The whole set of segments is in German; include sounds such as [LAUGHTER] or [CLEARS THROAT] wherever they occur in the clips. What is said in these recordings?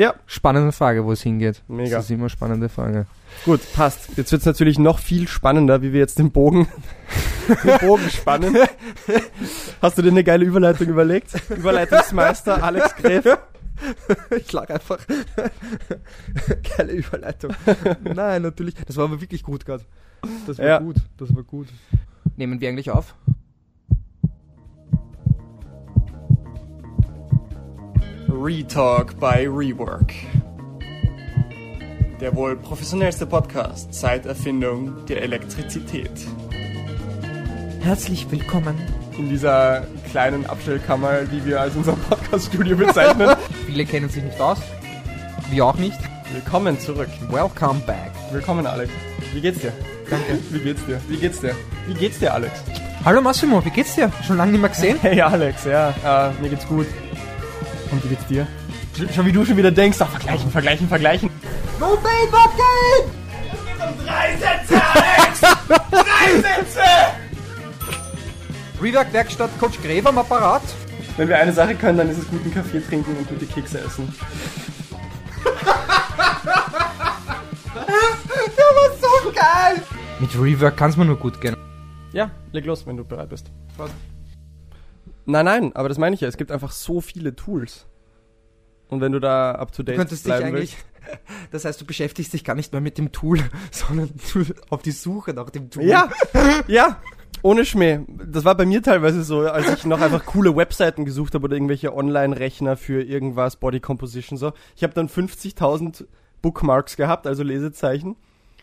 Ja. Spannende Frage, wo es hingeht. Mega. Das ist immer eine spannende Frage. Gut, passt. Jetzt wird's natürlich noch viel spannender, wie wir jetzt den Bogen, [LAUGHS] den Bogen spannen. Hast du dir eine geile Überleitung überlegt? Überleitungsmeister Alex Gräf. [LAUGHS] ich lag einfach. Geile Überleitung. Nein, natürlich. Das war aber wirklich gut gerade. Das war Ja. gut. Das war gut. Nehmen wir eigentlich auf? Retalk by Rework. Der wohl professionellste Podcast seit Erfindung der Elektrizität. Herzlich willkommen. In dieser kleinen Abstellkammer, die wir als unser Podcaststudio bezeichnen. [LAUGHS] Viele kennen sich nicht aus. Wir auch nicht. Willkommen zurück. Welcome back. Willkommen, Alex. Wie geht's dir? Danke. [LAUGHS] Wie geht's dir? Wie geht's dir? Wie geht's dir, Alex? Hallo Massimo, wie geht's dir? Schon lange nicht mehr gesehen? Hey, Alex, ja, äh, mir geht's gut. Und wie geht's dir? Sch- Schon wie du schon wieder denkst, ach, vergleichen, vergleichen, vergleichen. Rework Werkstatt Coach Gräf am Apparat. Wenn wir eine Sache können, dann ist es guten Kaffee trinken und gute Kekse essen. Mit Rework kann's mir nur gut gehen. Ja, leg los, wenn du bereit bist. Nein, nein, aber das meine ich ja. Es gibt einfach so viele Tools. Und wenn du da up to date Du könntest dich bleiben eigentlich. [LAUGHS] Das heißt, du beschäftigst dich gar nicht mehr mit dem Tool, [LAUGHS] sondern auf die Suche nach dem Tool. willst. Ja, ja. Ohne Schmäh. Das war bei mir teilweise so, als ich noch einfach coole Webseiten gesucht habe oder irgendwelche Online-Rechner für irgendwas, Body Composition so. Ich habe dann 50.000 Bookmarks gehabt, also Lesezeichen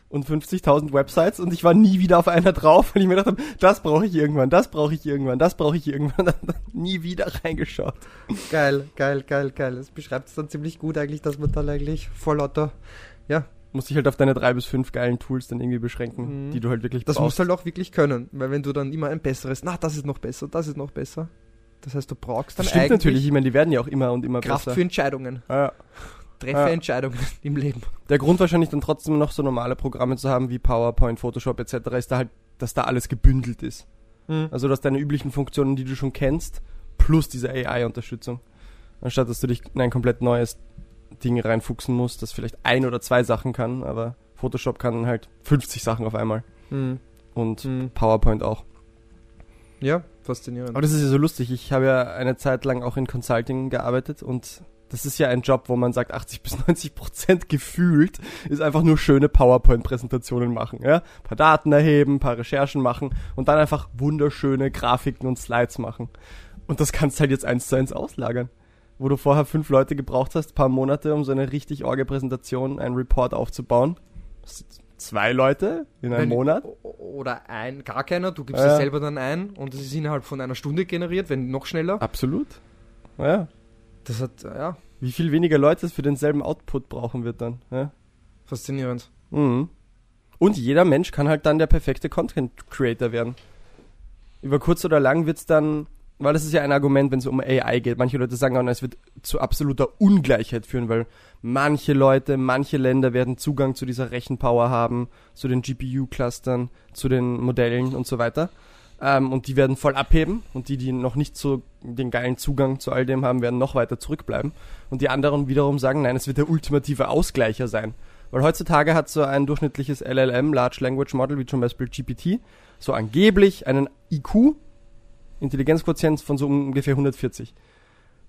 und 50.000 Websites und ich war nie wieder auf einer drauf, weil ich mir gedacht habe, das brauche ich irgendwann, das brauche ich irgendwann, das brauche ich irgendwann, [LAUGHS] dann nie wieder reingeschaut. Geil, geil, geil, geil. Das beschreibt es dann ziemlich gut eigentlich, dass man dann eigentlich vor lauter. Ja, Musst dich halt auf deine drei bis fünf geilen Tools dann irgendwie beschränken, Mhm. die du halt wirklich das brauchst. musst du halt auch wirklich können. Weil wenn du dann immer ein besseres, na, das ist noch besser, das ist noch besser. Das heißt, du brauchst dann das stimmt eigentlich natürlich, ich meine, die werden ja auch immer und immer Kraft besser. für Entscheidungen. ja. Treffe Ja. Entscheidungen [LAUGHS] im Leben. Der Grund wahrscheinlich dann trotzdem noch so normale Programme zu haben wie PowerPoint, Photoshop etc. ist da halt, dass da alles gebündelt ist. Also dass deine üblichen Funktionen, die du schon kennst, plus diese AI-Unterstützung. Anstatt dass du dich in ein komplett neues Ding reinfuchsen musst, das vielleicht ein oder zwei Sachen kann, aber Photoshop kann halt 50 Sachen auf einmal. Mhm. Und Mhm. PowerPoint auch. Ja, faszinierend. Aber das ist ja so lustig. Ich habe ja eine Zeit lang auch in Consulting gearbeitet und das ist ja ein Job, wo man sagt, 80 bis 90 Prozent gefühlt ist einfach nur schöne PowerPoint-Präsentationen machen. Ja? Ein paar Daten erheben, ein paar Recherchen machen und dann einfach wunderschöne Grafiken und Slides machen. Und das kannst du halt jetzt eins zu eins auslagern. Wo du vorher fünf Leute gebraucht hast, paar Monate, um so eine richtig orge Präsentation, einen Report aufzubauen. Zwei Leute in einem Wenn- Monat. Oder ein, gar keiner, du gibst Ja. es selber dann ein und es ist innerhalb von einer Stunde generiert, wenn noch schneller. Absolut. Ja. Das hat, ja, Wie viel weniger Leute es für denselben Output brauchen wird dann. Ja? faszinierend. Mhm. Und jeder Mensch kann halt dann der perfekte Content Creator werden. Über kurz oder lang wird's dann, weil das ist ja ein Argument, wenn es um AI geht. Manche Leute sagen auch, es wird zu absoluter Ungleichheit führen, weil manche Leute, manche Länder werden Zugang zu dieser Rechenpower haben, zu den GPU-Clustern, zu den Modellen und so weiter. Ähm, und die werden voll abheben und die, die noch nicht so den geilen Zugang zu all dem haben, werden noch weiter zurückbleiben. Und die anderen wiederum sagen, nein, es wird der ultimative Ausgleicher sein. Weil heutzutage hat so ein durchschnittliches LLM, Large Language Model, wie zum Beispiel GPT, so angeblich einen IQ, Intelligenzquotient von so ungefähr 140.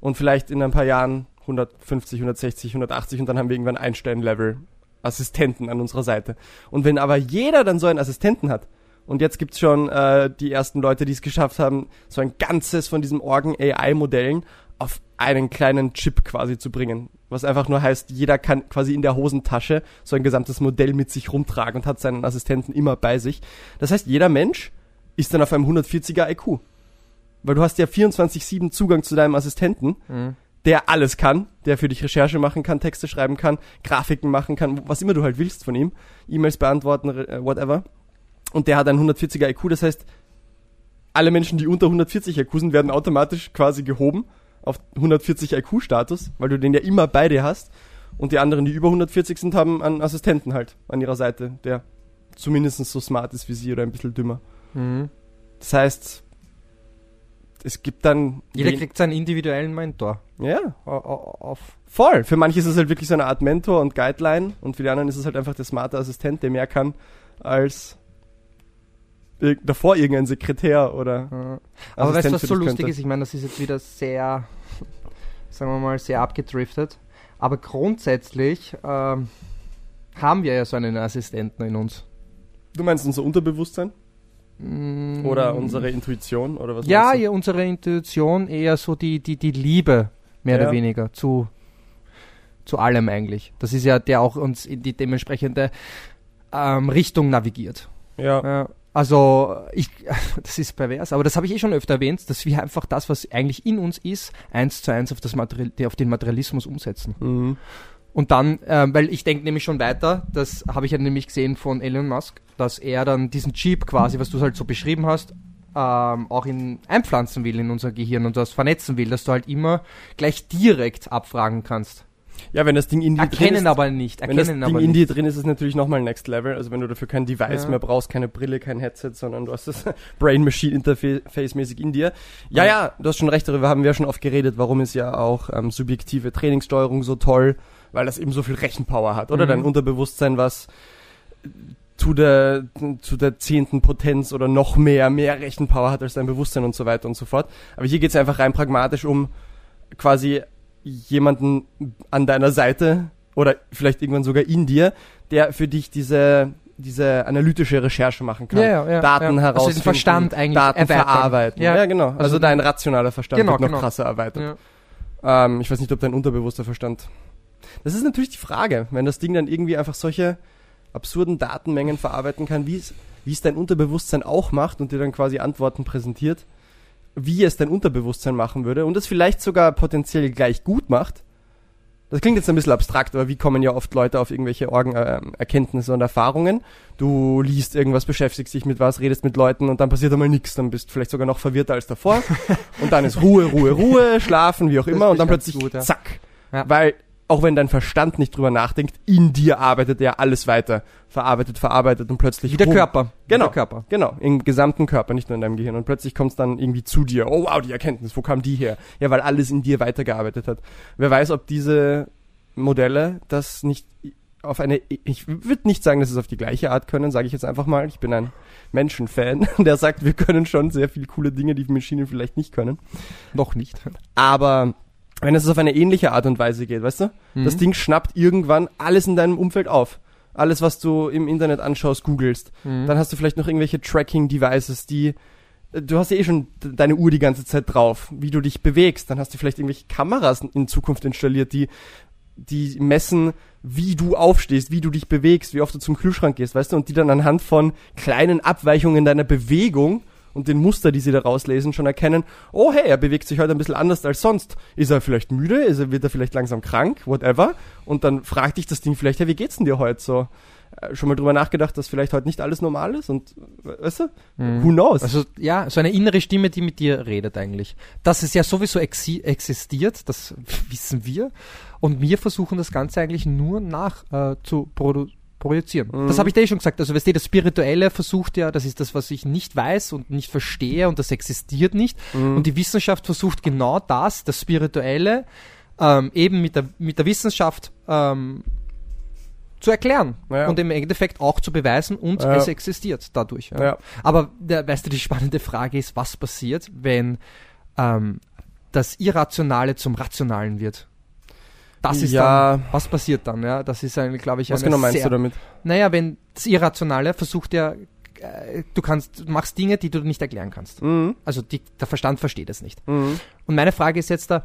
Und vielleicht in ein paar Jahren 150, 160, 180 und dann haben wir irgendwann Einstein-Level Assistenten an unserer Seite. Und wenn aber jeder dann so einen Assistenten hat, und jetzt gibt's schon äh, die ersten Leute, die es geschafft haben, so ein ganzes von diesen Organ-AI-Modellen auf einen kleinen Chip quasi zu bringen. Was einfach nur heißt, jeder kann quasi in der Hosentasche so ein gesamtes Modell mit sich rumtragen und hat seinen Assistenten immer bei sich. Das heißt, jeder Mensch ist dann auf einem 140er IQ. Weil du hast ja 24-7 Zugang zu deinem Assistenten, Mhm. der alles kann, der für dich Recherche machen kann, Texte schreiben kann, Grafiken machen kann, was immer du halt willst von ihm, E-Mails beantworten, äh, whatever. Und der hat einen 140er IQ, das heißt, alle Menschen, die unter 140 IQ sind, werden automatisch quasi gehoben auf 140 IQ-Status, weil du den ja immer bei dir hast. Und die anderen, die über 140 sind, haben einen Assistenten halt an ihrer Seite, der zumindest so smart ist wie sie oder ein bisschen dümmer. Mhm. Das heißt, es gibt dann. Jeder kriegt seinen individuellen Mentor. ja, Au- au- Auf. voll. Für manche ist es halt wirklich so eine Art Mentor und Guideline und für die anderen ist es halt einfach der smarte Assistent, der mehr kann als davor irgendein Sekretär oder. Ja. Aber weißt du, was so lustig könnte. ist? Ich meine, das ist jetzt wieder sehr, [LAUGHS] sagen wir mal, sehr abgedriftet. Aber grundsätzlich ähm, haben wir ja so einen Assistenten in uns. Du meinst unser Unterbewusstsein? Mm, Oder unsere Intuition? Oder was Ja, ja, unsere Intuition eher so die, die, die Liebe, mehr Ja. oder weniger, zu, zu allem eigentlich. Das ist ja der auch uns in die dementsprechende ähm, Richtung navigiert. Ja. Ja, also ich, [LAUGHS] das ist pervers, aber das habe ich eh schon öfter erwähnt, dass wir einfach das, was eigentlich in uns ist, eins zu eins auf, das Material, auf den Materialismus umsetzen. Mhm. Und dann, ähm, weil ich denke nämlich schon weiter, das habe ich ja nämlich gesehen von Elon Musk, dass er dann diesen Chip quasi, was du halt so beschrieben hast, ähm, auch in, einpflanzen will in unser Gehirn und das vernetzen will, dass du halt immer gleich direkt abfragen kannst. Ja, wenn das Ding in dir drin Erkennen ist, aber nicht, wenn das erkennen Ding aber in dir drin ist, ist es natürlich nochmal Next Level. Also wenn du dafür kein Device Ja. mehr brauchst, keine Brille, kein Headset, sondern du hast das [LAUGHS] Brain-Machine-Interface-mäßig in dir. Ja, Ja. du hast schon recht, darüber haben wir ja schon oft geredet, warum ist ja auch ähm, subjektive Trainingssteuerung so toll, weil das eben so viel Rechenpower hat, oder? Mhm. Dein Unterbewusstsein, was zu der, zu der zehnten Potenz oder noch mehr, mehr Rechenpower hat als dein Bewusstsein und so weiter und so fort. Aber hier geht es einfach rein pragmatisch um quasi jemanden an deiner Seite oder vielleicht irgendwann sogar in dir, der für dich diese, diese analytische Recherche machen kann. Ja, ja, ja, Daten ja. Also herausfinden, den Verstand eigentlich Daten erweitern. verarbeiten. Ja. Ja, genau. Also, Also- dein rationaler Verstand Genau, wird noch genau. krasser erweitert. Ähm, ich weiß nicht, ob dein unterbewusster Verstand. Das ist natürlich die Frage, wenn das Ding dann irgendwie einfach solche absurden Datenmengen verarbeiten kann, wie es dein Unterbewusstsein auch macht und dir dann quasi Antworten präsentiert, wie es dein Unterbewusstsein machen würde und es vielleicht sogar potenziell gleich gut macht. Das klingt jetzt ein bisschen abstrakt, aber wie kommen ja oft Leute auf irgendwelche Orgen, äh, Erkenntnisse und Erfahrungen? Du liest irgendwas, beschäftigst dich mit was, redest mit Leuten und dann passiert einmal nichts, dann bist du vielleicht sogar noch verwirrter als davor [LAUGHS] und dann ist Ruhe, Ruhe, Ruhe, schlafen, wie auch immer und dann plötzlich gut, ja. zack. Ja. Weil auch wenn dein Verstand nicht drüber nachdenkt, in dir arbeitet ja alles weiter. Verarbeitet, verarbeitet und plötzlich Wie der boom. Körper. Wie Genau. Der Körper. Genau, im gesamten Körper, nicht nur in deinem Gehirn. Und plötzlich kommt es dann irgendwie zu dir. Oh wow, die Erkenntnis, wo kam die her? Ja, weil alles in dir weitergearbeitet hat. Wer weiß, ob diese Modelle das nicht auf eine, ich würde nicht sagen, dass es auf die gleiche Art können, sage ich jetzt einfach mal. Ich bin ein Menschenfan, [LAUGHS] der sagt, wir können schon sehr viele coole Dinge, die Maschinen vielleicht nicht können. Noch nicht. Aber wenn es auf eine ähnliche Art und Weise geht, weißt du? Das Mhm. Ding schnappt irgendwann alles in deinem Umfeld auf. Alles, was du im Internet anschaust, googelst. Mhm. Dann hast du vielleicht noch irgendwelche Tracking-Devices, die. Du hast ja eh schon deine Uhr die ganze Zeit drauf, wie du dich bewegst. Dann hast du vielleicht irgendwelche Kameras in Zukunft installiert, die, die messen, wie du aufstehst, wie du dich bewegst, wie oft du zum Kühlschrank gehst, weißt du, und die dann anhand von kleinen Abweichungen deiner Bewegung und den Muster, die sie da rauslesen, schon erkennen, oh hey, er bewegt sich heute ein bisschen anders als sonst. Ist er vielleicht müde? Ist er, wird er vielleicht langsam krank? Whatever. Und dann fragt dich das Ding vielleicht, hey, wie geht's denn dir heute so? Äh, Schon mal drüber nachgedacht, dass vielleicht heute nicht alles normal ist und, weißt du? Mhm. Who knows? Also ja, so eine innere Stimme, die mit dir redet eigentlich. Dass es ja sowieso exi existiert, das [LAUGHS] wissen wir. Und wir versuchen das Ganze eigentlich nur nach äh, zu produ projizieren. Mhm. Das habe ich dir eh schon gesagt. Also weißt du, das Spirituelle versucht ja, das ist das, was ich nicht weiß und nicht verstehe und das existiert nicht. Mhm. Und die Wissenschaft versucht genau das, das Spirituelle, ähm, eben mit der, mit der Wissenschaft ähm, zu erklären Ja. und im Endeffekt auch zu beweisen und Ja. es existiert dadurch. Ja. Aber der, weißt du, die spannende Frage ist, was passiert, wenn ähm, das Irrationale zum Rationalen wird? Das ist Ja. dann, was passiert dann? Ja, das ist eigentlich, glaube ich, Was genau meinst sehr, du damit? Naja, wenn das Irrationale versucht ja, äh, du kannst, du machst Dinge, die du nicht erklären kannst. Mhm. Also die, der Verstand versteht es nicht. Mhm. Und meine Frage ist jetzt da,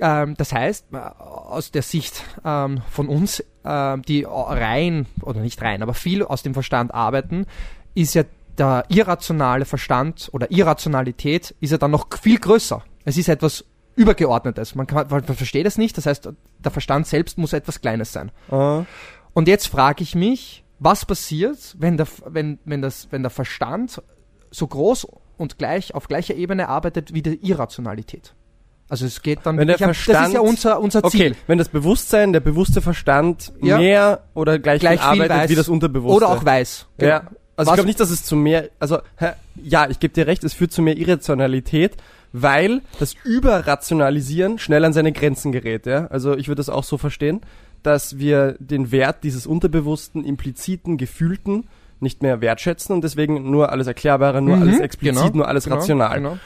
ähm, das heißt, äh, aus der Sicht ähm, von uns, ähm, die rein, oder nicht rein, aber viel aus dem Verstand arbeiten, ist ja der irrationale Verstand oder Irrationalität ist ja dann noch viel größer. Es ist etwas Übergeordnetes. Man, kann, man versteht es nicht, das heißt, der Verstand selbst muss etwas Kleines sein. Ah. Und jetzt frage ich mich, was passiert, wenn der, wenn, wenn, das, wenn der Verstand so groß und gleich auf gleicher Ebene arbeitet wie die Irrationalität? Also es geht dann Wenn der am- das ist ja Verstand- unser, unser Ziel. Okay, wenn das Bewusstsein, der bewusste Verstand Ja. mehr oder gleich, Gleich arbeitet weiß. wie das Unterbewusste. Oder auch weiß. Genau. Ja. Also Was- ich glaube nicht, dass es zu mehr, also ja, ich gebe dir recht, es führt zu mehr Irrationalität, weil das Überrationalisieren schnell an seine Grenzen gerät. Ja? Also ich würde das auch so verstehen, dass wir den Wert dieses unterbewussten, impliziten, gefühlten nicht mehr wertschätzen und deswegen nur alles Erklärbare, nur Mhm, alles explizit, genau, nur alles genau, rational. genau.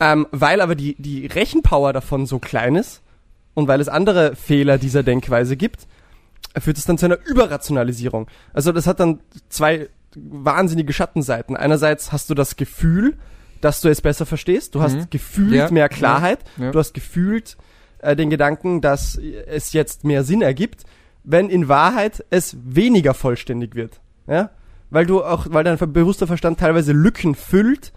Ähm, weil aber die, die Rechenpower davon so klein ist und weil es andere Fehler dieser Denkweise gibt, führt es dann zu einer Überrationalisierung. Also das hat dann zwei wahnsinnige Schattenseiten. Einerseits hast du das Gefühl, dass du es besser verstehst. Du hast Mhm. gefühlt Ja, mehr Klarheit. ja. Du hast gefühlt äh, den Gedanken, dass es jetzt mehr Sinn ergibt, wenn in Wahrheit es weniger vollständig wird. Ja? Weil du auch, weil dein bewusster Verstand teilweise Lücken füllt,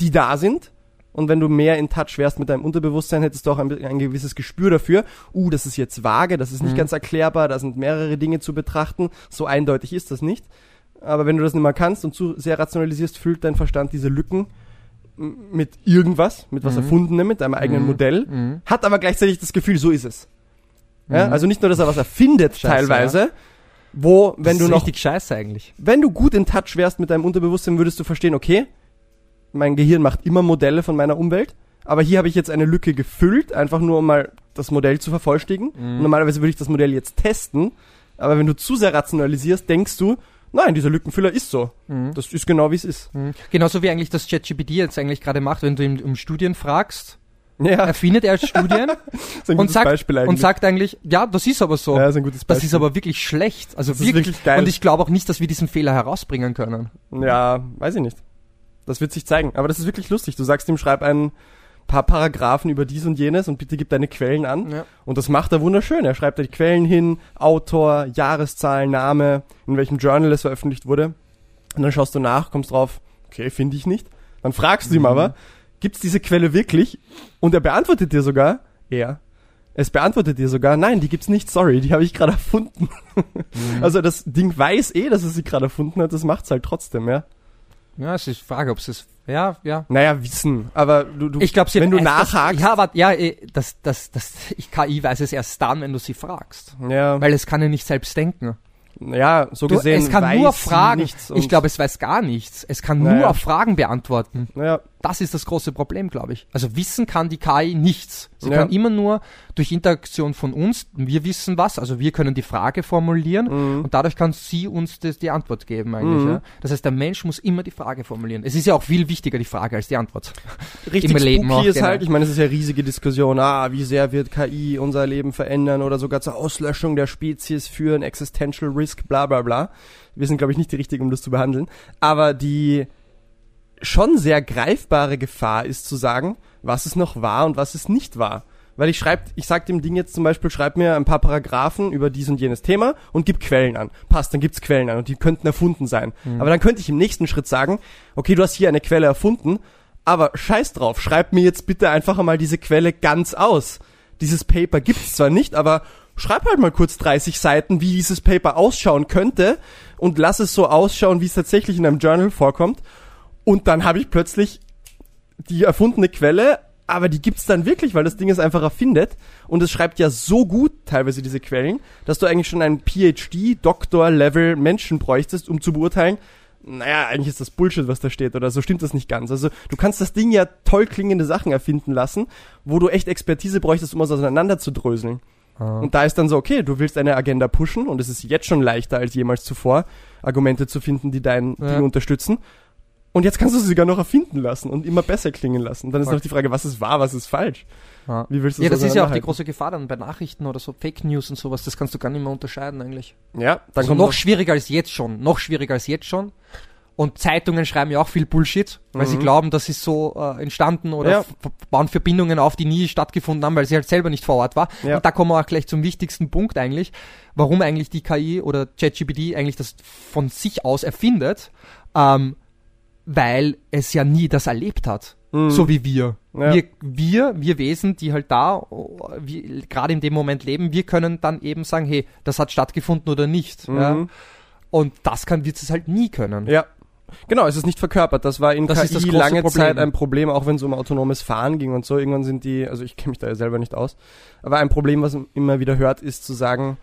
die da sind. Und wenn du mehr in Touch wärst mit deinem Unterbewusstsein, hättest du auch ein, ein gewisses Gespür dafür. Uh, das ist jetzt vage, das ist nicht Mhm. ganz erklärbar, da sind mehrere Dinge zu betrachten. So eindeutig ist das nicht. Aber wenn du das nicht mehr kannst und zu sehr rationalisierst, füllt dein Verstand diese Lücken mit irgendwas, mit was Mhm. Erfundenem, mit deinem eigenen Mhm. Modell, Mhm. hat aber gleichzeitig das Gefühl, so ist es. Ja? Mhm. Also nicht nur, dass er was erfindet Scheiße, teilweise, wo, wenn das du ist noch richtig scheiße eigentlich. wenn du gut in Touch wärst mit deinem Unterbewusstsein, würdest du verstehen, okay, mein Gehirn macht immer Modelle von meiner Umwelt, aber hier habe ich jetzt eine Lücke gefüllt, einfach nur um mal das Modell zu vervollständigen. Mhm. Normalerweise würde ich das Modell jetzt testen, aber wenn du zu sehr rationalisierst, denkst du, nein, dieser Lückenfüller ist so. Mhm. Das ist genau wie es ist. Mhm. Genauso wie eigentlich das ChatGPT jetzt eigentlich gerade macht, wenn du ihn um Studien fragst, Ja, erfindet er Studien [LAUGHS] das ist ein und gutes sagt, und sagt eigentlich, ja, das ist aber so. ja, ist ein gutes Beispiel. das ist aber wirklich schlecht. Also Das ist wirklich, wirklich geil. Und ich glaube auch nicht, dass wir diesen Fehler herausbringen können. Ja, weiß ich nicht. Das wird sich zeigen. Aber das ist wirklich lustig. Du sagst ihm, schreib ein paar Paragraphen über dies und jenes und bitte gib deine Quellen an. Ja. Und das macht er wunderschön. Er schreibt da die Quellen hin, Autor, Jahreszahl, Name, in welchem Journal es veröffentlicht wurde. Und dann schaust du nach, kommst drauf, okay, finde ich nicht. Dann fragst du ihm Mhm. aber, gibt's diese Quelle wirklich? Und er beantwortet dir sogar, er. Es beantwortet dir sogar, nein, die gibt's nicht, sorry, die habe ich gerade erfunden. Mhm. [LAUGHS] Also das Ding weiß eh, dass es sie gerade erfunden hat, das macht's halt trotzdem, ja. Ja, es ist die Frage, ob es. Ja, ja. Naja, Wissen, aber du, du Ich glaube, sie wenn du das- nachhakst, Ja, aber ja, eh, das, das, das, [LAUGHS] ich, KI weiß es erst dann, wenn du sie fragst. ja, Weil es kann ja nicht selbst denken. ja, so Du, gesehen es kann nur Fragen. Ich glaube, es weiß gar nichts. Es kann Naja. nur Fragen beantworten. naja, Das ist das große Problem, glaube ich. Also wissen kann die KI nichts. Sie Ja. kann immer nur durch Interaktion von uns, wir wissen was, also wir können die Frage formulieren mhm. und dadurch kann sie uns das, die Antwort geben eigentlich. Mhm. Ja? Das heißt, der Mensch muss immer die Frage formulieren. Es ist ja auch viel wichtiger die Frage als die Antwort. [LAUGHS] richtig im Leben auch, ist genau. halt, ich meine, es ist ja riesige Diskussion, ah, wie sehr wird KI unser Leben verändern oder sogar zur Auslöschung der Spezies führen, Existential Risk, bla bla bla. Wir sind, glaube ich, nicht die Richtigen, um das zu behandeln. Aber die schon sehr greifbare Gefahr ist zu sagen, was ist noch wahr und was ist nicht wahr. Weil ich schreib, ich sag dem Ding jetzt zum Beispiel, schreib mir ein paar Paragraphen über dies und jenes Thema und gib Quellen an. Passt, dann gibt's Quellen an und die könnten erfunden sein. Aber dann könnte ich im nächsten Schritt sagen, okay, du hast hier eine Quelle erfunden, aber scheiß drauf, schreib mir jetzt bitte einfach einmal diese Quelle ganz aus. Dieses Paper gibt's zwar nicht, aber schreib halt mal kurz 30 Seiten, wie dieses Paper ausschauen könnte und lass es so ausschauen, wie es tatsächlich in einem Journal vorkommt. Und dann habe ich plötzlich die erfundene Quelle, aber die gibt's dann wirklich, weil das Ding es einfach erfindet. Und es schreibt ja so gut teilweise diese Quellen, dass du eigentlich schon einen PhD-Doktor-Level Menschen bräuchtest, um zu beurteilen, naja, eigentlich ist das Bullshit, was da steht, oder so stimmt das nicht ganz. Also du kannst das Ding ja toll klingende Sachen erfinden lassen, wo du echt Expertise bräuchtest, um es auseinander zu dröseln. Und da ist dann so, okay, du willst eine Agenda pushen und es ist jetzt schon leichter als jemals zuvor, Argumente zu finden, die dein Ja. Ding unterstützen. Und jetzt kannst du sie sogar noch erfinden lassen und immer besser klingen lassen. Dann ist Voll. noch die Frage, was ist wahr, was ist falsch? Ja, Wie willst du ja das ist ja auch die große Gefahr dann bei Nachrichten oder so Fake News und sowas. Das kannst du gar nicht mehr unterscheiden eigentlich. Ja, dann also kommt noch schwieriger als jetzt schon. Noch schwieriger als jetzt schon. Und Zeitungen schreiben ja auch viel Bullshit, weil sie Mhm. glauben, das ist so äh, entstanden oder Ja. bauen Verbindungen auf, die nie stattgefunden haben, weil sie halt selber nicht vor Ort war. Ja. Und da kommen wir auch gleich zum wichtigsten Punkt eigentlich, warum eigentlich die KI oder ChatGPT eigentlich das von sich aus erfindet, ähm, weil es ja nie das erlebt hat. Mhm. So wie wir. Ja. Wir, wir, wir Wesen, die halt da gerade in dem Moment leben, wir können dann eben sagen, hey, das hat stattgefunden oder nicht. Ja? Mhm. Und das kann wird es halt nie können. Ja. Genau, es ist nicht verkörpert. Das war in Das KI lange Problem. Zeit ein Problem, auch wenn es um autonomes Fahren ging und so. Irgendwann sind die, also ich kenne mich da ja selber nicht aus, aber ein Problem, was man immer wieder hört, ist zu sagen,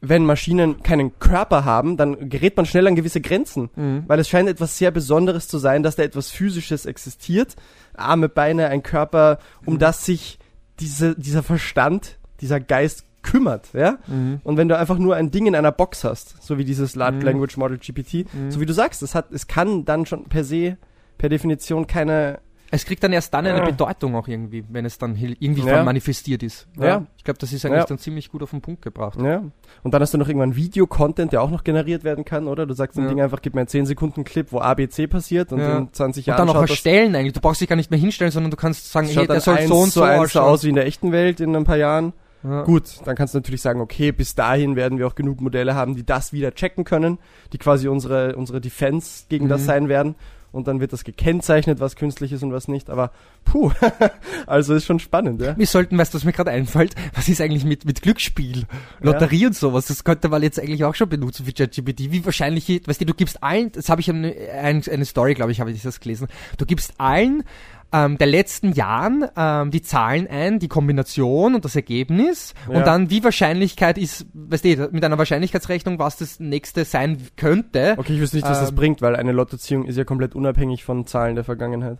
wenn Maschinen keinen Körper haben, dann gerät man schnell an gewisse Grenzen. Mhm. Weil es scheint etwas sehr Besonderes zu sein, dass da etwas Physisches existiert. Arme, Beine, ein Körper, um Mhm. das sich diese, dieser Verstand, dieser Geist kümmert, ja? Mhm. Und wenn du einfach nur ein Ding in einer Box hast, so wie dieses Large Mhm. Language Model GPT, Mhm. so wie du sagst, es hat, es kann dann schon per se, per Definition keine, Es kriegt dann erst dann eine. Bedeutung auch irgendwie, wenn es dann irgendwie Ja. manifestiert ist. Ja. Ich glaube, das ist eigentlich Ja. dann ziemlich gut auf den Punkt gebracht. ja. Und dann hast du noch irgendwann Video-Content, der auch noch generiert werden kann, oder? Du sagst dem Ja. Ding einfach, gib mir einen 10 Sekunden Clip, wo ABC passiert und Ja. in 20 Und Jahren dann auch das, erstellen eigentlich. Du brauchst dich gar nicht mehr hinstellen, sondern du kannst sagen, hey, der soll eins so und so so aus wie in der echten Welt in ein paar Jahren. Ja. Gut, dann kannst du natürlich sagen, okay, bis dahin werden wir auch genug Modelle haben, die das wieder checken können, die quasi unsere, unsere Defense gegen das Mhm. sein werden. Und dann wird das gekennzeichnet, was künstlich ist und was nicht. Aber puh, [LAUGHS] also ist schon spannend, ja. Wir sollten, weißt du, was mir gerade einfällt, was ist eigentlich mit, mit Glücksspiel, Lotterie und sowas, das könnte man jetzt eigentlich auch schon benutzen für ChatGPT. Wie wahrscheinlich, weißt du, du gibst allen, das habe ich eine, ein, eine Story, glaube ich, habe ich das gelesen, du gibst allen ähm, der letzten Jahren ähm, die Zahlen ein, die Kombination und das Ergebnis Ja. und dann wie Wahrscheinlichkeit ist, weißt du, mit einer Wahrscheinlichkeitsrechnung, was das nächste sein könnte. Okay, ich wüsste nicht, was das Ähm, bringt, weil eine Lottoziehung ist ja komplett unabhängig von Zahlen der Vergangenheit.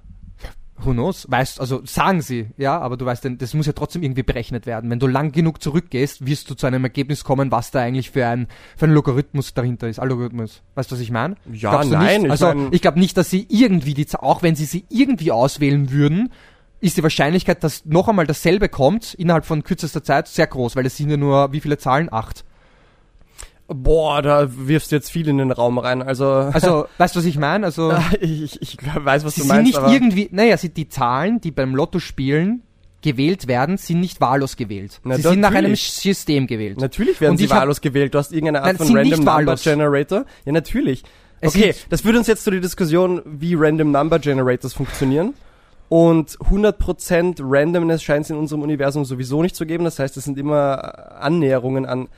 Who knows? Weißt, also sagen sie, ja, aber du weißt, denn das muss ja trotzdem irgendwie berechnet werden. Wenn du lang genug zurückgehst, wirst du zu einem Ergebnis kommen, was da eigentlich für ein, für ein Logarithmus dahinter ist. Algorithmus. Weißt du, was ich meine? Ja, Glaubst nein, ich Also, mein- ich glaube nicht, dass sie irgendwie die, auch wenn sie sie irgendwie auswählen würden, ist die Wahrscheinlichkeit, dass noch einmal dasselbe kommt, innerhalb von kürzester Zeit, sehr groß, weil es sind ja nur, wie viele Zahlen? Acht. Boah, da wirfst du jetzt viel in den Raum rein. Also, [LAUGHS] Also, weißt du, was ich meine? Also, [LAUGHS] ich, ich, weiß, was sie du sind meinst, nicht aber irgendwie, naja, sie, die Zahlen, die beim Lottospielen gewählt werden, sind nicht wahllos gewählt. Na, sie sind nach einem. System gewählt. natürlich werden Und sie ich hab- wahllos gewählt. Du hast irgendeine Art Nein, von Random nicht Number wahllos. Generator. Ja, natürlich. Es okay, sind- das führt uns jetzt zu der Diskussion, wie Random Number Generators funktionieren. Und 100% Randomness scheint es in unserem Universum sowieso nicht zu geben. Das heißt, es sind immer äh, Annäherungen an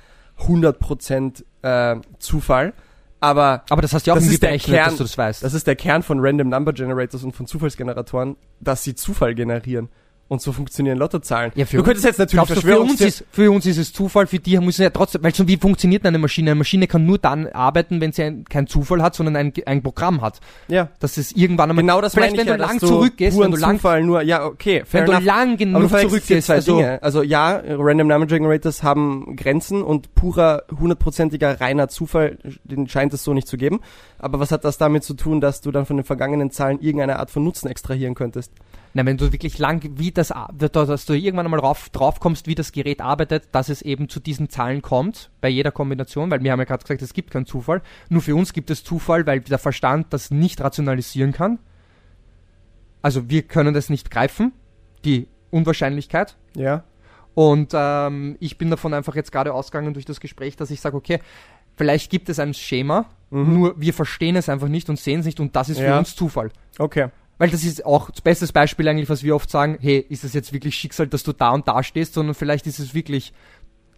100% äh, Zufall. Aber Aber das hast du ja auch Das ist der Kern. dass du das weißt. das ist der Kern von Random Number Generators und von Zufallsgeneratoren, dass sie Zufall generieren. Und so funktionieren Lottozahlen. Ja, für du könntest jetzt natürlich Glaubst für uns, ist, für uns ist es Zufall, für die müssen ja trotzdem, weil so wie funktioniert eine Maschine? Eine Maschine kann nur dann arbeiten, wenn sie ein, kein Zufall hat, sondern ein, ein Programm hat. ja, Dass es irgendwann einmal, genau das vielleicht wenn ja, du lang zurückgehst, wenn du lang, Zufall nur, ja, okay, fair wenn du enough. lang du genug verwechselst hier zurückgehst, zwei also, Dinge. Also ja, Random Number Generators haben Grenzen und purer, hundertprozentiger, reiner Zufall, den scheint es so nicht zu geben. Aber was hat das damit zu tun, dass du dann von den vergangenen Zahlen irgendeine Art von Nutzen extrahieren könntest? Na, wenn du wirklich lang, wie das, dass du irgendwann einmal drauf, drauf kommst, wie das Gerät arbeitet, dass es eben zu diesen Zahlen kommt, bei jeder Kombination, weil wir haben ja gerade gesagt, es gibt keinen Zufall. Nur für uns gibt es Zufall, weil der Verstand das nicht rationalisieren kann. Also wir können das nicht greifen, die Unwahrscheinlichkeit. Ja. Und ähm, ich bin davon einfach jetzt gerade ausgegangen durch das Gespräch, dass ich sage, okay, vielleicht gibt es ein Schema, Mhm. nur wir verstehen es einfach nicht und sehen es nicht und das ist für Ja. uns Zufall. Okay. Weil das ist auch das beste Beispiel eigentlich, was wir oft sagen, hey, ist es jetzt wirklich Schicksal, dass du da und da stehst, sondern vielleicht ist es wirklich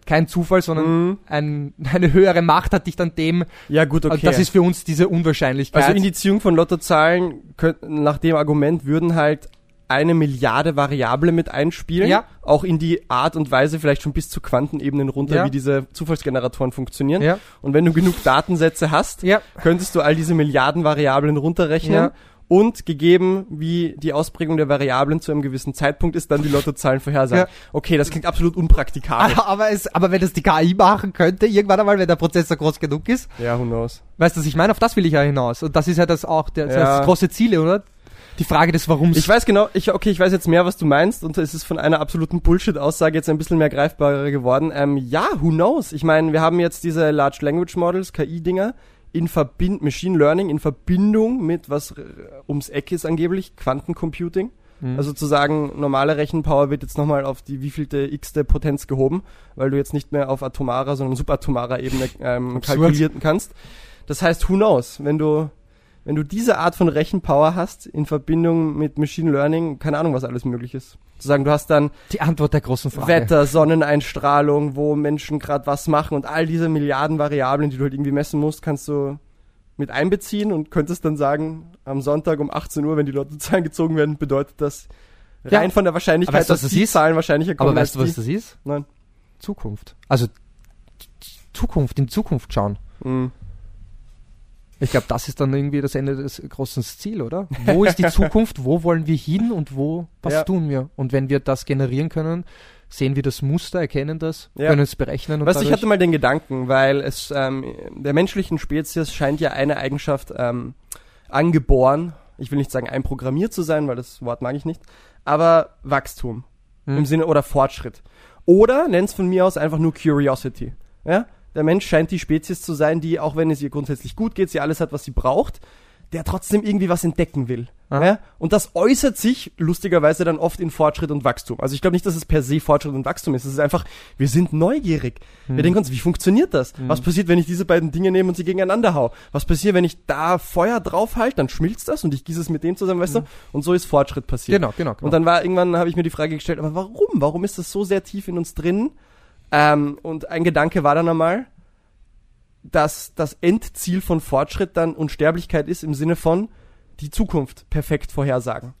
kein Zufall, sondern Mhm. ein, [LAUGHS] eine höhere Macht hat dich dann dem, Ja, gut, okay. das ist für uns diese Unwahrscheinlichkeit. also Indizierung von Lottozahlen, könnten, nach dem Argument würden halt eine Milliarde Variable mit einspielen. Ja. Auch in die Art und Weise, vielleicht schon bis zu Quantenebenen runter, Ja. wie diese Zufallsgeneratoren funktionieren. ja, Und wenn du genug Datensätze hast, ja, könntest du all diese Milliarden Variablen runterrechnen. Und gegeben, wie die Ausprägung der Variablen zu einem gewissen Zeitpunkt ist, dann die Lottozahlen vorhersagen. Ja. Okay, das klingt absolut unpraktikabel. [LAUGHS] aber, es, aber wenn das die KI machen könnte, irgendwann einmal, wenn der Prozessor groß genug ist, ja, who knows. weißt du, was ich meine? Auf das will ich ja hinaus. Und das ist ja das auch der, Ja. das große Ziele, oder? Die Frage des Warums. Ich weiß genau, ich, okay, ich weiß jetzt mehr, was du meinst und es ist von einer absoluten Bullshit-Aussage jetzt ein bisschen mehr greifbarer geworden. Ähm, ja, who knows? Ich meine, wir haben jetzt diese Large Language Models, KI-Dinger, in Verbind Machine Learning in Verbindung mit, was ums Eck ist angeblich, Quantencomputing. Mhm. Also zu sagen, normale Rechenpower wird jetzt nochmal auf die wievielte x-te Potenz gehoben, weil du jetzt nicht mehr auf atomarer, sondern subatomarer Ebene ähm, kalkulieren kannst. Das heißt, who knows, wenn du, wenn du diese Art von Rechenpower hast in Verbindung mit Machine Learning, keine Ahnung, was alles möglich ist. Zu sagen, du hast dann die Antwort der großen Frage. Wetter, Sonneneinstrahlung, wo Menschen gerade was machen und all diese Milliarden Variablen, die du halt irgendwie messen musst, kannst du mit einbeziehen und könntest dann sagen, am Sonntag um 18 Uhr, wenn die Lottozahlen [LAUGHS] gezogen werden, bedeutet das Ja. rein von der Wahrscheinlichkeit, weißt dass das die ist? Zahlen wahrscheinlicher kommen Aber weißt du, was die. das ist? Nein. Zukunft. Also Zukunft, in Zukunft schauen. Mhm. Ich glaube, das ist dann irgendwie das Ende des großen Ziels, oder? Wo ist die [LAUGHS] Zukunft? Wo wollen wir hin und wo, was Ja. tun wir? Und wenn wir das generieren können, sehen wir das Muster, erkennen das, Ja. können es berechnen und Weißt du, ich hatte mal den Gedanken, weil es ähm, der menschlichen Spezies scheint ja eine Eigenschaft ähm, angeboren, ich will nicht sagen einprogrammiert zu sein, weil das Wort mag ich nicht, aber Wachstum Hm. im Sinne oder Fortschritt. Oder nenn's von mir aus einfach nur Curiosity. Ja? Der Mensch scheint die Spezies zu sein, die, auch wenn es ihr grundsätzlich gut geht, sie alles hat, was sie braucht, der trotzdem irgendwie was entdecken will. Ja? Und das äußert sich lustigerweise dann oft in Fortschritt und Wachstum. Also ich glaube nicht, dass es per se Fortschritt und Wachstum ist. Es ist einfach, wir sind neugierig. Wir denken uns, wie funktioniert das? Was passiert, wenn ich diese beiden Dinge nehme und sie gegeneinander hau? Was passiert, wenn ich da Feuer drauf halte, dann schmilzt das und ich gieße es mit dem zusammen, weißt du? Und so ist Fortschritt passiert. Genau, genau, genau. Und dann war irgendwann, habe ich mir die Frage gestellt, aber warum? Warum ist das so sehr tief in uns drin? Ähm, und ein Gedanke war dann einmal, dass das Endziel von Fortschritt dann Unsterblichkeit ist im Sinne von die Zukunft perfekt vorhersagen.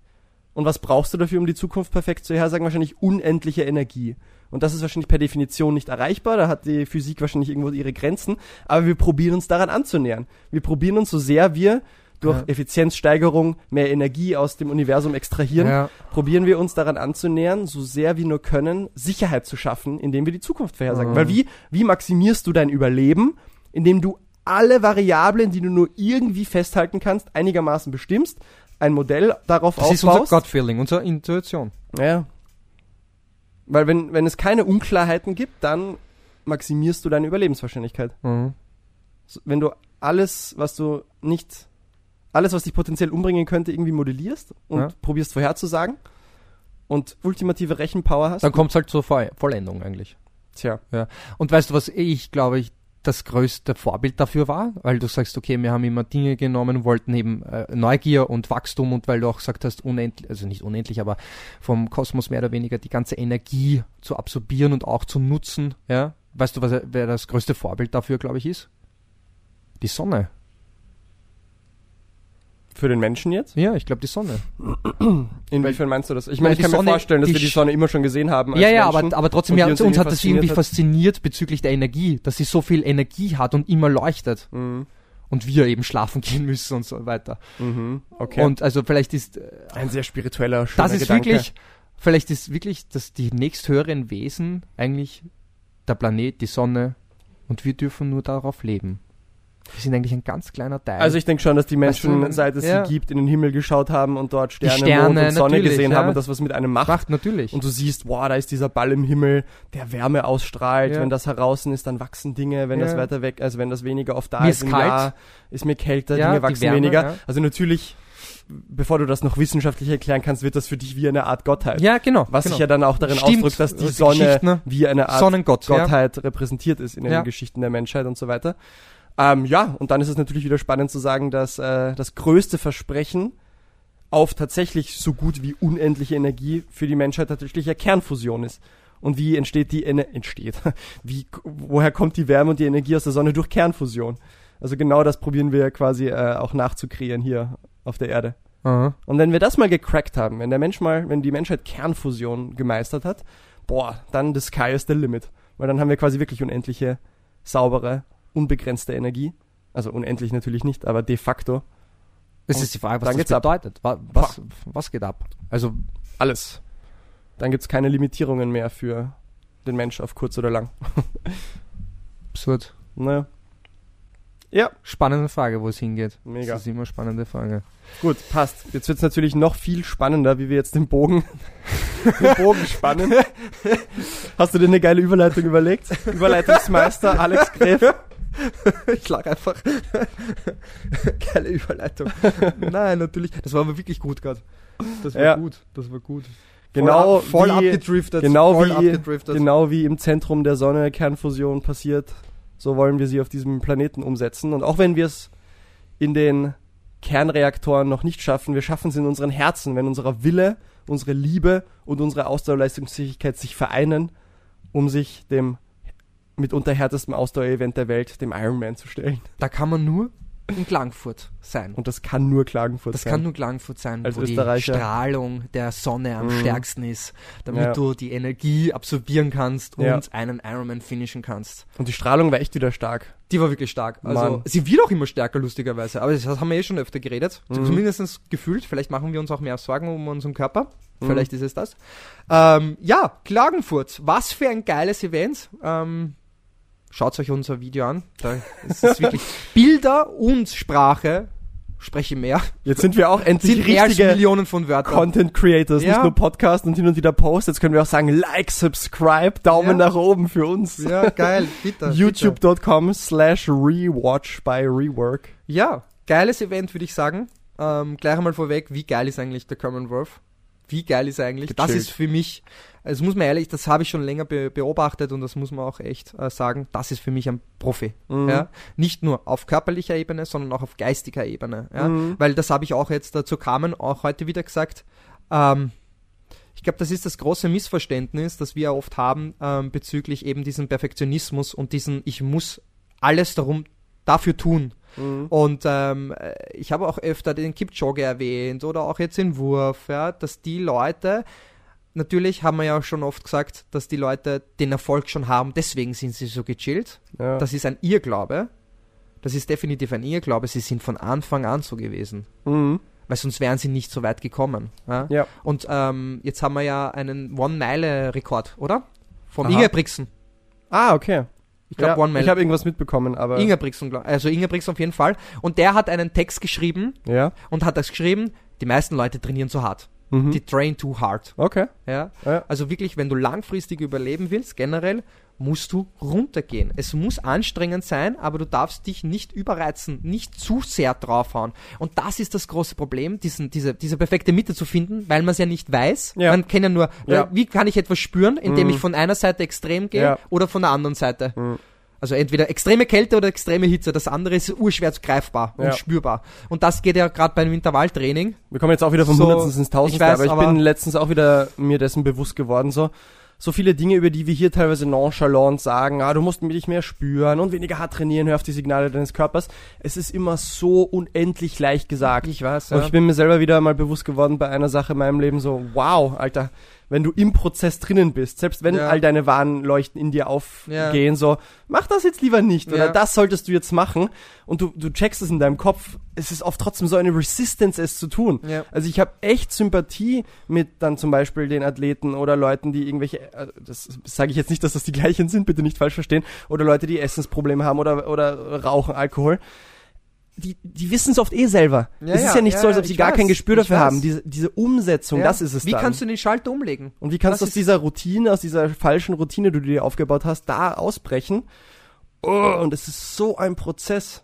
Und was brauchst du dafür, um die Zukunft perfekt zu vorhersagen? Wahrscheinlich unendliche Energie. Und das ist wahrscheinlich per Definition nicht erreichbar. Da hat die Physik wahrscheinlich irgendwo ihre Grenzen. Aber wir probieren uns daran anzunähern. Wir probieren uns so sehr wir durch Ja. Effizienzsteigerung mehr Energie aus dem Universum extrahieren, ja, probieren wir uns daran anzunähern, so sehr wir nur können, Sicherheit zu schaffen, indem wir die Zukunft vorhersagen. Mhm. Weil wie, wie maximierst du dein Überleben, indem du alle Variablen, die du nur irgendwie festhalten kannst, einigermaßen bestimmst, ein Modell darauf das ist unser aufbaust. Gut-Feeling, unsere Intuition. Ja. Weil wenn, wenn es keine Unklarheiten gibt, dann maximierst du deine Überlebenswahrscheinlichkeit. Mhm. Wenn du alles, was du nicht, alles, was dich potenziell umbringen könnte, irgendwie modellierst und Ja. probierst vorherzusagen und ultimative Rechenpower hast, Dann kommt es halt zur Voll Vollendung eigentlich. tja, Und weißt du, was ich glaube ich das größte Vorbild dafür war? Weil du sagst, okay, wir haben immer Dinge genommen, wollten eben äh, Neugier und Wachstum und weil du auch gesagt hast, unendlich, also nicht unendlich, aber vom Kosmos mehr oder weniger die ganze Energie zu absorbieren und auch zu nutzen, ja. Weißt du, was, wer das größte Vorbild dafür, glaube ich, ist? Die Sonne. Für den Menschen jetzt? Ja, ich glaube die Sonne. [CLEARS THROAT] Inwiefern meinst du das? Ich meine, ich kann mir Sonne- vorstellen, dass wir die Sonne immer schon gesehen haben. Ja, ja, aber, aber trotzdem, ja, uns, uns hat das irgendwie fasziniert fasziniert bezüglich der Energie, dass sie so viel Energie hat und immer leuchtet Mhm. und wir eben schlafen gehen müssen und so weiter. Mhm. Okay. Und also vielleicht ist äh, ein sehr spiritueller, schöner das ist Gedanke. wirklich, vielleicht ist wirklich, dass die nächsthöheren Wesen eigentlich der Planet, die Sonne und wir dürfen nur darauf leben. Wir sind eigentlich ein ganz kleiner Teil. Also ich denke schon, dass die Weißt Menschen, du, seit es ja. sie gibt, in den Himmel geschaut haben und dort Sterne, Sterne, Mond und Sonne gesehen ja. haben und das was mit einem macht. macht natürlich. Und du siehst, wow, da ist dieser Ball im Himmel, der Wärme ausstrahlt. Ja. Wenn das heraus ist, dann wachsen Dinge. Wenn das weiter weg, also wenn das weniger oft da Mir ist ist. Jahr, ist mir kälter, Dinge wachsen Wärme, weniger. Also natürlich, bevor du das noch wissenschaftlich erklären kannst, wird das für dich wie eine Art Gottheit. ja, genau. Was genau. sich ja dann auch darin Stimmt, ausdrückt, dass die also Sonne ne? wie eine Art Sonnengott, ja. Gottheit repräsentiert ist in den Ja. Geschichten der Menschheit und so weiter. Ähm, ja, und dann ist es natürlich wieder spannend zu sagen, dass äh, das größte Versprechen auf tatsächlich so gut wie unendliche Energie für die Menschheit tatsächlich ja Kernfusion ist. Und wie entsteht die Ener entsteht? [LAUGHS] Wie, woher kommt die Wärme und die Energie aus der Sonne durch Kernfusion? Also genau das probieren wir quasi äh, auch nachzukreieren hier auf der Erde. Aha. Und wenn wir das mal gecrackt haben, wenn der Mensch mal, wenn die Menschheit Kernfusion gemeistert hat, boah, dann the sky is the limit. Weil dann haben wir quasi wirklich unendliche, saubere, unbegrenzte Energie. Also unendlich natürlich nicht, aber de facto Es ist die Frage, was dann das ab. bedeutet. Wa- Was, was geht ab? Also, alles. Dann gibt's keine Limitierungen mehr für den Mensch auf kurz oder lang. [LAUGHS] absurd. Naja. Ja, Spannende Frage, wo es hingeht. Mega. Das ist immer spannende Frage. gut, passt. Jetzt wird's natürlich noch viel spannender, wie wir jetzt den Bogen, [LAUGHS] den Bogen spannen. [LAUGHS] Hast du dir eine geile Überleitung überlegt? Überleitungsmeister Alex Gräf. [LAUGHS] ich lag einfach. [LAUGHS] Geile Überleitung. Nein, natürlich. Das war aber wirklich gut gerade. Das war Ja. gut. Das war gut. Genau voll, voll wie- abgedriftet. Genau voll wie, abgedriftet. genau wie im Zentrum der Sonne Kernfusion passiert, so wollen wir sie auf diesem Planeten umsetzen. Und auch wenn wir es in den Kernreaktoren noch nicht schaffen, wir schaffen es in unseren Herzen, wenn unser Wille, unsere Liebe und unsere Ausdauerleistungsfähigkeit sich vereinen, um sich dem mitunter härtesten Ausdauerevent der Welt, dem Ironman, zu stellen. Da kann man nur in Klagenfurt sein. Und das kann nur Klagenfurt Das sein. kann nur Klagenfurt sein, Als wo die. Strahlung der Sonne am Mhm. stärksten ist, damit Ja. du die Energie absorbieren kannst und Ja. einen Ironman finishen kannst. Und die Strahlung war echt wieder stark. Die war wirklich stark. Also Mann. sie wird auch immer stärker, lustigerweise. Aber das haben wir eh schon öfter geredet. Mhm. Zumindest gefühlt. Vielleicht machen wir uns auch mehr Sorgen um unseren Körper. Mhm. Vielleicht ist es das. Ähm, ja, Klagenfurt. Was für ein geiles Event. Ähm, schaut euch unser Video an. Da ist es wirklich [LAUGHS] Bilder und Sprache. Spreche mehr. Jetzt sind wir auch endlich Sind richtige Millionen von Wörtern. Content Creators, Ja. nicht nur Podcast und hin und wieder Post. Jetzt können wir auch sagen, like, subscribe, Daumen Ja. nach oben für uns. Ja, geil. Bitte. YouTube.com slash rewatch by rework. Ja, geiles Event, würde ich sagen. Ähm, gleich einmal vorweg, wie geil ist eigentlich der Commonwealth? Wie geil ist er eigentlich? Das Gechillt. ist für mich, also muss man ehrlich, das habe ich schon länger be beobachtet und das muss man auch echt äh, sagen, das ist für mich ein Profi. Mhm. Ja? Nicht nur auf körperlicher Ebene, sondern auch auf geistiger Ebene. Ja? Mhm. Weil das habe ich auch jetzt dazu Carmen auch heute wieder gesagt. Ähm, ich glaube, das ist das große Missverständnis, das wir oft haben ähm, bezüglich eben diesem Perfektionismus und diesen, ich muss alles darum dafür tun. Mhm. Und ähm, äh, ich habe auch öfter den Kipchoge erwähnt oder auch jetzt den Wurf, ja, dass die Leute, natürlich haben wir ja auch schon oft gesagt, dass die Leute den Erfolg schon haben, deswegen sind sie so gechillt. Ja. Das ist ein Irrglaube. Das ist definitiv ein Irrglaube. Sie sind von Anfang an so gewesen. Mhm. Weil sonst wären sie nicht so weit gekommen. Ja? Ja. Und ähm, jetzt haben wir ja einen One-Meile-Rekord, oder? Vom. Ingebrigtsen. Ah, okay. Ich glaube, ja, One-Mile. ich habe irgendwas mitbekommen, aber. Ingebrigtsen, also Ingebrigtsen auf jeden Fall. Und der hat einen Text geschrieben ja. und hat das geschrieben, die meisten Leute trainieren zu hart. Mhm. Die train too hard. Okay. Ja? Ja. Also wirklich, wenn du langfristig überleben willst, generell, musst du runtergehen. Es muss anstrengend sein, aber du darfst dich nicht überreizen, nicht zu sehr draufhauen. Und das ist das große Problem, diesen, diese, diese perfekte Mitte zu finden, weil man es ja nicht weiß. Ja. Man kann ja nur, Ja. äh, wie kann ich etwas spüren, indem Mhm. ich von einer Seite extrem gehe Ja. oder von der anderen Seite. Mhm. Also entweder extreme Kälte oder extreme Hitze. Das andere ist urschwer greifbar Ja. und spürbar. Und das geht ja gerade beim Intervalltraining. Wir kommen jetzt auch wieder vom So, Hundertsten ins Tausendste, ich weiß, aber ich aber- bin letztens auch wieder mir dessen bewusst geworden, so. So viele Dinge, über die wir hier teilweise nonchalant sagen, ah, du musst dich mehr spüren und weniger hart trainieren, hör auf die Signale deines Körpers. Es ist immer so unendlich leicht gesagt. Ich weiß, Und ich bin mir selber wieder mal bewusst geworden bei einer Sache in meinem Leben so, wow, Alter, wenn du im Prozess drinnen bist, selbst wenn Ja. all deine Warnleuchten in dir aufgehen, so, mach das jetzt lieber nicht oder Ja. das solltest du jetzt machen und du, du checkst es in deinem Kopf, es ist oft trotzdem so eine Resistance, es zu tun. Ja. Also ich habe echt Sympathie mit dann zum Beispiel den Athleten oder Leuten, die irgendwelche, äh, das sage ich jetzt nicht, dass das die gleichen sind, bitte nicht falsch verstehen, oder Leute, die Essensprobleme haben oder, oder rauchen Alkohol. Die, die wissen es oft eh selber. Ja, es ist ja, ja nicht ja, so, als ob sie gar weiß, kein Gespür dafür weiß. haben. Diese, diese Umsetzung, das ist es Wie dann. kannst du den Schalter umlegen? Und wie kannst Das du aus dieser Routine, aus dieser falschen Routine, die du dir aufgebaut hast, da ausbrechen? Oh, und es ist so ein Prozess.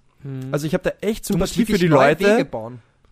Also ich habe da echt Sympathie für die Leute.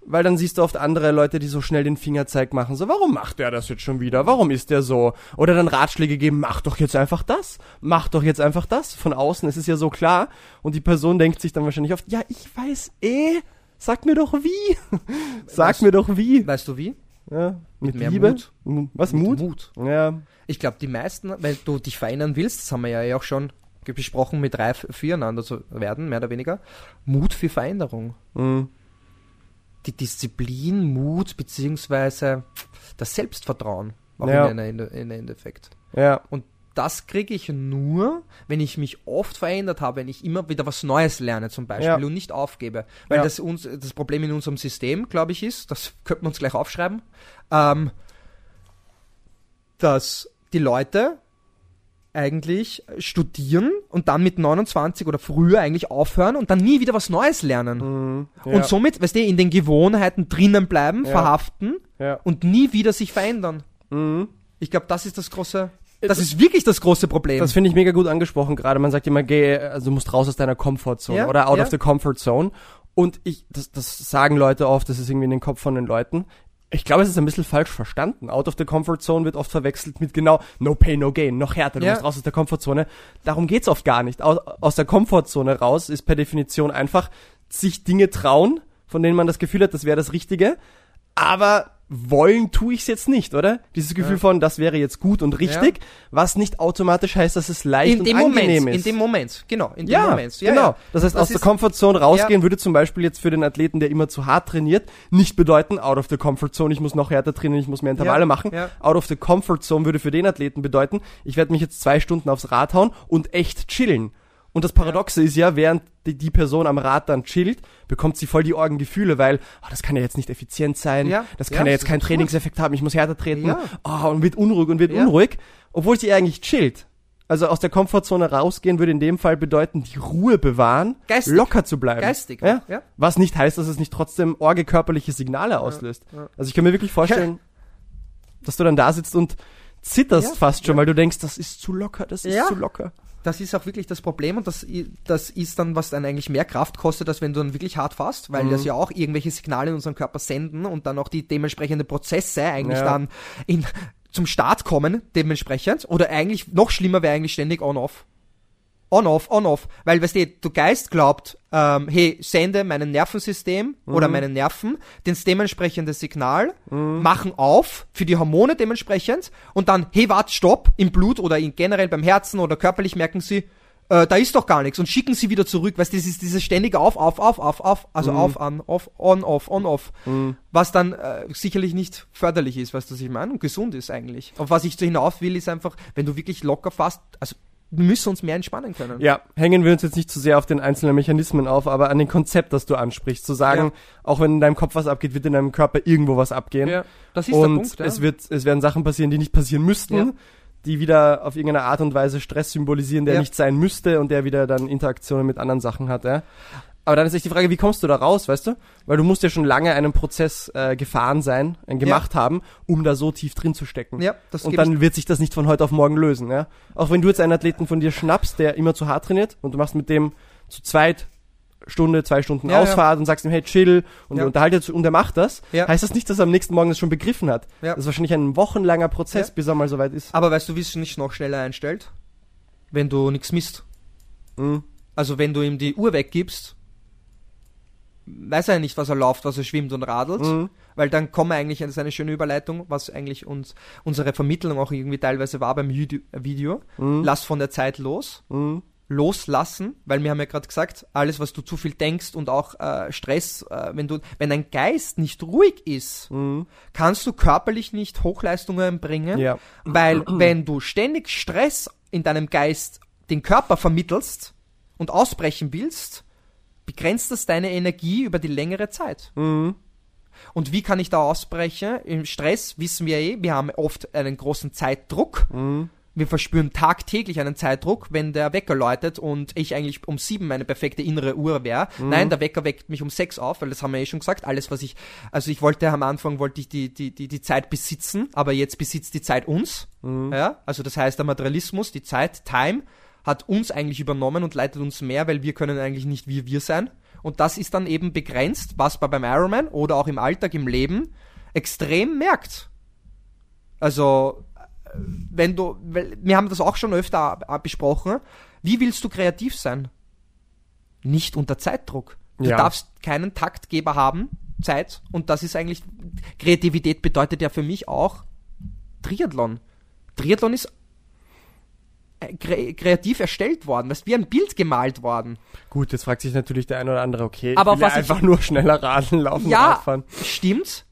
Weil dann siehst du oft andere Leute, die so schnell den Fingerzeig machen. So, warum macht der das jetzt schon wieder? Warum ist der so? Oder dann Ratschläge geben, mach doch jetzt einfach das. Mach doch jetzt einfach das. Von außen, es ist ja so klar. Und die Person denkt sich dann wahrscheinlich oft, ja, ich weiß eh. Sag mir doch wie. [LAUGHS] Sag Weißt- mir doch wie. Weißt du wie? Ja, mit, mehr Liebe. Mut. Was, Mit Mut? Mut. Ja, Ich glaube, die meisten, weil du dich verändern willst, das haben wir ja auch schon besprochen, mit reif füreinander zu werden, mehr oder weniger. Mut für Veränderung. mhm. Die Disziplin, Mut, beziehungsweise das Selbstvertrauen. Ja. in, in, in Endeffekt. ja, Und das kriege ich nur, wenn ich mich oft verändert habe, wenn ich immer wieder was Neues lerne zum Beispiel Ja. und nicht aufgebe. Weil Ja. das uns das Problem in unserem System, glaube ich, ist, das [LAUGHS] könnten wir uns gleich aufschreiben, ähm, dass die Leute eigentlich studieren und dann mit 29 oder früher eigentlich aufhören und dann nie wieder was Neues lernen. mhm. ja. Und somit, weißt du, in den Gewohnheiten drinnen bleiben, Ja. verhaften ja. und nie wieder sich verändern. Mhm. Ich glaube, das ist das große, das ist wirklich das große Problem. Das finde ich mega gut angesprochen gerade. Man sagt immer, geh, also du musst raus aus deiner Comfortzone oder out of the comfort zone. Und ich, das, das sagen Leute oft, das ist irgendwie in den Kopf von den Leuten. Ich glaube, es ist ein bisschen falsch verstanden. Out of the comfort zone wird oft verwechselt mit genau no pain, no gain, noch härter, du Ja. musst raus aus der Komfortzone. Darum geht's oft gar nicht. Aus, aus der Komfortzone raus ist per Definition einfach sich Dinge trauen, von denen man das Gefühl hat, das wäre das Richtige. Aber wollen tue ich es jetzt nicht, oder? Dieses Gefühl Ja. von, das wäre jetzt gut und richtig, was nicht automatisch heißt, dass es leicht In und dem angenehm Moment, ist. in dem Moment, genau, in dem ja, Moment. Ja, genau. ja. Das heißt, Das aus der Comfortzone rausgehen würde zum Beispiel jetzt für den Athleten, der immer zu hart trainiert, nicht bedeuten, out of the comfort zone, ich muss noch härter trainieren, ich muss mehr Intervalle Ja, machen. ja. Out of the comfort zone würde für den Athleten bedeuten, ich werde mich jetzt zwei Stunden aufs Rad hauen und echt chillen. Und das Paradoxe ist ja, während die, die Person am Rad dann chillt, bekommt sie voll die Orgengefühle, weil, oh, das kann ja jetzt nicht effizient sein, Ja, das ja, kann ja das jetzt ist kein absurd. Trainingseffekt haben, ich muss härter treten, Ja. oh, und wird unruhig und wird Ja. unruhig, obwohl sie eigentlich chillt. Also aus der Komfortzone rausgehen würde in dem Fall bedeuten, die Ruhe bewahren, Geistig. locker zu bleiben. Geistig, Ja? ja. Was nicht heißt, dass es nicht trotzdem orge körperliche Signale auslöst. ja. Also ich kann mir wirklich vorstellen, [LAUGHS] dass du dann da sitzt und zitterst Ja, fast schon, ja. weil du denkst, das ist zu locker, das ist Ja. zu locker. Das ist auch wirklich das Problem und das, das ist dann, was dann eigentlich mehr Kraft kostet, als wenn du dann wirklich hart fährst, weil Mhm. das ja auch irgendwelche Signale in unserem Körper senden und dann auch die dementsprechenden Prozesse eigentlich Ja. dann in, zum Start kommen, dementsprechend. Oder eigentlich, noch schlimmer wäre eigentlich ständig on-off. On-off, on-off. Weil, weißt du, du Geist glaubt, ähm, hey, sende meinem Nervensystem oder meinen Nerven das dementsprechende Signal, machen auf für die Hormone dementsprechend und dann, hey, warte, stopp, im Blut oder in, generell beim Herzen oder körperlich merken sie, äh, da ist doch gar nichts und schicken sie wieder zurück. Weißt du, das ist dieses ständige auf, auf, auf, auf, auf, also auf, an, auf, on, off, on, off. Was dann äh, sicherlich nicht förderlich ist, weißt du, was ich meine? Und gesund ist eigentlich. Auf was ich so hinauf will, ist einfach, wenn du wirklich locker fährst, also müssen uns mehr entspannen können. Ja, hängen wir uns jetzt nicht zu sehr auf den einzelnen Mechanismen auf, aber an den Konzept, das du ansprichst, zu sagen, auch wenn in deinem Kopf was abgeht, wird in deinem Körper irgendwo was abgehen. Ja, das ist und der Punkt. Ja. es wird, es werden Sachen passieren, die nicht passieren müssten, Ja. die wieder auf irgendeine Art und Weise Stress symbolisieren, der Ja. nicht sein müsste und der wieder dann Interaktionen mit anderen Sachen hat, ja. Aber dann ist echt die Frage, wie kommst du da raus, weißt du? Weil du musst ja schon lange einen Prozess äh, gefahren sein, äh, gemacht haben, um da so tief drin zu stecken. ja, das Und dann wird sich das nicht von heute auf morgen lösen, ja. Auch wenn du jetzt einen Athleten von dir schnappst, der immer zu hart trainiert und du machst mit dem zu zweit Stunde, zwei Stunden Ja, ja. Ausfahrt und sagst ihm, hey, chill und Ja. unterhaltet und er macht das, Ja. heißt das nicht, dass er am nächsten Morgen das schon begriffen hat. Ja. Das ist wahrscheinlich ein wochenlanger Prozess, Ja. bis er mal soweit ist. Aber weißt du, wie es nicht noch schneller einstellt? Wenn du nichts misst. Mhm. Also wenn du ihm die Uhr weggibst, weiß er ja nicht, was er läuft, was er schwimmt und radelt. Mhm. Weil dann kommen wir eigentlich, das ist eine schöne Überleitung, was eigentlich uns, unsere Vermittlung auch irgendwie teilweise war beim Video. Video. Mhm. Lass von der Zeit los. Mhm. loslassen, weil wir haben ja gerade gesagt, alles, was du zu viel denkst und auch äh, Stress, äh, wenn du, wenn dein Geist nicht ruhig ist, Mhm. kannst du körperlich nicht Hochleistungen bringen, Ja. weil wenn du ständig Stress in deinem Geist den Körper vermittelst und ausbrechen willst, begrenzt das deine Energie über die längere Zeit. Mhm. Und wie kann ich da ausbrechen? Im Stress wissen wir eh, wir haben oft einen großen Zeitdruck. Mhm. Wir verspüren tagtäglich einen Zeitdruck, wenn der Wecker läutet und ich eigentlich um sieben meine perfekte innere Uhr wäre. Nein, der Wecker weckt mich um sechs auf, weil das haben wir eh schon gesagt. Alles, was ich, also ich wollte am Anfang wollte ich die, die, die, die Zeit besitzen, aber jetzt besitzt die Zeit uns. Ja, also das heißt, der Materialismus, die Zeit, Time, hat uns eigentlich übernommen und leitet uns mehr, weil wir können eigentlich nicht wie wir sein. Und das ist dann eben begrenzt, was man beim Ironman oder auch im Alltag, im Leben extrem merkt. Also, äh, wenn du, wir haben das auch schon öfter besprochen, wie willst du kreativ sein? Nicht unter Zeitdruck. Du Ja. darfst keinen Taktgeber haben, Zeit, und das ist eigentlich, Kreativität bedeutet ja für mich auch Triathlon. Triathlon ist kreativ erstellt worden, ist wie ein Bild gemalt worden. Gut, jetzt fragt sich natürlich der eine oder andere, okay, Aber ich will was ja ich- einfach nur schneller Radeln, laufen, Ja, Radfahren. stimmt.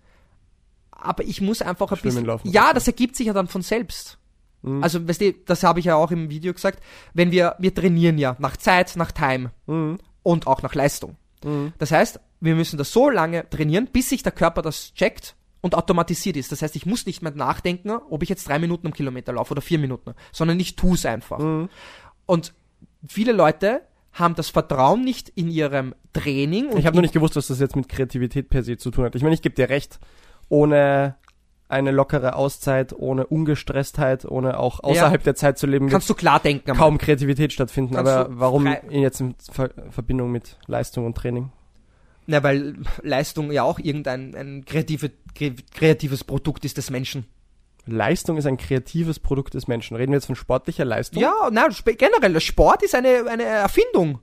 Aber ich muss einfach ein Schwimmen, bisschen. laufen, ja, das ergibt sich ja dann von selbst. Mhm. Also, weißt du, das habe ich ja auch im Video gesagt. Wenn wir, wir trainieren ja nach Zeit, nach Time Mhm. und auch nach Leistung. Mhm. Das heißt, wir müssen das so lange trainieren, bis sich der Körper das checkt und automatisiert ist. Das heißt, ich muss nicht mehr nachdenken, ob ich jetzt drei Minuten am Kilometer laufe oder vier Minuten, sondern ich tue es einfach. Mhm. Und viele Leute haben das Vertrauen nicht in ihrem Training. Und Ich habe noch nicht gewusst, was das jetzt mit Kreativität per se zu tun hat. Ich meine, ich gebe dir recht, ohne eine lockere Auszeit, ohne Ungestresstheit, ohne auch außerhalb der Zeit zu leben, kannst du klar denken. kaum Kreativität stattfinden. Kannst Aber warum jetzt in Ver Verbindung mit Leistung und Training? Na, weil Leistung ja auch irgendein ein kreative, kre kreatives Produkt ist des Menschen. Leistung ist ein kreatives Produkt des Menschen. Reden wir jetzt von sportlicher Leistung? Ja, na, generell, Sport ist eine, eine Erfindung.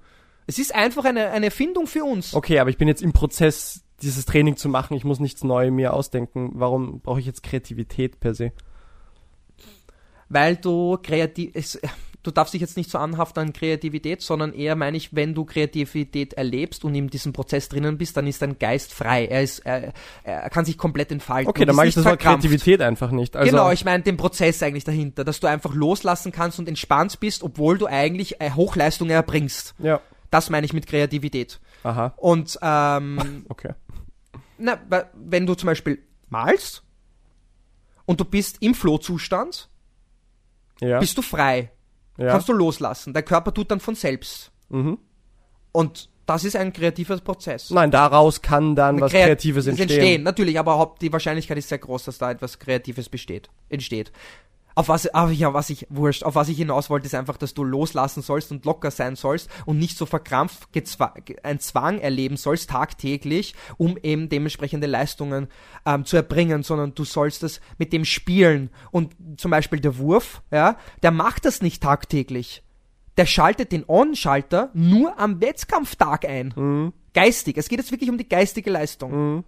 Es ist einfach eine, eine Erfindung für uns. Okay, aber ich bin jetzt im Prozess dieses Training zu machen, ich muss nichts Neues mir ausdenken. Warum brauche ich jetzt Kreativität per se? weil du kreativ, es, du darfst dich jetzt nicht so anhaften an Kreativität, sondern eher meine ich, wenn du Kreativität erlebst und in diesem Prozess drinnen bist, dann ist dein Geist frei. Er ist, er, er kann sich komplett entfalten. Okay, dann mag ich das Wort. Kreativität einfach nicht. Also, genau, ich meine den Prozess eigentlich dahinter, dass du einfach loslassen kannst und entspannt bist, obwohl du eigentlich äh, Hochleistungen erbringst. Ja. Das meine ich mit Kreativität. Aha, Und ähm, [LAUGHS] okay. na, wenn du zum Beispiel malst und du bist im Flow-Zustand, Ja. bist du frei. Ja. Kannst du loslassen. Der Körper tut dann von selbst. mhm. Und das ist ein kreativer Prozess. Nein, daraus kann dann was Kreat- Kreatives es entstehen. Natürlich, aber die Wahrscheinlichkeit ist sehr groß, dass da etwas Kreatives besteht, entsteht. Auf was, aber ja, was ich, wurscht, auf was ich hinaus wollte, ist einfach, dass du loslassen sollst und locker sein sollst und nicht so verkrampft ein Zwang erleben sollst tagtäglich, um eben dementsprechende Leistungen ähm, zu erbringen, sondern du sollst es mit dem spielen. Und zum Beispiel der Wurf, ja, der macht das nicht tagtäglich. Der schaltet den On-Schalter nur am Wettkampftag ein. Mhm. Geistig. Es geht jetzt wirklich um die geistige Leistung.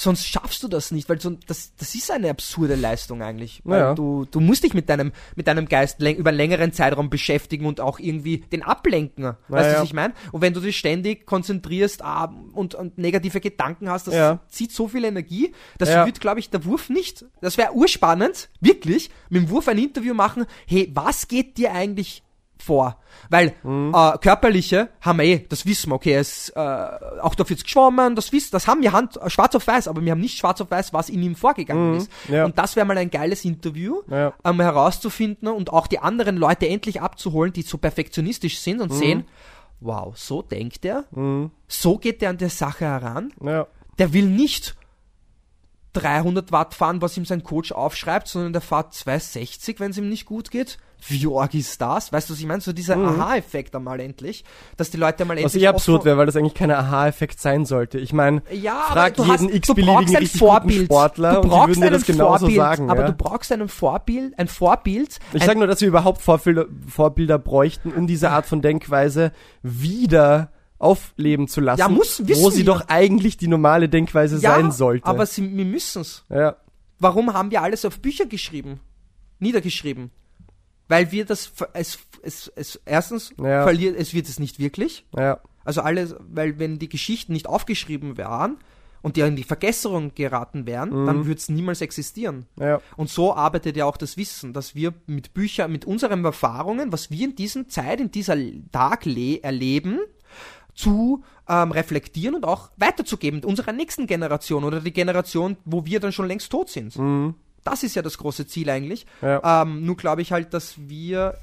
Sonst schaffst du das nicht, weil so, das, das ist eine absurde Leistung eigentlich. Weil Ja. du, du musst dich mit deinem, mit deinem Geist über einen längeren Zeitraum beschäftigen und auch irgendwie den ablenken. Weißt du, was ich meine? Und wenn du dich ständig konzentrierst ah, und, und negative Gedanken hast, das Ja. zieht so viel Energie, das Ja. wird, glaube ich, der Wurf nicht. Das wäre urspannend, wirklich, mit dem Wurf ein Interview machen. Hey, was geht dir eigentlich vor? Weil Mhm. äh, körperliche haben wir eh, das wissen wir, okay, es, äh, auch da wird's geschwommen, das wissen, das haben wir Hand, äh, schwarz auf weiß, aber wir haben nicht schwarz auf weiß, was in ihm vorgegangen ist. Mhm. ja. Und das wäre mal ein geiles Interview, Ja. ähm, herauszufinden und auch die anderen Leute endlich abzuholen, die so perfektionistisch sind Mhm. und sehen, wow, so denkt er, so geht er an der Sache heran, Ja. der will nicht 300 Watt fahren, was ihm sein Coach aufschreibt, sondern der fährt 260, wenn es ihm nicht gut geht. Wie arg ist das? Weißt du, was ich meine? So dieser Aha-Effekt einmal endlich, dass die Leute mal Mhm. Was endlich eh absurd wäre, weil das eigentlich kein Aha-Effekt sein sollte. Ich meine, ja, frag du jeden x-beliebigen brauchst richtig Vorbild. Sportler du und die brauchst würden das genauso Vorbild, sagen. Aber ja. du brauchst einen Vorbild, ein Vorbild. Ich sage nur, dass wir überhaupt Vorbilder, Vorbilder bräuchten, um diese Art von Denkweise wieder aufleben zu lassen. Ja, muss- wissen Wo sie wir. doch eigentlich die normale Denkweise ja, sein sollte. aber sie, wir müssen's. ja. Warum haben wir alles auf Bücher geschrieben? Niedergeschrieben? Weil wir das, es, es, es erstens Ja. verliert, es wird es nicht wirklich. Ja. Also alles, weil wenn die Geschichten nicht aufgeschrieben wären und die in die Vergesserung geraten wären, Mhm. dann würde es niemals existieren. Ja. Und so arbeitet ja auch das Wissen, dass wir mit Büchern, mit unseren Erfahrungen, was wir in diesem Zeit, in dieser Tag le erleben, zu ähm, reflektieren und auch weiterzugeben unserer nächsten Generation oder die Generation, wo wir dann schon längst tot sind. Mhm. Das ist ja das große Ziel eigentlich. Ja. Ähm, nur glaube ich halt, dass wir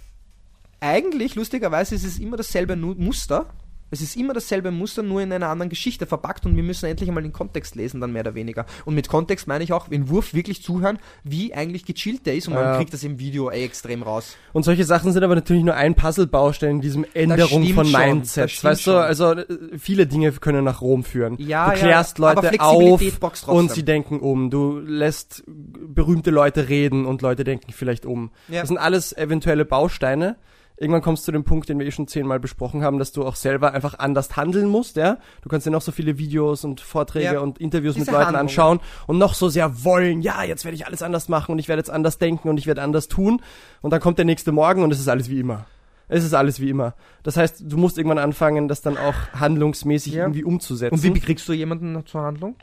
eigentlich, lustigerweise, ist es immer dasselbe Muster. Es ist immer dasselbe Muster, nur in einer anderen Geschichte verpackt und wir müssen endlich einmal den Kontext lesen, dann mehr oder weniger. Und mit Kontext meine ich auch, in Wurf wirklich zuhören, wie eigentlich gechillt der ist und man Ja. kriegt das im Video eh extrem raus. Und solche Sachen sind aber natürlich nur ein Puzzlebaustein in diesem Änderung von stimmt Weißt du, schon. also äh, viele Dinge können nach Rom führen. Ja, du ja, klärst aber Leute auf und sie denken um. Du lässt berühmte Leute reden und Leute denken vielleicht um. Ja. Das sind alles eventuelle Bausteine. Irgendwann kommst du zu dem Punkt, den wir eh schon zehnmal besprochen haben, dass du auch selber einfach anders handeln musst, ja. Du kannst dir noch so viele Videos und Vorträge Ja. und Interviews mit Diese Leuten Handlung. anschauen und noch so sehr wollen, ja, jetzt werde ich alles anders machen und ich werde jetzt anders denken und ich werde anders tun. Und dann kommt der nächste Morgen und es ist alles wie immer. Es ist alles wie immer. Das heißt, du musst irgendwann anfangen, das dann auch handlungsmäßig Ja. irgendwie umzusetzen. Und wie bekriegst du jemanden zur Handlung?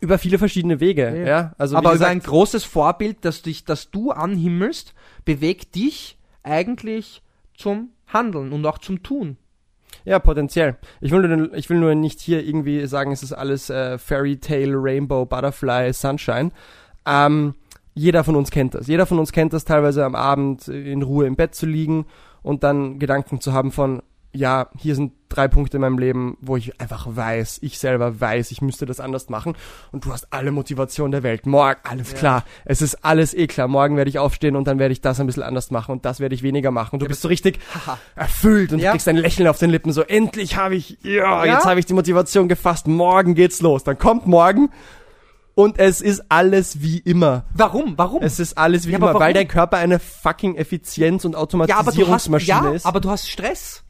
über viele verschiedene Wege, Ja. ja. Also Aber wie über ein gesagt, großes Vorbild, das, dich, das du anhimmelst, bewegt dich eigentlich zum Handeln und auch zum Tun. ja, potenziell. Ich will, nur, ich will nur nicht hier irgendwie sagen, es ist alles äh, Fairy Tale, Rainbow, Butterfly, Sunshine. Ähm, jeder von uns kennt das. Jeder von uns kennt das teilweise am Abend in Ruhe im Bett zu liegen und dann Gedanken zu haben von, ja, hier sind drei Punkte in meinem Leben, wo ich einfach weiß, ich selber weiß, ich müsste das anders machen. Und du hast alle Motivation der Welt. Morgen, alles klar. Es ist alles eh klar. Morgen werde ich aufstehen und dann werde ich das ein bisschen anders machen und das werde ich weniger machen. Und du bist so richtig erfüllt und Ja. du kriegst ein Lächeln auf den Lippen. So, endlich habe ich, ja, Ja. jetzt habe ich die Motivation gefasst. Morgen geht's los. Dann kommt morgen und es ist alles wie immer. Warum? Warum? Es ist alles wie Ja, immer, weil dein Körper eine fucking Effizienz- und ja, Automatisierungsmaschine ja, ist. aber du hast Stress.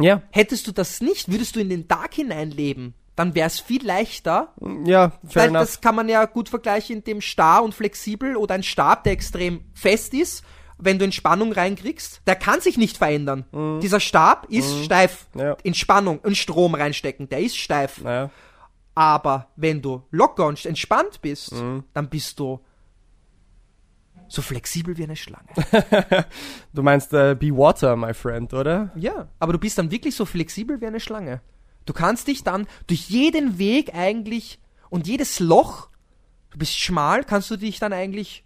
Ja. Hättest du das nicht, würdest du in den Tag hineinleben. dann wäre es viel leichter, Ja, fair weil enough. das kann man ja gut vergleichen, indem starr und flexibel oder ein Stab, der extrem fest ist, wenn du Entspannung reinkriegst, der kann sich nicht verändern. Dieser Stab ist steif. Mhm. Ja. In Spannung, in Strom reinstecken, der ist steif. Naja. Aber wenn du locker und entspannt bist, Mhm. dann bist du so flexibel wie eine Schlange. [LAUGHS] Du meinst äh, Be Water, my friend, oder? ja, aber du bist dann wirklich so flexibel wie eine Schlange. Du kannst dich dann durch jeden Weg eigentlich und jedes Loch, du bist schmal, kannst du dich dann eigentlich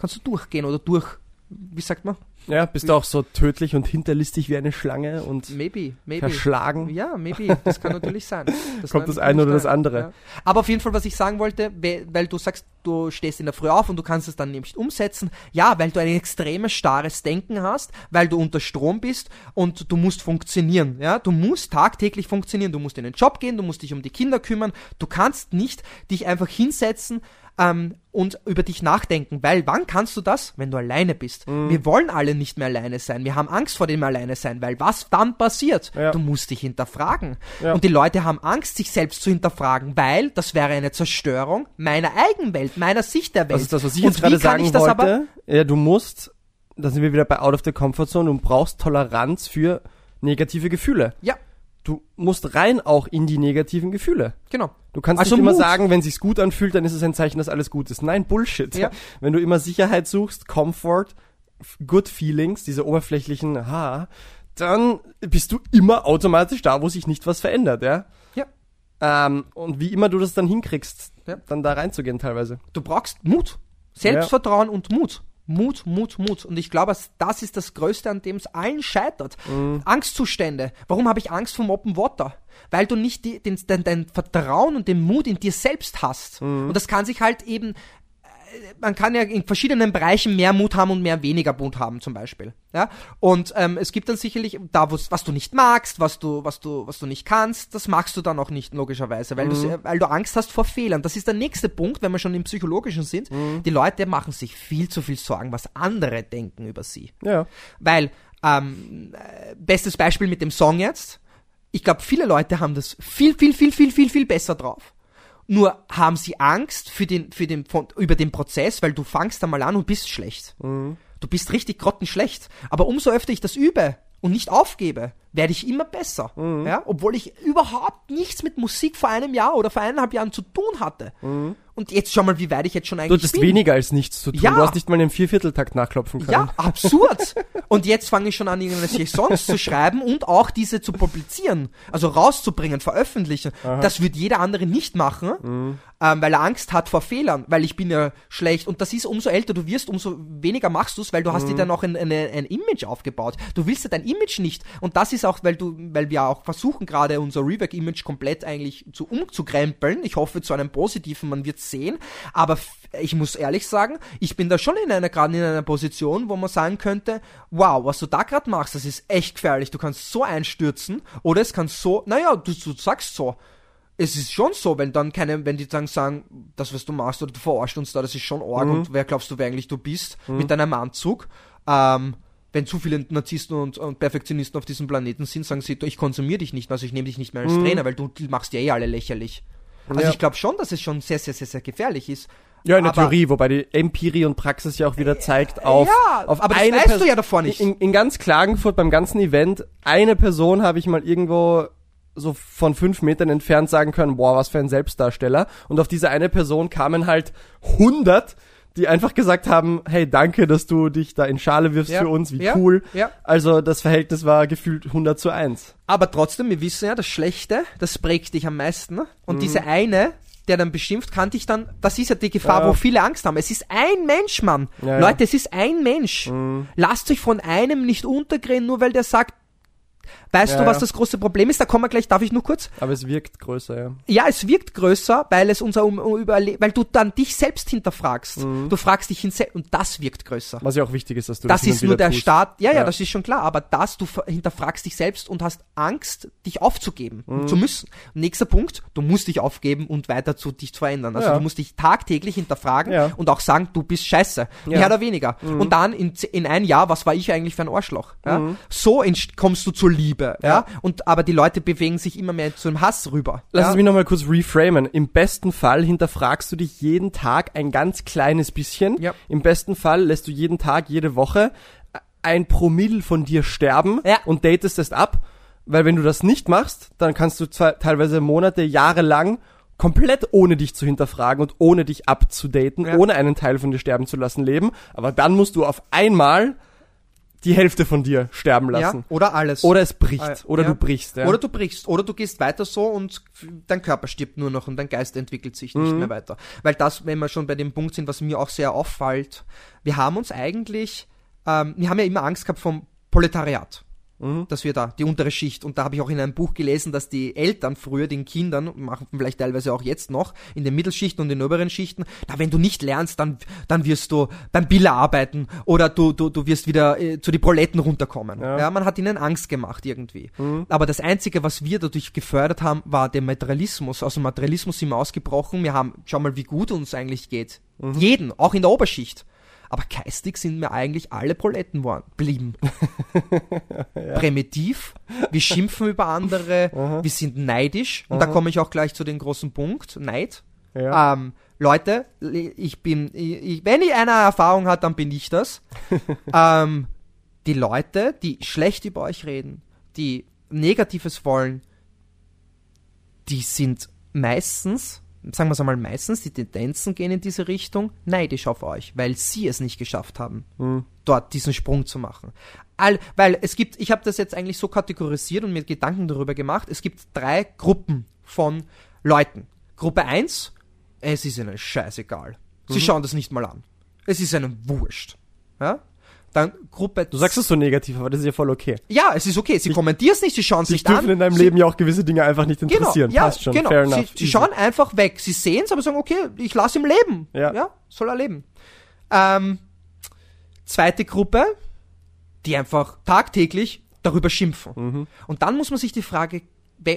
kannst du durchgehen oder durch, wie sagt man? Ja, bist du auch so tödlich und hinterlistig wie eine Schlange und Maybe, maybe. verschlagen? Ja, maybe. Das kann natürlich sein. [LAUGHS] Das Kommt das eine oder das andere? Ja. Aber auf jeden Fall, was ich sagen wollte, we- weil du sagst, du stehst in der Früh auf und du kannst es dann nämlich umsetzen. Ja, weil du ein extremes starres Denken hast, weil du unter Strom bist und du musst funktionieren. Ja, du musst tagtäglich funktionieren. Du musst in den Job gehen, du musst dich um die Kinder kümmern. Du kannst nicht dich einfach hinsetzen ähm, und über dich nachdenken, weil wann kannst du das, wenn du alleine bist? Mhm. Wir wollen alle nicht mehr alleine sein. Wir haben Angst vor dem alleine sein, weil was dann passiert? Ja. Du musst dich hinterfragen. Ja. Und die Leute haben Angst, sich selbst zu hinterfragen, weil das wäre eine Zerstörung meiner Eigenwelt, meiner Sicht der Welt. Das ist das, was ich Und jetzt gerade sagen ich das aber- wollte. ja, du musst, da sind wir wieder bei Out of the Comfort Zone, du brauchst Toleranz für negative Gefühle. Ja, Du musst rein auch in die negativen Gefühle. genau. Du kannst Also nicht immer Mut. sagen, wenn sich's gut anfühlt, dann ist es ein Zeichen, dass alles gut ist. Nein, Bullshit. Ja. [LAUGHS] Wenn du immer Sicherheit suchst, Comfort, Good Feelings, diese oberflächlichen Ha, dann bist du immer automatisch da, wo sich nicht was verändert, ja. Ja. Ähm, und wie immer du das dann hinkriegst, Ja. dann da reinzugehen teilweise. Du brauchst Mut. Selbstvertrauen und Mut. Mut, Mut, Mut. Und ich glaube, das ist das Größte, an dem es allen scheitert. Angstzustände. Warum habe ich Angst vom Open Water? Weil du nicht die, den, dein, dein Vertrauen und den Mut in dir selbst hast. Und das kann sich halt eben man kann ja in verschiedenen Bereichen mehr Mut haben und mehr weniger Mut haben, zum Beispiel. Ja? Und ähm, es gibt dann sicherlich da, was du nicht magst, was du, was du, was du nicht kannst, das machst du dann auch nicht, logischerweise, weil, du's- weil du Angst hast vor Fehlern. Das ist der nächste Punkt, wenn wir schon im Psychologischen sind. Die Leute machen sich viel zu viel Sorgen, was andere denken über sie. Ja. Weil, ähm, äh, bestes Beispiel mit dem Song jetzt. Ich glaube, viele Leute haben das viel, viel, viel, viel, viel, viel besser drauf. Nur haben sie Angst für den, für den, von, über den Prozess, weil du fangst einmal an und bist schlecht. Du bist richtig grottenschlecht. Aber umso öfter ich das übe und nicht aufgebe, werde ich immer besser. Ja? Obwohl ich überhaupt nichts mit Musik vor einem Jahr oder vor eineinhalb Jahren zu tun hatte. Und jetzt schau mal, wie weit ich jetzt schon Du eigentlich hattest bin. weniger als nichts zu tun. Ja. Du hast nicht mal einen Viervierteltakt nachklopfen können. Ja, absurd. Und jetzt fange ich schon an, irgendwelche Songs zu schreiben und auch diese zu publizieren, also rauszubringen, veröffentlichen. Das wird jeder andere nicht machen, Mhm. ähm, weil er Angst hat vor Fehlern, weil ich bin ja schlecht. Und das ist, umso älter du wirst, umso weniger machst du es, weil du Mhm. hast dir dann auch ein, eine, ein Image aufgebaut. Du willst ja dein Image nicht. Und das ist auch, weil du, weil wir auch versuchen gerade unser Rework-Image komplett eigentlich zu umzukrempeln. Ich hoffe zu einem positiven, man wird sehen. Aber ich muss ehrlich sagen, ich bin da schon in einer gerade in einer Position, wo man sagen könnte, wow, was du da gerade machst, das ist echt gefährlich. Du kannst so einstürzen oder es kann so, naja, du, du sagst so. Es ist schon so, wenn dann keine, wenn die dann sagen, das was du machst oder du verarscht uns da, das ist schon arg und wer glaubst du, wer eigentlich du bist mit deinem Anzug? Ähm, wenn zu viele Narzissten und, und Perfektionisten auf diesem Planeten sind, sagen sie, ich konsumiere dich nicht also ich nehme dich nicht mehr als Trainer, weil du machst ja eh alle lächerlich. Also Ja. ich glaube schon, dass es schon sehr, sehr, sehr, sehr gefährlich ist. Ja, in der Aber- Theorie, wobei die Empirie und Praxis ja auch wieder zeigt auf, Ja, auf aber das eine weißt Pers- du ja davor nicht. In, in ganz Klagenfurt beim ganzen Event, eine Person habe ich mal irgendwo so von fünf Metern entfernt sagen können, boah, was für ein Selbstdarsteller. Und auf diese eine Person kamen halt hundert, die einfach gesagt haben, hey, danke, dass du dich da in Schale wirfst Ja, für uns, wie ja, cool. ja. Also das Verhältnis war gefühlt 100 zu 1. Aber trotzdem, wir wissen ja, das Schlechte, das prägt dich am meisten. Und Mhm. diese eine, der dann beschimpft, kann dich dann, das ist ja die Gefahr, Ja. wo viele Angst haben. Es ist ein Mensch, Mann. Ja. Leute, es ist ein Mensch. Mhm. Lasst euch von einem nicht untergrähen, nur weil der sagt, weißt Ja, du, was das große Problem ist? Da kommen wir gleich, darf ich nur kurz? Aber es wirkt größer, ja. Ja, es wirkt größer, weil es unser um, um, Überle weil du dann dich selbst hinterfragst. Mhm. Du fragst dich hin und das wirkt größer. Was ja auch wichtig ist, dass du Das das, ist nur der tust. Start. Ja, ja, das ist schon klar. Aber das, du hinterfragst dich selbst und hast Angst, dich aufzugeben Mhm. zu müssen. Nächster Punkt, du musst dich aufgeben und weiter zu dich zu verändern. Also du musst dich tagtäglich hinterfragen und auch sagen, du bist scheiße. Ja. Mehr oder weniger. Und dann in, in ein Jahr, was war ich eigentlich für ein Arschloch? Ja? So kommst du zur Liebe, ja. Und, aber die Leute bewegen sich immer mehr zu dem Hass rüber. Lass ja? es mich nochmal kurz reframen. Im besten Fall hinterfragst du dich jeden Tag ein ganz kleines bisschen. Ja. Im besten Fall lässt du jeden Tag, jede Woche ein Promille von dir sterben Ja. und datest es ab. Weil wenn du das nicht machst, dann kannst du zwar teilweise Monate, Jahre lang komplett ohne dich zu hinterfragen und ohne dich abzudaten, Ja. ohne einen Teil von dir sterben zu lassen leben. Aber dann musst du auf einmal die Hälfte von dir sterben ja. lassen. Oder alles. Oder es bricht. Ah, oder ja. du brichst. Ja. Oder du brichst, oder du gehst weiter so und dein Körper stirbt nur noch und dein Geist entwickelt sich Mhm. nicht mehr weiter. Weil das, wenn wir schon bei dem Punkt sind, was mir auch sehr auffällt, wir haben uns eigentlich, ähm, wir haben ja immer Angst gehabt vom Proletariat. Mhm. Dass wir da, die untere Schicht, und da habe ich auch in einem Buch gelesen, dass die Eltern früher den Kindern, machen vielleicht teilweise auch jetzt noch, in den Mittelschichten und den oberen Schichten, da wenn du nicht lernst, dann, dann wirst du beim Biller arbeiten oder du, du, du wirst wieder äh, zu die Proletten runterkommen. Ja. ja, man hat ihnen Angst gemacht irgendwie. Aber das Einzige, was wir dadurch gefördert haben, war der Materialismus. Aus dem Materialismus sind wir ausgebrochen. Wir haben, schau mal, wie gut uns eigentlich geht. Jeden, auch in der Oberschicht. Aber geistig sind wir eigentlich alle Proletten worden, blieben. [LAUGHS] Primitiv, wir schimpfen über andere, wir sind neidisch. Und da komme ich auch gleich zu dem großen Punkt, Neid. Ja. Ähm, Leute, ich bin, ich- wenn ich eine Erfahrung hat, dann bin ich das. [LAUGHS] ähm, die Leute, die schlecht über euch reden, die Negatives wollen, die sind meistens, sagen wir es einmal meistens, die Tendenzen gehen in diese Richtung, neidisch auf euch, weil sie es nicht geschafft haben, dort diesen Sprung zu machen. All, weil es gibt, ich habe das jetzt eigentlich so kategorisiert und mir Gedanken darüber gemacht, es gibt drei Gruppen von Leuten. Gruppe 1, es ist ihnen scheißegal. Sie schauen das nicht mal an. Es ist ihnen wurscht. Ja? Dann Gruppe Du sagst es so negativ, aber das ist ja voll okay. ja, es ist okay. Sie kommentieren es nicht, sie schauen es nicht an. dürfen in deinem sie, Leben ja auch gewisse Dinge einfach nicht Genau, interessieren. ja, Passt schon. genau. Fair Sie, enough. sie Easy. schauen einfach weg. Sie sehen es, aber sagen, okay, ich lasse ihm leben. Ja. soll er leben. Ähm, zweite Gruppe, die einfach tagtäglich darüber schimpfen. Mhm. Und dann muss man sich die Frage,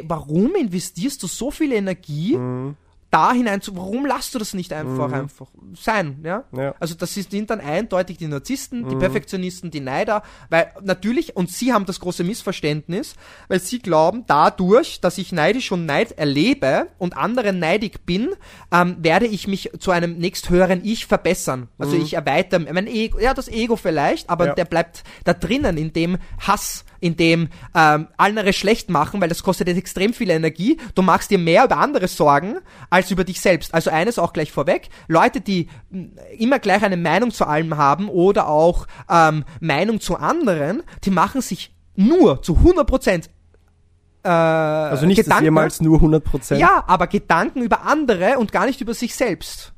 warum investierst du so viel Energie Mhm. Da hinein zu, warum lässt du das nicht einfach einfach sein, ja? Ja. Also das sind dann eindeutig die Narzissten, die Perfektionisten, die Neider, weil natürlich, und sie haben das große Missverständnis, weil sie glauben, dadurch, dass ich neidisch und Neid erlebe und anderen neidig bin, ähm, werde ich mich zu einem nächsthöheren Ich verbessern. Also ich erweitere mein Ego, ja, das Ego vielleicht, aber Ja. der bleibt da drinnen in dem Hass, in dem ähm, andere schlecht machen, weil das kostet jetzt extrem viel Energie. Du machst dir mehr über andere Sorgen als über dich selbst. Also eines auch gleich vorweg. Leute, die mh, immer gleich eine Meinung zu allem haben oder auch ähm, Meinung zu anderen, die machen sich nur zu 100 Prozent äh, Also nicht Gedanken, jemals nur 100%. ja, aber Gedanken über andere und gar nicht über sich selbst.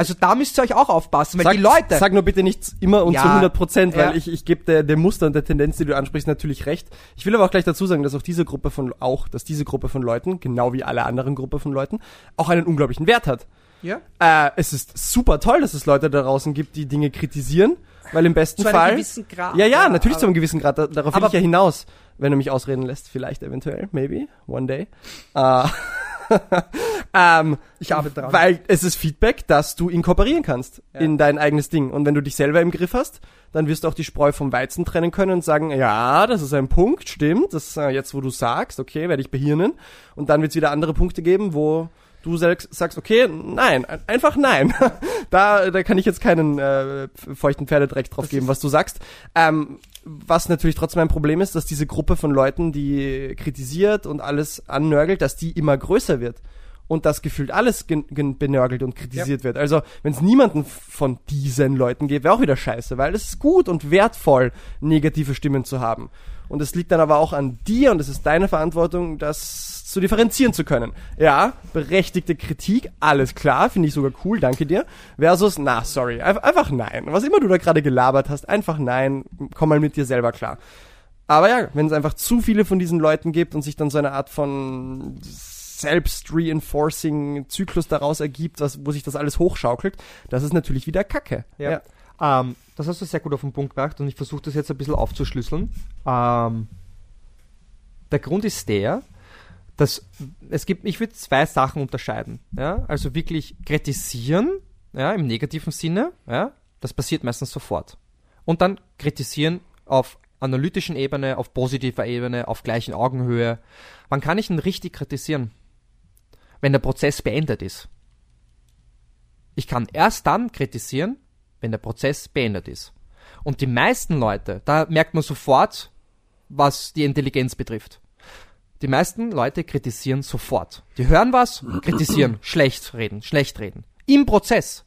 Also da müsst ihr euch auch aufpassen, weil Sag, die Leute. sag nur bitte nicht immer und Ja, zu 100 Prozent, weil ja. ich, ich gebe der, dem Muster und der Tendenz, die du ansprichst, natürlich recht. Ich will aber auch gleich dazu sagen, dass auch diese Gruppe von, auch, dass diese Gruppe von Leuten, genau wie alle anderen Gruppe von Leuten, auch einen unglaublichen Wert hat. ja? Äh, es ist super toll, dass es Leute da draußen gibt, die Dinge kritisieren, weil im besten Zu einem Fall. gewissen Grad, Ja, ja, natürlich aber- zu einem gewissen Grad. Da, darauf will ich ja hinaus, wenn du mich ausreden lässt, vielleicht eventuell, maybe, one day. Äh, [LAUGHS] [LAUGHS] ähm, Ich arbeite dran. Weil es ist Feedback, das du inkorporieren kannst Ja. in dein eigenes Ding. Und wenn du dich selber im Griff hast, dann wirst du auch die Spreu vom Weizen trennen können und sagen, ja, das ist ein Punkt, stimmt, das ist äh, jetzt, wo du sagst, okay, werde ich behirnen. Und dann wird es wieder andere Punkte geben, wo du selbst sagst, okay, nein, ein- einfach nein. [LAUGHS] da, da kann ich jetzt keinen äh, feuchten Pferdedreck drauf Das geben, was du sagst. Ähm, was natürlich trotzdem ein Problem ist, dass diese Gruppe von Leuten, die kritisiert und alles annörgelt, dass die immer größer wird. Und das gefühlt alles benörgelt und kritisiert wird. Also, wenn es niemanden von diesen Leuten gibt, wäre auch wieder scheiße, weil es ist gut und wertvoll, negative Stimmen zu haben. Und es liegt dann aber auch an dir und es ist deine Verantwortung, das zu differenzieren zu können. Ja, berechtigte Kritik, alles klar, finde ich sogar cool, danke dir. Versus, na, sorry, einfach, nein. Was immer du da gerade gelabert hast, einfach nein, komm mal mit dir selber klar. Aber ja, wenn es einfach zu viele von diesen Leuten gibt und sich dann so eine Art von selbst-reinforcing Zyklus daraus ergibt, was, wo sich das alles hochschaukelt, das ist natürlich wieder Kacke. Ja. Ähm, das hast du sehr gut auf den Punkt gebracht und ich versuche das jetzt ein bisschen aufzuschlüsseln. Ähm, der Grund ist der, dass es gibt, ich würde zwei Sachen unterscheiden. Ja? Also wirklich kritisieren, ja, im negativen Sinne, ja, das passiert meistens sofort. Und dann kritisieren auf analytischen Ebene, auf positiver Ebene, auf gleichen Augenhöhe. Wann kann ich ihn richtig kritisieren? Wenn der Prozess beendet ist. Ich kann erst dann kritisieren, wenn der Prozess beendet ist. Und die meisten Leute, da merkt man sofort, was die Intelligenz betrifft. Die meisten Leute kritisieren sofort. Die hören was, kritisieren, [CLEARS THROAT] schlecht reden, schlecht reden. Im Prozess.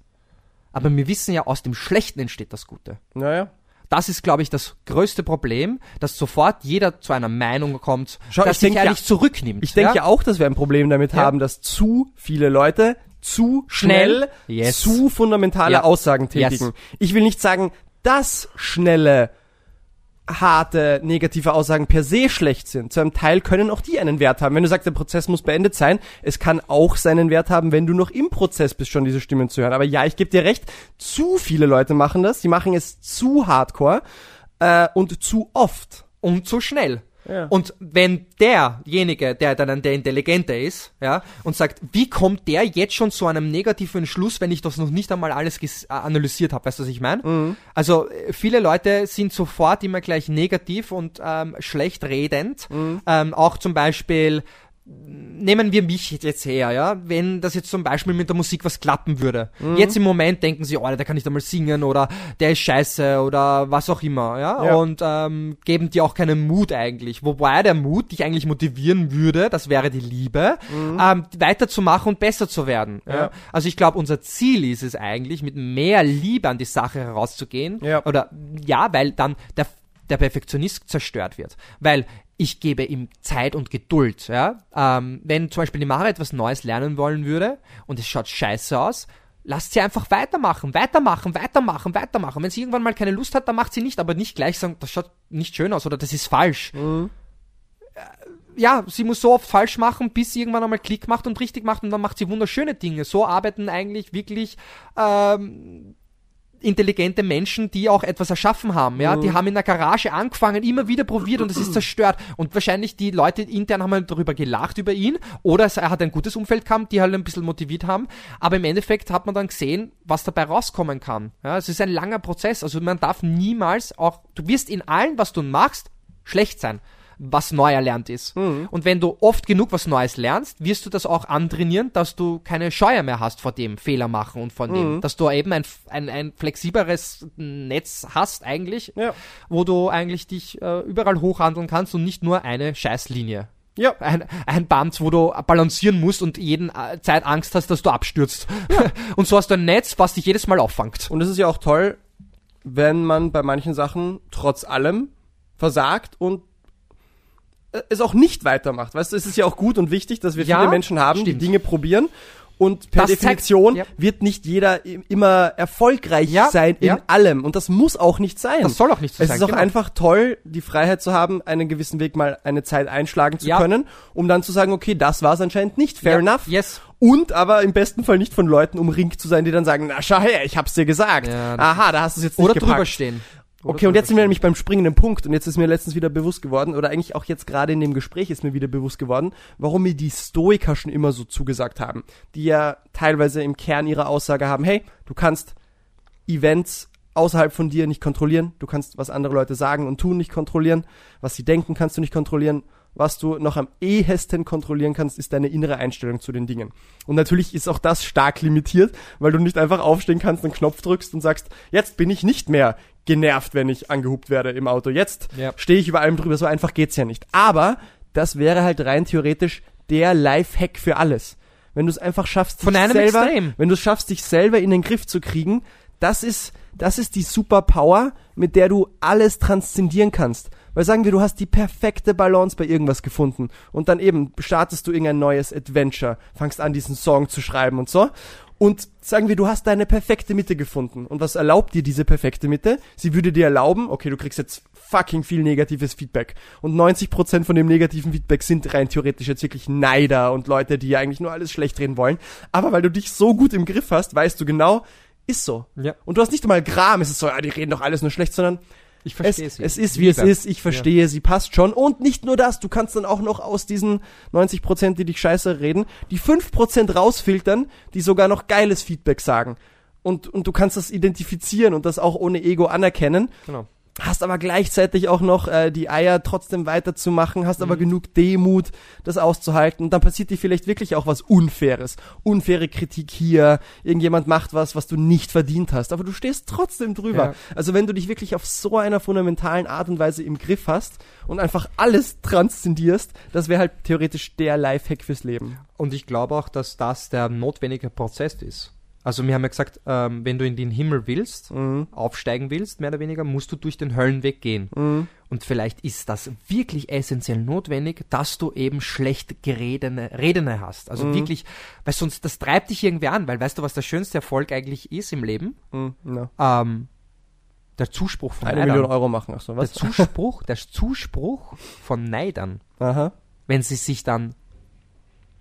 Aber wir wissen ja, aus dem Schlechten entsteht das Gute. Naja. Das ist, glaube ich, das größte Problem, dass sofort jeder zu einer Meinung kommt, Schau, dass ich sich denk ja- eigentlich zurücknimmt. Ich denke ja? auch, dass wir ein Problem damit Ja. haben, dass zu viele Leute zu schnell Yes. zu fundamentale Ja. Aussagen tätigen. Ich will nicht sagen, dass schnelle, harte, negative Aussagen per se schlecht sind. Zu einem Teil können auch die einen Wert haben. Wenn du sagst, der Prozess muss beendet sein, es kann auch seinen Wert haben, wenn du noch im Prozess bist, schon diese Stimmen zu hören. Aber ja, ich gebe dir recht, zu viele Leute machen das, die machen es zu hardcore äh, und zu oft. und zu schnell. Ja. Und wenn derjenige, der dann der Intelligente ist, ja, und sagt, wie kommt der jetzt schon zu einem negativen Schluss, wenn ich das noch nicht einmal alles äh, analysiert habe, weißt du, was ich meine? Mhm. Also äh, viele Leute sind sofort immer gleich negativ und ähm, schlecht redend. Mhm. Ähm, auch zum Beispiel nehmen wir mich jetzt her, ja, wenn das jetzt zum Beispiel mit der Musik was klappen würde. Mhm. Jetzt im Moment denken sie, oh, der kann nicht einmal singen oder der ist scheiße oder was auch immer, ja, Ja. und ähm, geben dir auch keinen Mut eigentlich. Wobei der Mut dich eigentlich motivieren würde, das wäre die Liebe, ähm, weiterzumachen und besser zu werden. Ja. Mhm. Ja. Also ich glaube, unser Ziel ist es eigentlich, mit mehr Liebe an die Sache herauszugehen. Ja. Oder ja, weil dann der, der Perfektionist zerstört wird. Weil ich gebe ihm Zeit und Geduld. Ja? Ähm, wenn zum Beispiel die Mara etwas Neues lernen wollen würde und es schaut scheiße aus, lasst sie einfach weitermachen, weitermachen, weitermachen, weitermachen. Wenn sie irgendwann mal keine Lust hat, dann macht sie nicht, aber nicht gleich sagen, das schaut nicht schön aus oder das ist falsch. Äh, Ja, sie muss so oft falsch machen, bis sie irgendwann einmal Klick macht und richtig macht und dann macht sie wunderschöne Dinge. So arbeiten eigentlich wirklich ähm, intelligente Menschen, die auch etwas erschaffen haben, ja, die haben in der Garage angefangen, immer wieder probiert und es ist zerstört. Und wahrscheinlich die Leute intern haben halt darüber gelacht über ihn oder er hat ein gutes Umfeld gehabt, die halt ein bisschen motiviert haben, aber im Endeffekt hat man dann gesehen, was dabei rauskommen kann, ja, es ist ein langer Prozess, also man darf niemals auch, du wirst in allem, was du machst, schlecht sein was neu erlernt ist. Und wenn du oft genug was Neues lernst, wirst du das auch antrainieren, dass du keine Scheuer mehr hast vor dem Fehler machen und von dem, dass du eben ein, ein, ein flexibleres Netz hast eigentlich, Ja. wo du eigentlich dich äh, überall hochhandeln kannst und nicht nur eine Scheißlinie. Ja. Ein, ein Band, wo du balancieren musst und jeden äh, Zeit Angst hast, dass du abstürzt. [LAUGHS] und so hast du ein Netz, was dich jedes Mal auffangt. Und es ist ja auch toll, wenn man bei manchen Sachen trotz allem versagt und es auch nicht weitermacht. Weißt du, es ist ja auch gut und wichtig, dass wir Ja, viele Menschen haben, stimmt. die Dinge probieren. Und per Das zeigt- Definition ja. wird nicht jeder immer erfolgreich Ja, sein in allem. Und das muss auch nicht sein. Das soll auch nicht so es sein. ist auch genau. einfach toll, die Freiheit zu haben, einen gewissen Weg mal eine Zeit einschlagen zu können, um dann zu sagen, okay, das war es anscheinend nicht. Fair enough. yes. Und aber im besten Fall nicht von Leuten umringt zu sein, die dann sagen, na schau her, ich hab's dir gesagt. Aha, da hast du es jetzt nicht Oder gepackt. drüber stehen. Okay, und jetzt sind wir nämlich beim springenden Punkt und jetzt ist mir letztens wieder bewusst geworden, oder eigentlich auch jetzt gerade in dem Gespräch ist mir wieder bewusst geworden, warum mir die Stoiker schon immer so zugesagt haben, die ja teilweise im Kern ihrer Aussage haben, hey, du kannst Events außerhalb von dir nicht kontrollieren, du kannst, was andere Leute sagen und tun, nicht kontrollieren, was sie denken, kannst du nicht kontrollieren, was du noch am ehesten kontrollieren kannst, ist deine innere Einstellung zu den Dingen. Und natürlich ist auch das stark limitiert, weil du nicht einfach aufstehen kannst, einen Knopf drückst und sagst, jetzt bin ich nicht mehr genervt, wenn ich angehupt werde im Auto. Jetzt Ja. stehe ich über allem drüber. So einfach geht's ja nicht. Aber das wäre halt rein theoretisch der Lifehack für alles. Wenn du es einfach schaffst, Von dich selber, Extrem. wenn du es schaffst, dich selber in den Griff zu kriegen, das ist, das ist die Superpower, mit der du alles transzendieren kannst. Weil sagen wir, du hast die perfekte Balance bei irgendwas gefunden und dann eben startest du irgendein neues Adventure, fangst an, diesen Song zu schreiben und so. Und sagen wir, du hast deine perfekte Mitte gefunden. Und was erlaubt dir diese perfekte Mitte? Sie würde dir erlauben, okay, du kriegst jetzt fucking viel negatives Feedback. Und 90% von dem negativen Feedback sind rein theoretisch jetzt wirklich Neider und Leute, die ja eigentlich nur alles schlecht reden wollen. Aber weil du dich so gut im Griff hast, weißt du genau, ist so. Ja. Und du hast nicht einmal Gram, es ist so, ja, die reden doch alles nur schlecht, sondern Ich es, verstehe sie. es ist, wie es Liebe. ist, ich verstehe, sie passt schon. Und nicht nur das, du kannst dann auch noch aus diesen 90%, die dich scheiße reden, die 5% rausfiltern, die sogar noch geiles Feedback sagen. Und, und du kannst das identifizieren und das auch ohne Ego anerkennen. Genau. Hast aber gleichzeitig auch noch äh, die Eier trotzdem weiterzumachen, hast aber genug Demut, das auszuhalten. Und dann passiert dir vielleicht wirklich auch was Unfaires. Unfaire Kritik hier, irgendjemand macht was, was du nicht verdient hast, aber du stehst trotzdem drüber. Ja. Also wenn du dich wirklich auf so einer fundamentalen Art und Weise im Griff hast und einfach alles transzendierst, das wäre halt theoretisch der Lifehack fürs Leben. Und ich glaube auch, dass das der notwendige Prozess ist. Also wir haben ja gesagt, ähm, wenn du in den Himmel willst, Mhm. aufsteigen willst, mehr oder weniger, musst du durch den Höllenweg gehen. Mhm. Und vielleicht ist das wirklich essentiell notwendig, dass du eben schlecht geredene Redene hast. Also Mhm. wirklich, weil sonst, das treibt dich irgendwie an, weil weißt du, was der schönste Erfolg eigentlich ist im Leben? Mhm. Ja. Ähm, der Zuspruch von Eine Neidern. Million Euro machen, ach so, Der was? Zuspruch, der Zuspruch von Neidern, Aha. wenn sie sich dann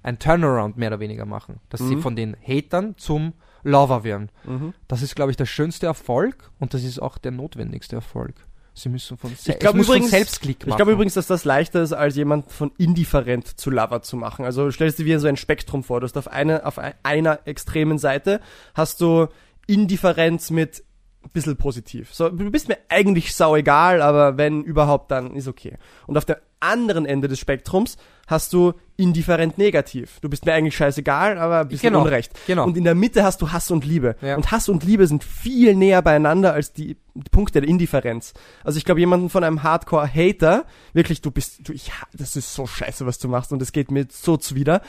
ein Turnaround mehr oder weniger machen, dass sie Mhm. von den Hatern zum Lover werden. Mhm. Das ist, glaube ich, der schönste Erfolg und das ist auch der notwendigste Erfolg. Sie müssen von, se Ich muss übrigens, Selbstklick machen. ich glaube übrigens, dass das leichter ist, als jemand von indifferent zu Lover zu machen. Also stellst dir wie so ein Spektrum vor. Du hast auf eine, auf ein- einer extremen Seite hast du Indifferenz mit ein bisschen positiv. So, du bist mir eigentlich sau egal, aber wenn überhaupt, dann ist okay. Und auf der anderen Ende des Spektrums hast du indifferent negativ. Du bist mir eigentlich scheißegal, aber ein bisschen Genau, Unrecht. genau. Und in der Mitte hast du Hass und Liebe. Ja. Und Hass und Liebe sind viel näher beieinander als die, die Punkte der Indifferenz. Also ich glaube, jemanden von einem Hardcore-Hater, wirklich, du bist, du, ich, das ist so scheiße, was du machst und es geht mir so zuwider,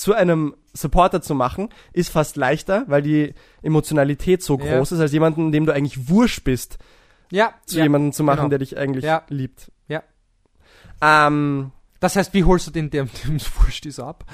zu einem Supporter zu machen, ist fast leichter, weil die Emotionalität so Ja. groß ist, als jemanden, dem du eigentlich wurscht bist, ja, zu ja, jemandem zu machen, genau. der dich eigentlich Ja. liebt. Ja. Ähm, Das heißt, wie holst du den, dem, dem es wurscht ist, ab?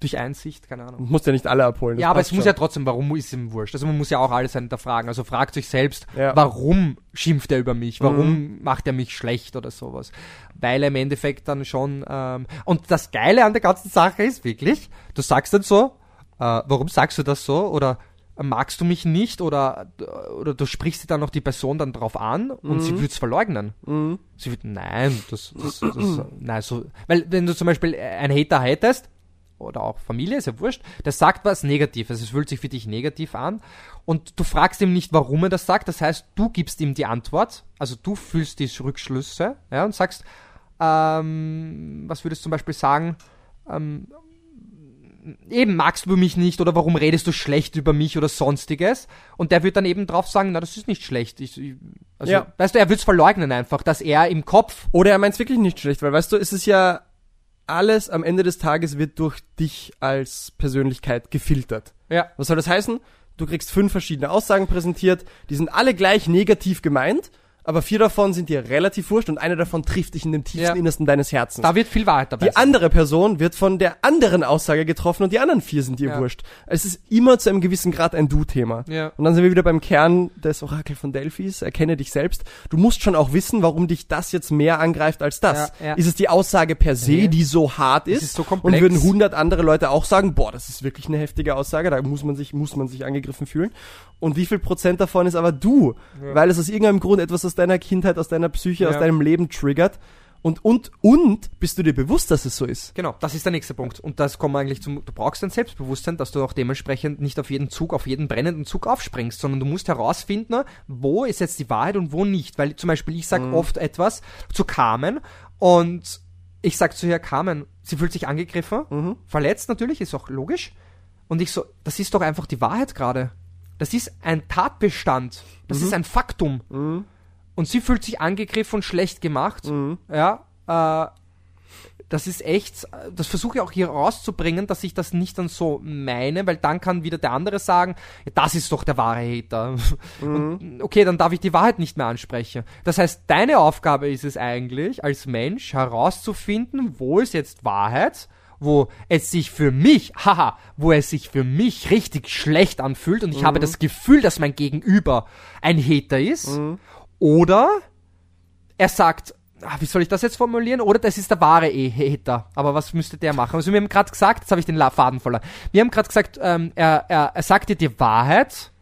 Durch Einsicht, keine Ahnung. musst ja nicht alle abholen. Ja, aber es passt muss schon. ja trotzdem, warum ist ihm wurscht? Also man muss ja auch alles hinterfragen. Also fragt euch selbst, Ja. warum schimpft er über mich? Warum Mhm. macht er mich schlecht oder sowas? Weil er im Endeffekt dann schon, ähm, und das Geile an der ganzen Sache ist wirklich, du sagst dann so, äh, warum sagst du das so? Oder äh, magst du mich nicht? Oder, oder du sprichst dann noch die Person dann drauf an und sie würde es verleugnen. Mhm. Sie wird, nein, das, das, das, nein, so, weil wenn du zum Beispiel einen Hater hatest, oder auch Familie, ist ja wurscht, der sagt was Negatives, es fühlt sich für dich negativ an. Und du fragst ihm nicht, warum er das sagt, das heißt, du gibst ihm die Antwort, also du fühlst die Rückschlüsse, ja, und sagst, ähm, was würdest du zum Beispiel sagen, ähm, eben magst du mich nicht oder warum redest du schlecht über mich oder sonstiges? Und der wird dann eben drauf sagen, na das ist nicht schlecht, ich, ich, also, Ja. weißt du, er wird es verleugnen einfach, dass er im Kopf Oder er meint es wirklich nicht schlecht, weil weißt du, es ist ja alles am Ende des Tages wird durch dich als Persönlichkeit gefiltert. Ja. Was soll das heißen? Du kriegst fünf verschiedene Aussagen präsentiert, die sind alle gleich negativ gemeint, aber vier davon sind dir relativ wurscht und eine davon trifft dich in dem tiefsten Ja. Innersten deines Herzens. Da wird viel Wahrheit dabei. die andere Person wird von der anderen Aussage getroffen und die anderen vier sind dir Ja. wurscht. Es ist immer zu einem gewissen Grad ein Du-Thema. Ja. Und dann sind wir wieder beim Kern des Orakel von Delphis. Erkenne dich selbst. Du musst schon auch wissen, warum dich das jetzt mehr angreift als das. Ja. Ist es die Aussage per se, Nee. die so hart ist? ist so und würden hundert andere Leute auch sagen, boah, das ist wirklich eine heftige Aussage, da muss man sich, muss man sich angegriffen fühlen. Und wie viel Prozent davon ist aber du? Weil es aus irgendeinem Grund etwas aus deiner Kindheit, aus deiner Psyche, aus Ja. deinem Leben triggert. Und, und, und bist du dir bewusst, dass es so ist? Genau, das ist der nächste Punkt. Und das kommen wir eigentlich zum, du brauchst ein Selbstbewusstsein, dass du auch dementsprechend nicht auf jeden Zug, auf jeden brennenden Zug aufspringst, sondern du musst herausfinden, wo ist jetzt die Wahrheit und wo nicht. Weil zum Beispiel ich sage oft etwas zu Carmen und ich sag zu ihr, Carmen, sie fühlt sich angegriffen, verletzt natürlich, ist auch logisch. Und ich so, das ist doch einfach die Wahrheit gerade. Das ist ein Tatbestand. Das ist ein Faktum. Und sie fühlt sich angegriffen und schlecht gemacht. Ja, äh, das ist echt, das versuche ich auch hier rauszubringen, dass ich das nicht dann so meine, weil dann kann wieder der andere sagen, ja, das ist doch der wahre Hater. [LAUGHS] Und, okay, dann darf ich die Wahrheit nicht mehr ansprechen. Das heißt, deine Aufgabe ist es eigentlich, als Mensch herauszufinden, wo ist jetzt Wahrheit, wo es sich für mich, [LAUGHS] haha, wo es sich für mich richtig schlecht anfühlt und ich habe das Gefühl, dass mein Gegenüber ein Hater ist. Oder er sagt, ah, wie soll ich das jetzt formulieren? Oder das ist der wahre E-Hater. Aber was müsste der machen? Also wir haben gerade gesagt, jetzt habe ich den Faden verloren. Wir haben gerade gesagt, ähm, er, er, er sagt dir die Wahrheit.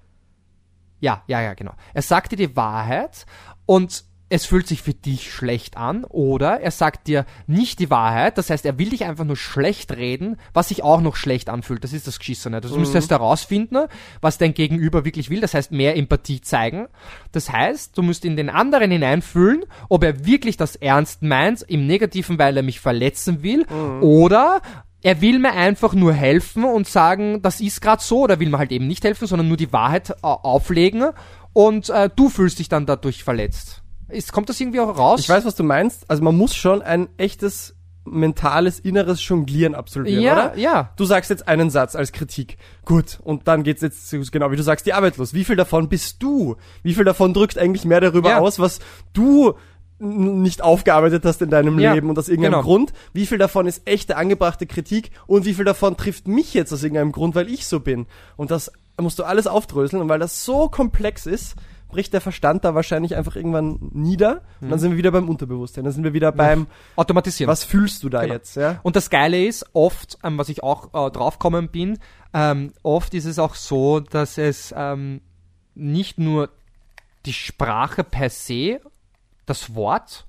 Ja, ja, ja, genau. Er sagt dir die Wahrheit und es fühlt sich für dich schlecht an oder er sagt dir nicht die Wahrheit, das heißt, er will dich einfach nur schlecht reden, was sich auch noch schlecht anfühlt. Das ist das Geschissene. Du musst erst herausfinden, was dein Gegenüber wirklich will, das heißt, mehr Empathie zeigen. Das heißt, du musst in den anderen hineinfühlen, ob er wirklich das ernst meint, im Negativen, weil er mich verletzen will oder er will mir einfach nur helfen und sagen, das ist gerade so, oder will mir halt eben nicht helfen, sondern nur die Wahrheit auflegen und äh, du fühlst dich dann dadurch verletzt. Ist, kommt das irgendwie auch raus? Ich weiß, was du meinst. Also man muss schon ein echtes mentales, inneres Jonglieren absolvieren, ja, oder? ja. Du sagst jetzt einen Satz als Kritik. Gut, und dann geht's jetzt genau, wie du sagst, die Arbeit los. Wie viel davon bist du? Wie viel davon drückt eigentlich mehr darüber Ja. aus, was du nicht aufgearbeitet hast in deinem Ja, Leben und aus irgendeinem genau. Grund? Wie viel davon ist echte, angebrachte Kritik und wie viel davon trifft mich jetzt aus irgendeinem Grund, weil ich so bin? Und das musst du alles aufdröseln und weil das so komplex ist, bricht der Verstand da wahrscheinlich einfach irgendwann nieder und Mhm. dann sind wir wieder beim Unterbewusstsein, dann sind wir wieder beim, Automatisieren. was fühlst du da Genau. jetzt, ja? Und das Geile ist, oft, ähm, was ich auch äh, draufgekommen bin, ähm, oft ist es auch so, dass es ähm, nicht nur die Sprache per se, das Wort,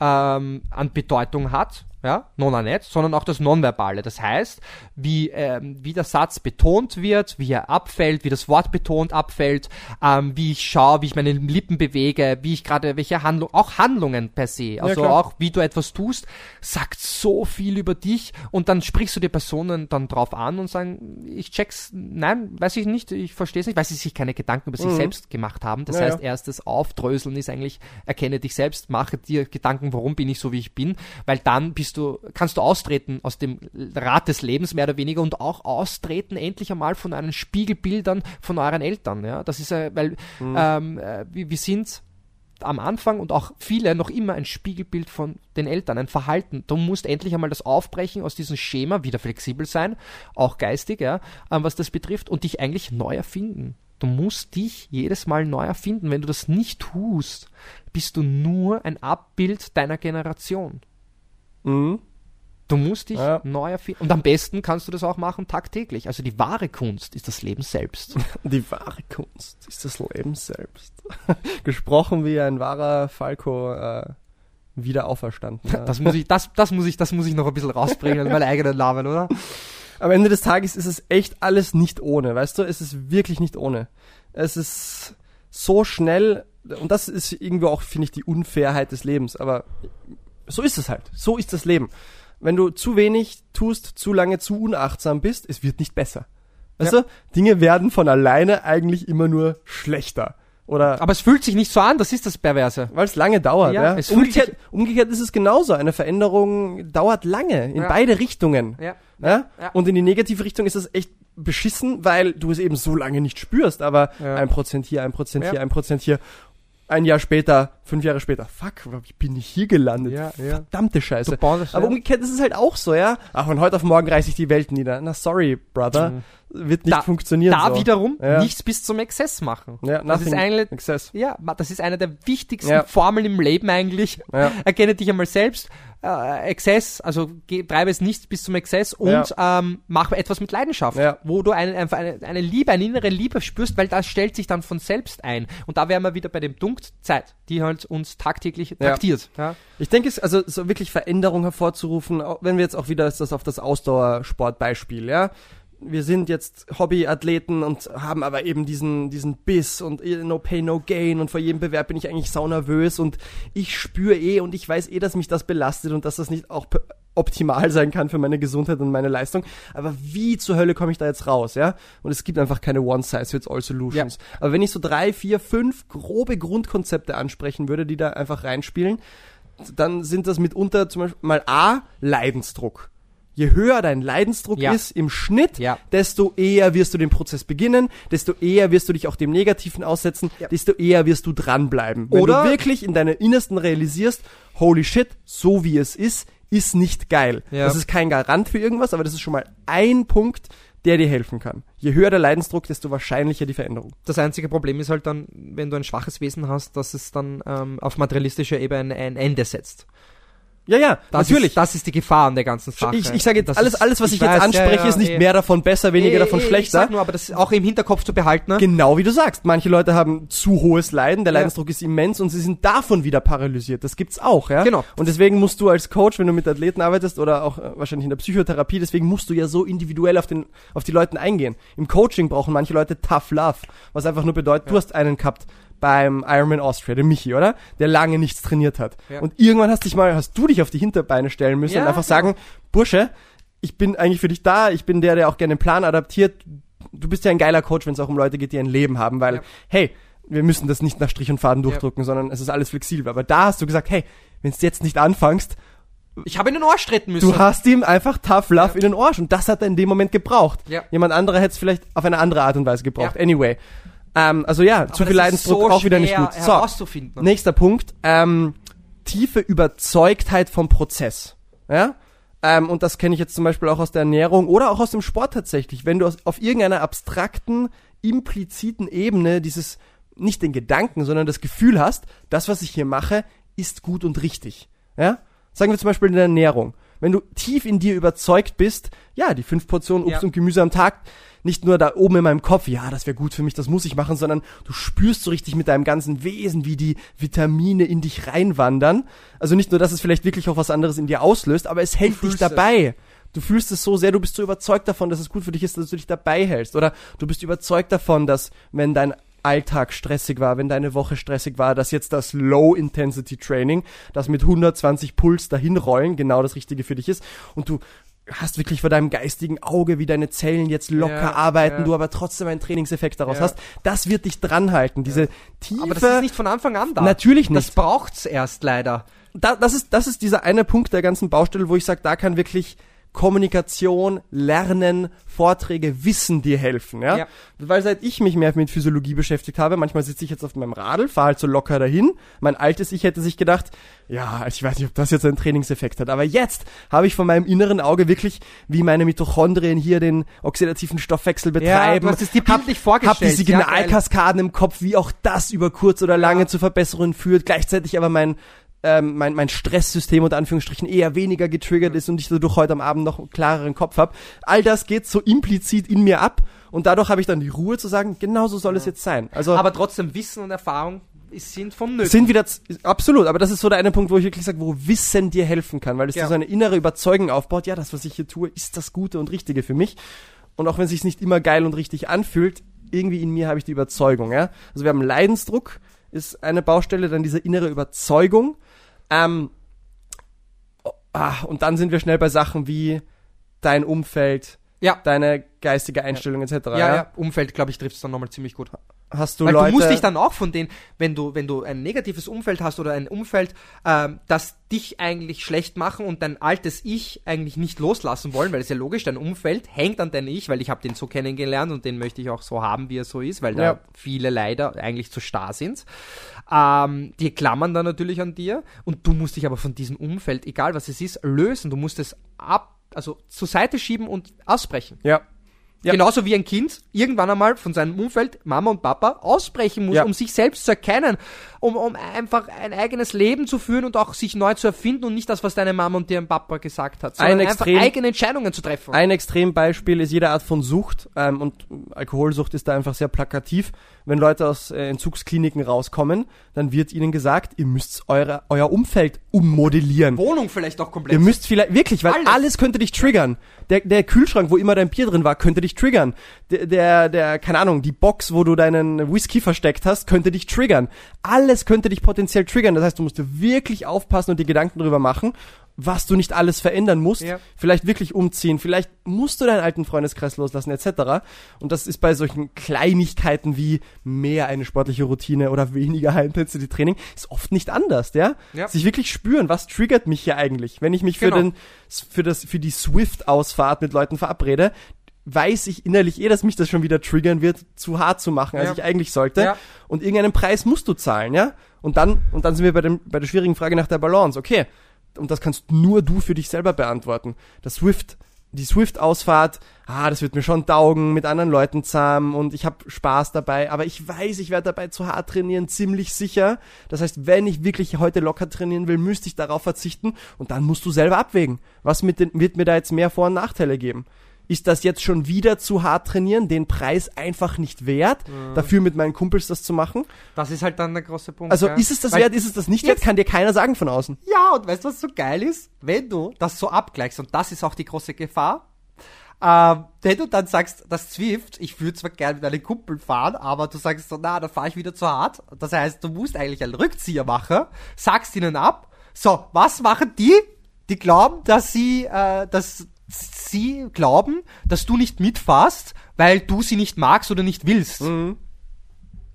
ähm, an Bedeutung hat, ja, nona nicht, sondern auch das Nonverbale. Das heißt, wie, ähm, wie der Satz betont wird, wie er abfällt, wie das Wort betont abfällt, ähm, wie ich schaue, wie ich meine Lippen bewege, wie ich gerade, welche Handlung, auch Handlungen per se, also klar. auch wie du etwas tust, sagt so viel über dich und dann sprichst du die Personen dann drauf an und sagen, ich check's, nein, weiß ich nicht, ich verstehe es nicht, weil sie sich keine Gedanken über sich selbst gemacht haben. Das Mhm. Ja, heißt, ja. erstes Aufdröseln ist eigentlich, erkenne dich selbst, mache dir Gedanken, warum bin ich so, wie ich bin, weil dann bist du, kannst du austreten aus dem Rad des Lebens mehr oder weniger und auch austreten endlich einmal von euren Spiegelbildern von euren Eltern, ja, das ist, äh, weil, Mhm. ähm, äh, wir, wir sind am Anfang und auch viele noch immer ein Spiegelbild von den Eltern, ein Verhalten. Du musst endlich einmal das aufbrechen aus diesem Schema, wieder flexibel sein, auch geistig, ja, ähm, was das betrifft, und dich eigentlich neu erfinden. Du musst dich jedes Mal neu erfinden. Wenn du das nicht tust, bist du nur ein Abbild deiner Generation. Mhm. Du musst dich Ja. neu erfinden. Und am besten kannst du das auch machen tagtäglich. Also die wahre Kunst ist das Leben selbst. [LAUGHS] Die wahre Kunst ist das Leben selbst. [LAUGHS] Gesprochen wie ein wahrer Falco äh, wieder auferstanden. Ja. Das muss ich, das, das muss ich, das muss ich noch ein bisschen rausbringen, [LAUGHS] meine eigenen Namen, oder? Am Ende des Tages ist es echt alles nicht ohne, weißt du? Es ist wirklich nicht ohne. Es ist so schnell, und das ist irgendwo auch, finde ich, die Unfairheit des Lebens, aber so ist es halt. So ist das Leben. Wenn du zu wenig tust, zu lange zu unachtsam bist, es wird nicht besser. Weißt Ja. du? Dinge werden von alleine eigentlich immer nur schlechter. Oder Aber es fühlt sich nicht so an, das ist das Perverse. weil es lange dauert. Ja, Ja, es Umgekehrt, umgekehrt ist es genauso. Eine Veränderung dauert lange in Ja. beide Richtungen. Ja. Ja? Und in die negative Richtung ist es echt beschissen, weil du es eben so lange nicht spürst. Aber ein Prozent hier, ein Prozent hier, ein Prozent hier. Ein Jahr später, fünf Jahre später, fuck, wie bin ich hier gelandet? Ja, ja. Verdammte Scheiße. Baust- Aber umgekehrt ist es halt auch so, ja. Ach, von heute auf morgen reiße ich die Welt nieder. Na, sorry, Brother. Wird nicht Da- funktionieren. Da so. wiederum Ja. nichts bis zum Exzess machen. Ja, das ist eine, excess. ja, das ist eine der wichtigsten. Formeln im Leben eigentlich. Ja. Erkenne dich einmal selbst. Äh, Exzess, also geh, treibe es nicht bis zum Exzess und ähm, mach etwas mit Leidenschaft, Ja. wo du eine, einfach eine, eine Liebe, eine innere Liebe spürst, weil das stellt sich dann von selbst ein. Und da wären wir wieder bei dem Punkt Zeit, die halt uns tagtäglich Ja. traktiert. Ja. Ich denke, es also so wirklich Veränderung hervorzurufen, wenn wir jetzt auch wieder das auf das Ausdauersportbeispiel, ja. Wir sind jetzt Hobbyathleten und haben aber eben diesen, diesen Biss und eh, no pain, no gain und vor jedem Bewerb bin ich eigentlich sau nervös und ich spüre eh und ich weiß eh, dass mich das belastet und dass das nicht auch optimal sein kann für meine Gesundheit und meine Leistung. Aber wie zur Hölle komme ich da jetzt raus, ja? Und es gibt einfach keine One-Size-Fits-All-Solutions. Aber wenn ich so drei, vier, fünf grobe Grundkonzepte ansprechen würde, die da einfach reinspielen, dann sind das mitunter zum Beispiel mal A, Leidensdruck. Je höher dein Leidensdruck Ja. ist im Schnitt, Ja. desto eher wirst du den Prozess beginnen, desto eher wirst du dich auch dem Negativen aussetzen, Ja. desto eher wirst du dranbleiben. Wenn Oder- du wirklich in deinem Innersten realisierst, holy shit, so wie es ist, ist nicht geil. Ja. Das ist kein Garant für irgendwas, aber das ist schon mal ein Punkt, der dir helfen kann. Je höher der Leidensdruck, desto wahrscheinlicher die Veränderung. Das einzige Problem ist halt dann, wenn du ein schwaches Wesen hast, dass es dann ähm, auf materialistischer Ebene ein, ein Ende setzt. Ja, ja, Das natürlich. Ist, das ist die Gefahr an der ganzen Sache. ich, ich sage jetzt, Das alles, ist- alles, was ich, weiß, jetzt anspreche, ja, ja, ist nicht eh. mehr davon besser, weniger Eh, davon Ich schlechter. sag nur, aber das auch im Hinterkopf zu behalten. Ne? Genau wie du sagst. Manche Leute haben zu hohes Leiden, der Leidensdruck ist immens und sie sind davon wieder paralysiert. Das gibt's auch, ja. Genau. Und deswegen musst du als Coach, wenn du mit Athleten arbeitest oder auch äh, wahrscheinlich in der Psychotherapie, deswegen musst du ja so individuell auf den, auf die Leuten eingehen. Im Coaching brauchen manche Leute Tough Love, was einfach nur bedeutet, du hast einen gehabt beim Ironman Austria, der Michi, oder? Der lange nichts trainiert hat. Ja. Und irgendwann hast dich mal, hast du dich auf die Hinterbeine stellen müssen Ja, und einfach sagen, Bursche, ich bin eigentlich für dich da, ich bin der, der auch gerne den Plan adaptiert. Du bist ja ein geiler Coach, wenn es auch um Leute geht, die ein Leben haben, weil, Ja. hey, wir müssen das nicht nach Strich und Faden durchdrücken, sondern es ist alles flexibel. Aber da hast du gesagt, hey, wenn du jetzt nicht anfängst, Ich habe in den Arsch treten müssen. du hast ihm einfach Tough Love in den Arsch und das hat er in dem Moment gebraucht. Ja. Jemand anderer hätte es vielleicht auf eine andere Art und Weise gebraucht. Ja. Anyway. Ähm, also ja, zu viel Leidensdruck so auch wieder nicht gut. So, nächster Punkt. Ähm, tiefe Überzeugtheit vom Prozess. Ja? Ähm, und das kenne ich jetzt zum Beispiel auch aus der Ernährung oder auch aus dem Sport tatsächlich. Wenn du aus, auf irgendeiner abstrakten, impliziten Ebene dieses, nicht den Gedanken, sondern das Gefühl hast, das, was ich hier mache, ist gut und richtig. Ja? Sagen wir zum Beispiel in der Ernährung. Wenn du tief in dir überzeugt bist, ja, die fünf Portionen Obst Ja. und Gemüse am Tag, nicht nur da oben in meinem Kopf, ja, das wäre gut für mich, das muss ich machen, sondern du spürst so richtig mit deinem ganzen Wesen, wie die Vitamine in dich reinwandern. Also nicht nur, dass es vielleicht wirklich auch was anderes in dir auslöst, aber es hält dich dabei. Du fühlst es so sehr, du bist so überzeugt davon, dass es gut für dich ist, dass du dich dabei hältst. Oder du bist überzeugt davon, dass wenn dein Alltag stressig war, wenn deine Woche stressig war, dass jetzt das Low-Intensity-Training, das mit 120 Puls dahin rollen, genau das Richtige für dich ist. Und du hast wirklich vor deinem geistigen Auge, wie deine Zellen jetzt locker Ja, arbeiten, ja. du aber trotzdem einen Trainingseffekt daraus Ja. hast. Das wird dich dranhalten. Diese tiefe... aber das ist nicht von Anfang an da. Natürlich Das nicht. braucht's erst leider. da, das ist, das ist dieser eine Punkt der ganzen Baustelle, wo ich sage, da kann wirklich Kommunikation, Lernen, Vorträge, Wissen dir helfen, ja? Ja. Weil seit ich mich mehr mit Physiologie beschäftigt habe, manchmal sitze ich jetzt auf meinem Radl, fahre halt so locker dahin. Mein altes Ich hätte sich gedacht, ja, ich weiß nicht, ob das jetzt einen Trainingseffekt hat, aber jetzt habe ich von meinem inneren Auge wirklich, wie meine Mitochondrien hier den oxidativen Stoffwechsel betreiben. du hast es dir bildlich vorgestellt. Hab die Ja. Signalkaskaden im Kopf, wie auch das über kurz oder lange Ja. zu Verbesserungen führt, gleichzeitig aber mein ähm, mein, mein Stresssystem unter Anführungsstrichen eher weniger getriggert ist und ich dadurch heute am Abend noch einen klareren Kopf habe. All das geht so implizit in mir ab und dadurch habe ich dann die Ruhe zu sagen, genau so soll es jetzt sein. Also Aber trotzdem Wissen und Erfahrung sind von nötig. sind wieder absolut, aber das ist so der eine Punkt, wo ich wirklich sage, wo Wissen dir helfen kann, weil es Ja. dir so eine innere Überzeugung aufbaut, ja, das, was ich hier tue, ist das Gute und Richtige für mich. Und auch wenn es sich nicht immer geil und richtig anfühlt, irgendwie in mir habe ich die Überzeugung, ja. Also wir haben Leidensdruck, ist eine Baustelle, dann diese innere Überzeugung. Ähm, oh, ah, und dann sind wir schnell bei Sachen wie dein Umfeld, ja. deine geistige Einstellung etc. Ja, ja, Umfeld, glaube ich, trifft es dann nochmal ziemlich gut. Hast du Weil Leute, du musst dich dann auch von denen, wenn du, wenn du ein negatives Umfeld hast oder ein Umfeld, ähm, das dich eigentlich schlecht machen und dein altes Ich eigentlich nicht loslassen wollen, weil es ja logisch, dein Umfeld hängt an dein Ich, weil ich habe den so kennengelernt und den möchte ich auch so haben, wie er so ist, weil Ja. da viele leider eigentlich zu starr sind. Ähm, die klammern dann natürlich an dir und du musst dich aber von diesem Umfeld, egal was es ist, lösen. Du musst es ab, also zur Seite schieben und ausbrechen. ja, Ja. Genauso wie ein Kind irgendwann einmal von seinem Umfeld, Mama und Papa, ausbrechen muss, Ja. um sich selbst zu erkennen, um, um einfach ein eigenes Leben zu führen und auch sich neu zu erfinden und nicht das, was deine Mama und dein Papa gesagt hat, sondern Ein einfach extrem- eigene Entscheidungen zu treffen. Ein Extrembeispiel ist jede Art von Sucht ähm, und Alkoholsucht ist da einfach sehr plakativ. Wenn Leute aus äh, Entzugskliniken rauskommen, dann wird ihnen gesagt, ihr müsst eure, euer Umfeld ummodellieren. Wohnung vielleicht auch komplett. Ihr müsst vielleicht, wirklich, weil alles. Alles. könnte dich triggern. Der, der Kühlschrank, wo immer dein Bier drin war, könnte dich triggern. Der, der, der, keine Ahnung, die Box, wo du deinen Whisky versteckt hast, könnte dich triggern. Alles könnte dich potenziell triggern. Das heißt, du musst dir wirklich aufpassen und dir Gedanken darüber machen, was du nicht alles verändern musst. Ja. Vielleicht wirklich umziehen. Vielleicht musst du deinen alten Freundeskreis loslassen, etc. Und das ist bei solchen Kleinigkeiten wie mehr eine sportliche Routine oder weniger High-Intensity-Training, ist oft nicht anders, ja? Ja. Sich wirklich spüren, was triggert mich hier eigentlich? Wenn ich mich für Genau. den, für das, für die Swift-Ausfahrt mit Leuten verabrede, weiß ich innerlich eh, dass mich das schon wieder triggern wird, zu hart zu machen, als Ja. ich eigentlich sollte. Ja. Und irgendeinen Preis musst du zahlen, ja? Und dann, und dann sind wir bei dem, bei der schwierigen Frage nach der Balance. Okay. Und das kannst nur du für dich selber beantworten. Das Swift die Swift-Ausfahrt, ah, das wird mir schon taugen, mit anderen Leuten zusammen und ich habe Spaß dabei, aber ich weiß, ich werde dabei zu hart trainieren, ziemlich sicher. Das heißt, wenn ich wirklich heute locker trainieren will, müsste ich darauf verzichten und dann musst du selber abwägen. Was mit den, wird mir da jetzt mehr Vor- und Nachteile geben? Ist das jetzt schon wieder zu hart trainieren, den Preis einfach nicht wert, Mhm. dafür mit meinen Kumpels das zu machen? Das ist halt dann der große Punkt. Also ja. ist es das Weil- wert, ist es das nicht wert, kann dir keiner sagen von außen. Ja, und weißt du, was so geil ist? Wenn du das so abgleichst, und das ist auch die große Gefahr, ähm, wenn du dann sagst, das Zwift, ich würde zwar gerne mit einem Kumpel fahren, aber du sagst so, na, da fahre ich wieder zu hart. Das heißt, du musst eigentlich einen Rückzieher machen, sagst ihnen ab. So, was machen die? Die glauben, dass sie, äh, dass sie glauben, dass du nicht mitfährst, weil du sie nicht magst oder nicht willst.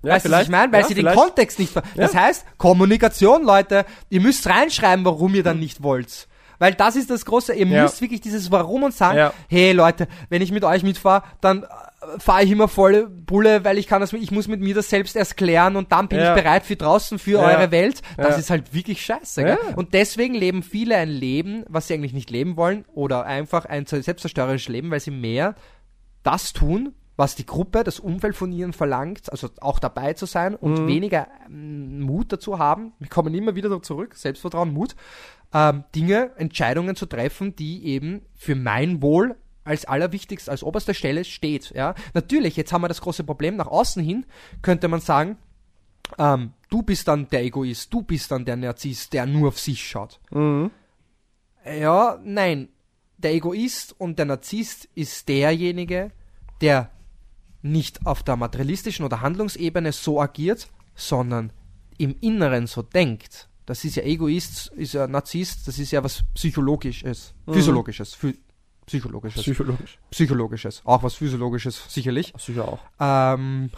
Ja, weißt du, was ich meine? Weil ja, sie vielleicht. den Kontext nicht ver Das heißt, Kommunikation, Leute, ihr müsst reinschreiben, warum ihr dann nicht wollt. Weil das ist das Große, ihr Ja. müsst wirklich dieses Warum und sagen, Ja. hey Leute, wenn ich mit euch mitfahre, dann fahre ich immer volle Bulle, weil ich kann das, ich muss mit mir das selbst erst klären und dann bin Ja. ich bereit für draußen, für Ja. eure Welt. Das Ja. ist halt wirklich scheiße. Gell? Und deswegen leben viele ein Leben, was sie eigentlich nicht leben wollen oder einfach ein selbstzerstörerisches Leben, weil sie mehr das tun, was die Gruppe, das Umfeld von ihnen verlangt, also auch dabei zu sein und weniger ähm, Mut dazu haben. Wir kommen immer wieder zurück, Selbstvertrauen, Mut, ähm, Dinge, Entscheidungen zu treffen, die eben für mein Wohl als allerwichtigst, als oberster Stelle steht. Ja? Natürlich, jetzt haben wir das große Problem, nach außen hin könnte man sagen, ähm, du bist dann der Egoist, du bist dann der Narzisst, der nur auf sich schaut. Mhm. Ja, nein. Der Egoist und der Narzisst ist derjenige, der nicht auf der materialistischen oder Handlungsebene so agiert, sondern im Inneren so denkt. Das ist ja Egoist, ist ja Narzisst, das ist ja was Psychologisches, Physiologisches, Phy Psychologisches, Psychologisch. Psychologisches, auch was Physiologisches, sicherlich. Sicher auch. Ähm,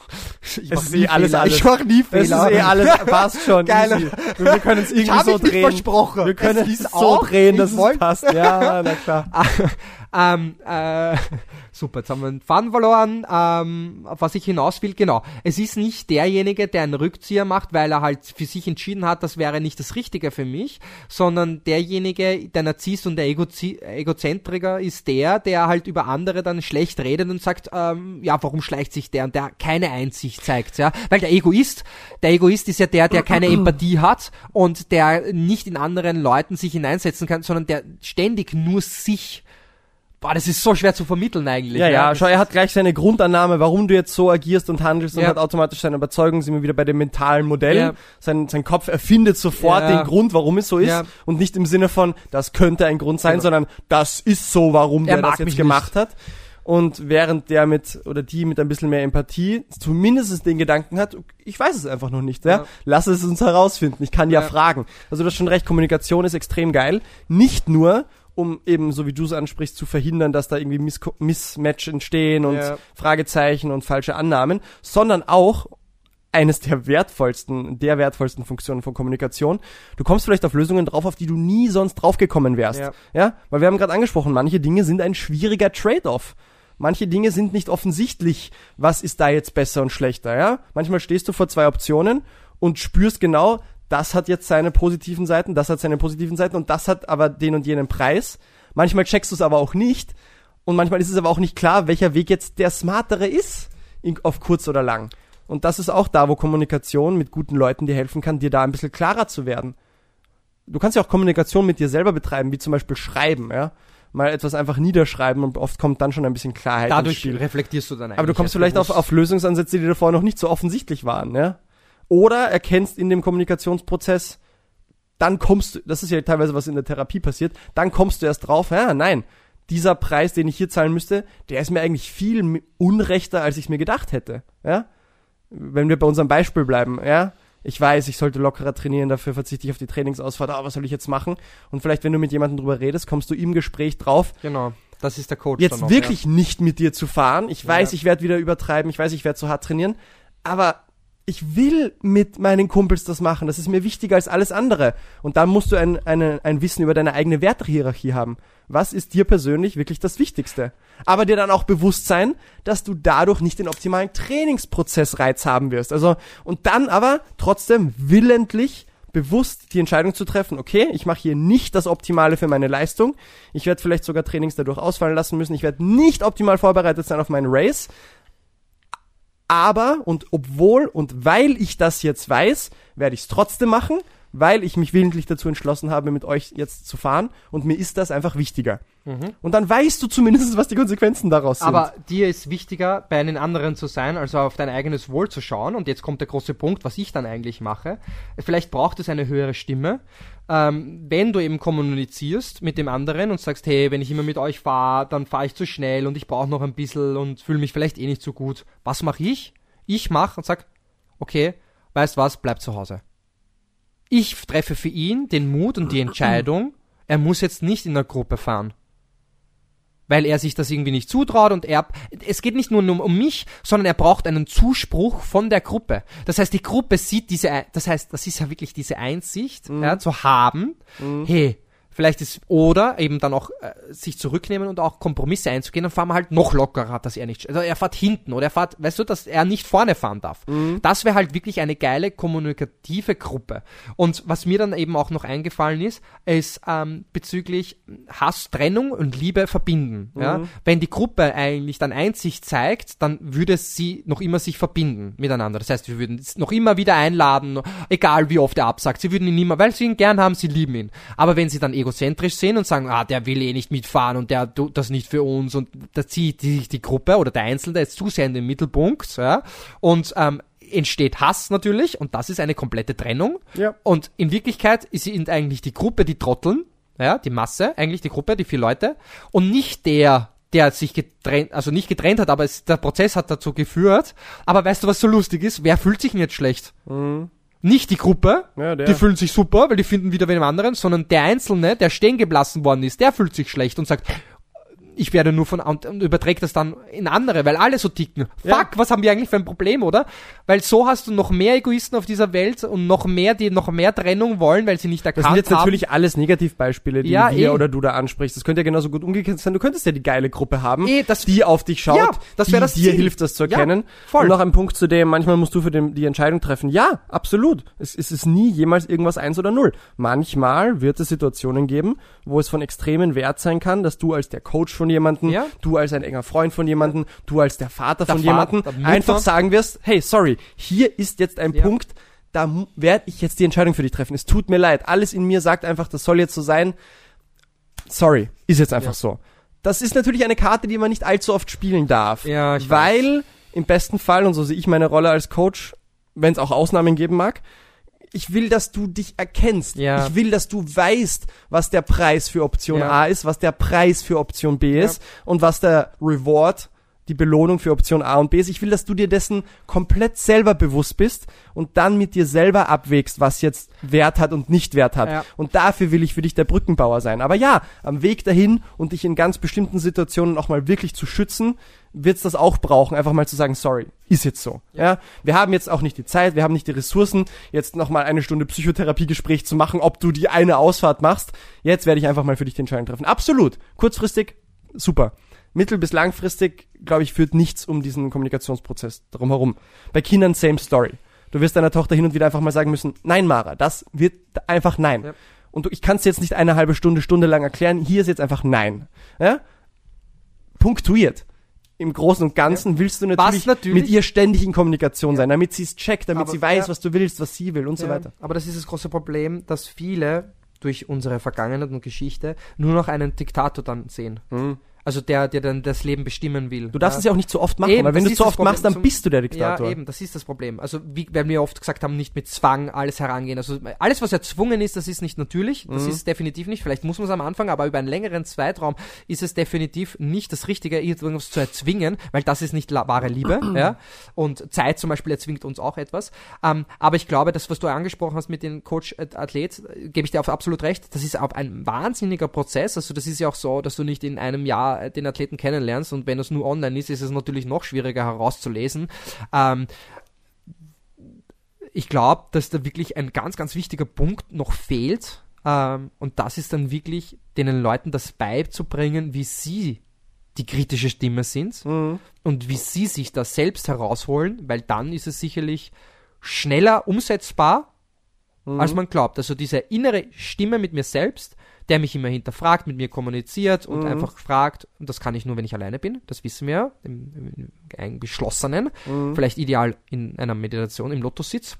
[LAUGHS] ich Es ist nie eh alles alles. Ich mach nie Fehler. ist eh alles, passt schon. Geil. easy. Wir können es Ich irgendwie so drehen. versprochen. Wir können Es es so drehen, dass ich es passt. Ja, na klar. [LAUGHS] ähm, äh, [LAUGHS] super, jetzt haben wir einen Faden verloren. Ähm, auf was ich hinaus will, genau. Es ist nicht derjenige, der einen Rückzieher macht, weil er halt für sich entschieden hat, das wäre nicht das Richtige für mich, sondern derjenige, der Narzisst und der Egozi Egozentriker ist der, der halt über andere dann schlecht redet und sagt, ähm, ja, warum schleicht sich der und der keine Einsicht zeigt, ja. Weil der Egoist, der Egoist ist ja der, der keine Empathie hat und der nicht in anderen Leuten sich hineinsetzen kann, sondern der ständig nur sich Boah, das ist so schwer zu vermitteln eigentlich. Ja, ja, Das schau, er hat gleich seine Grundannahme, warum du jetzt so agierst und handelst und Ja. hat automatisch seine Überzeugung, sind wir wieder bei dem mentalen Modell. Ja. Sein, sein Kopf erfindet sofort Ja. den Grund, warum es so ist Ja. und nicht im Sinne von, das könnte ein Grund sein, Genau. sondern das ist so, warum Er der das jetzt gemacht hat. Und während der mit, oder die mit ein bisschen mehr Empathie zumindest den Gedanken hat, ich weiß es einfach noch nicht, ja. Ja. Lass es uns herausfinden. Ich kann ja, Ja. fragen. Also du hast schon recht, Kommunikation ist extrem geil. Nicht nur, um eben, so wie du es ansprichst, zu verhindern, dass da irgendwie Miss Missmatch entstehen und Ja. Fragezeichen und falsche Annahmen, sondern auch eines der wertvollsten, der wertvollsten Funktionen von Kommunikation. Du kommst vielleicht auf Lösungen drauf, auf die du nie sonst draufgekommen wärst. Ja. ja? Weil wir haben gerade angesprochen, manche Dinge sind ein schwieriger Trade-off. Manche Dinge sind nicht offensichtlich, was ist da jetzt besser und schlechter, ja? Manchmal stehst du vor zwei Optionen und spürst genau, das hat jetzt seine positiven Seiten, das hat seine positiven Seiten und das hat aber den und jenen Preis. Manchmal checkst du es aber auch nicht und manchmal ist es aber auch nicht klar, welcher Weg jetzt der smartere ist, auf kurz oder lang. Und das ist auch da, wo Kommunikation mit guten Leuten dir helfen kann, dir da ein bisschen klarer zu werden. Du kannst ja auch Kommunikation mit dir selber betreiben, wie zum Beispiel Schreiben, ja. Mal etwas einfach niederschreiben und oft kommt dann schon ein bisschen Klarheit ins Dadurch Spiel. reflektierst du dann Aber du eigentlich kommst vielleicht auf, auf Lösungsansätze, die davor noch nicht so offensichtlich waren, ja. Oder erkennst in dem Kommunikationsprozess, dann kommst du, das ist ja teilweise was in der Therapie passiert, dann kommst du erst drauf, ja, nein, dieser Preis, den ich hier zahlen müsste, der ist mir eigentlich viel unrechter, als ich mir gedacht hätte, ja. Wenn wir bei unserem Beispiel bleiben, ja. Ich weiß, ich sollte lockerer trainieren, dafür verzichte ich auf die Trainingsausfahrt, aber was soll ich jetzt machen? Und vielleicht, wenn du mit jemandem drüber redest, kommst du im Gespräch drauf, Genau, das ist der Coach jetzt auch, wirklich nicht mit dir zu fahren. Ich weiß, Ja. ich werde wieder übertreiben, ich weiß, ich werde zu hart trainieren, aber ich will mit meinen Kumpels das machen. Das ist mir wichtiger als alles andere. Und dann musst du ein, eine, ein Wissen über deine eigene Wertehierarchie haben. Was ist dir persönlich wirklich das Wichtigste? Aber dir dann auch bewusst sein, dass du dadurch nicht den optimalen Trainingsprozessreiz haben wirst. Also, und dann aber trotzdem willentlich bewusst die Entscheidung zu treffen, okay, ich mache hier nicht das Optimale für meine Leistung. Ich werde vielleicht sogar Trainings dadurch ausfallen lassen müssen. Ich werde nicht optimal vorbereitet sein auf meinen Race. Aber und obwohl und weil ich das jetzt weiß, werde ich es trotzdem machen, weil ich mich willentlich dazu entschlossen habe, mit euch jetzt zu fahren und mir ist das einfach wichtiger. Und dann weißt du zumindest, was die Konsequenzen daraus sind. Aber dir ist wichtiger, bei den anderen zu sein, also auf dein eigenes Wohl zu schauen. Und jetzt kommt der große Punkt, was ich dann eigentlich mache. Vielleicht braucht es eine höhere Stimme. Ähm, wenn du eben kommunizierst mit dem anderen und sagst, hey, wenn ich immer mit euch fahre, dann fahre ich zu schnell und ich brauche noch ein bisschen und fühle mich vielleicht eh nicht so gut. Was mache ich? Ich mache und sag, okay, weißt was, bleib zu Hause. Ich treffe für ihn den Mut und die [CLEARS THROAT] Entscheidung, er muss jetzt nicht in der Gruppe fahren. Weil er sich das irgendwie nicht zutraut und er, es geht nicht nur um, um mich, sondern er braucht einen Zuspruch von der Gruppe. Das heißt, die Gruppe sieht diese, das heißt, das ist ja wirklich diese Einsicht, ja, zu haben, hey, vielleicht ist, oder eben dann auch äh, sich zurücknehmen und auch Kompromisse einzugehen, dann fahren wir halt noch lockerer, dass er nicht, also er fährt hinten oder er fährt, weißt du, dass er nicht vorne fahren darf. Das wäre halt wirklich eine geile kommunikative Gruppe. Und was mir dann eben auch noch eingefallen ist, ist ähm, bezüglich Hass, Trennung und Liebe verbinden. Ja? Wenn die Gruppe eigentlich dann Einsicht zeigt, dann würde sie noch immer sich verbinden miteinander. Das heißt, wir würden es noch immer wieder einladen, egal wie oft er absagt. Sie würden ihn immer, weil sie ihn gern haben, sie lieben ihn. Aber wenn sie dann egozentrisch sehen und sagen, ah, der will eh nicht mitfahren und der tut das nicht für uns und da zieht sich die Gruppe oder der Einzelne jetzt zu sehr in den Mittelpunkt, ja, und ähm, entsteht Hass natürlich und das ist eine komplette Trennung. Ja. Und in Wirklichkeit sind eigentlich die Gruppe die Trotteln, ja, die Masse, eigentlich die Gruppe, die vier Leute und nicht der, der sich getrennt, also nicht getrennt hat, aber es, der Prozess hat dazu geführt. Aber weißt du, was so lustig ist? Wer fühlt sich denn jetzt schlecht? Nicht die Gruppe, Ja, die fühlen sich super, weil die finden wieder wen anderen, sondern der Einzelne, der stehen geblassen worden ist, der fühlt sich schlecht und sagt, ich werde nur von und, und überträgt das dann in andere, weil alle so ticken. Ja. Fuck, was haben wir eigentlich für ein Problem, oder? Weil so hast du noch mehr Egoisten auf dieser Welt und noch mehr, die noch mehr Trennung wollen, weil sie nicht Das erkannt sind jetzt haben. natürlich alles Negativbeispiele, die Ja, wir eh. oder du da ansprichst. Das könnte ja genauso gut umgekehrt sein. Du könntest ja die geile Gruppe haben, Eh, das- die auf dich schaut, Ja, das die wär das dir Ziel. hilft, das zu Ja, erkennen. voll. Und noch ein Punkt zu dem, manchmal musst du für den, die Entscheidung treffen. Ja, absolut. Es, es ist nie jemals irgendwas eins oder null. Manchmal wird es Situationen geben, wo es von extremen Wert sein kann, dass du als der Coach von jemandem, Ja. du als ein enger Freund von jemandem, du als der Vater Der von jemandem einfach sagen wirst, hey, sorry, hier ist jetzt ein Ja. Punkt, da werde ich jetzt die Entscheidung für dich treffen. Es tut mir leid. Alles in mir sagt einfach, das soll jetzt so sein. Sorry, ist jetzt einfach Ja. so. Das ist natürlich eine Karte, die man nicht allzu oft spielen darf. Ja, ich weil im besten Fall, und so sehe ich meine Rolle als Coach, wenn es auch Ausnahmen geben mag, ich will, dass du dich erkennst. Ja. Ich will, dass du weißt, was der Preis für Option Ja. A ist, was der Preis für Option B ist und was der Reward, die Belohnung für Option A und B ist. Ich will, dass du dir dessen komplett selber bewusst bist und dann mit dir selber abwägst, was jetzt Wert hat und nicht Wert hat. Ja. Und dafür will ich für dich der Brückenbauer sein. Aber ja, am Weg dahin und dich in ganz bestimmten Situationen auch mal wirklich zu schützen, wird's das auch brauchen, einfach mal zu sagen, sorry, ist jetzt so. Ja. wir haben jetzt auch nicht die Zeit, wir haben nicht die Ressourcen, jetzt noch mal eine Stunde Psychotherapiegespräch zu machen, ob du die eine Ausfahrt machst. Jetzt werde ich einfach mal für dich die Entscheidung treffen. Absolut. Kurzfristig, super. Mittel- bis langfristig, glaube ich, führt nichts um diesen Kommunikationsprozess drumherum. Bei Kindern same story. Du wirst deiner Tochter hin und wieder einfach mal sagen müssen, nein, Mara, das wird einfach nein. Ja. Und du, ich kann es jetzt nicht eine halbe Stunde, Stunde lang erklären. Hier ist jetzt einfach nein. Ja? Punktuiert. Im Großen und Ganzen willst du natürlich, natürlich- mit ihr ständig in Kommunikation sein, damit sie es checkt, damit Aber- sie weiß, ja. was du willst, was sie will und so Ja, weiter. Aber das ist das große Problem, dass viele durch unsere Vergangenheit und Geschichte nur noch einen Diktator dann sehen. Also der, der dann das Leben bestimmen will. Du darfst es ja auch nicht zu oft machen, Eben, weil wenn du ist zu das oft Problem. machst, dann bist du der Diktator. Ja, eben, das ist das Problem. Also, wie, weil wir oft gesagt haben, nicht mit Zwang alles herangehen. Also, alles, was erzwungen ist, das ist nicht natürlich. Das Mhm. ist definitiv nicht. Vielleicht muss man es am Anfang, aber über einen längeren Zeitraum ist es definitiv nicht das Richtige, irgendwas zu erzwingen, weil das ist nicht wahre Liebe. [CLEARS THROAT] ja? Und Zeit zum Beispiel erzwingt uns auch etwas. Ähm, aber ich glaube, das, was du angesprochen hast mit dem Coach-Athlet, äh, gebe ich dir auf absolut recht. Das ist auch ein wahnsinniger Prozess. Also, das ist ja auch so, dass du nicht in einem Jahr äh, den Athleten kennenlernst und wenn es nur online ist, ist es natürlich noch schwieriger herauszulesen. Ähm, ich glaube, dass da wirklich ein ganz, ganz wichtiger Punkt noch fehlt. Ähm, und das ist dann wirklich den Leuten das beizubringen, wie sie die kritische Stimme sind Mhm. und wie sie sich das selbst herausholen, weil dann ist es sicherlich schneller umsetzbar als man glaubt. Also diese innere Stimme mit mir selbst, der mich immer hinterfragt, mit mir kommuniziert und einfach fragt, und das kann ich nur, wenn ich alleine bin, das wissen wir ja, im, im, im Geschlossenen, vielleicht ideal in einer Meditation, im Lotussitz.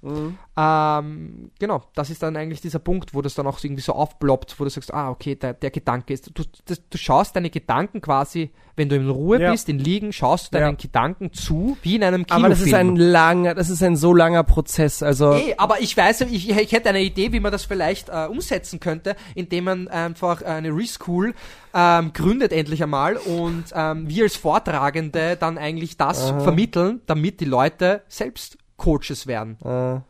Ähm, genau, das ist dann eigentlich dieser Punkt, wo das dann auch irgendwie so aufploppt, wo du sagst, ah, okay, der, der Gedanke ist, du, das, du schaust deine Gedanken quasi, wenn du in Ruhe Ja. bist, in Liegen, schaust du deinen Ja. Gedanken zu, wie in einem Kinofilm. Aber das ist ein langer, das ist ein so langer Prozess. Also Eh, aber ich weiß, ich, ich hätte eine Idee, wie man das vielleicht äh, umsetzen könnte, indem man einfach eine Reschool ähm, gründet endlich einmal und ähm, wir als Vortragende dann eigentlich das vermitteln, damit die Leute selbst Coaches werden. äh,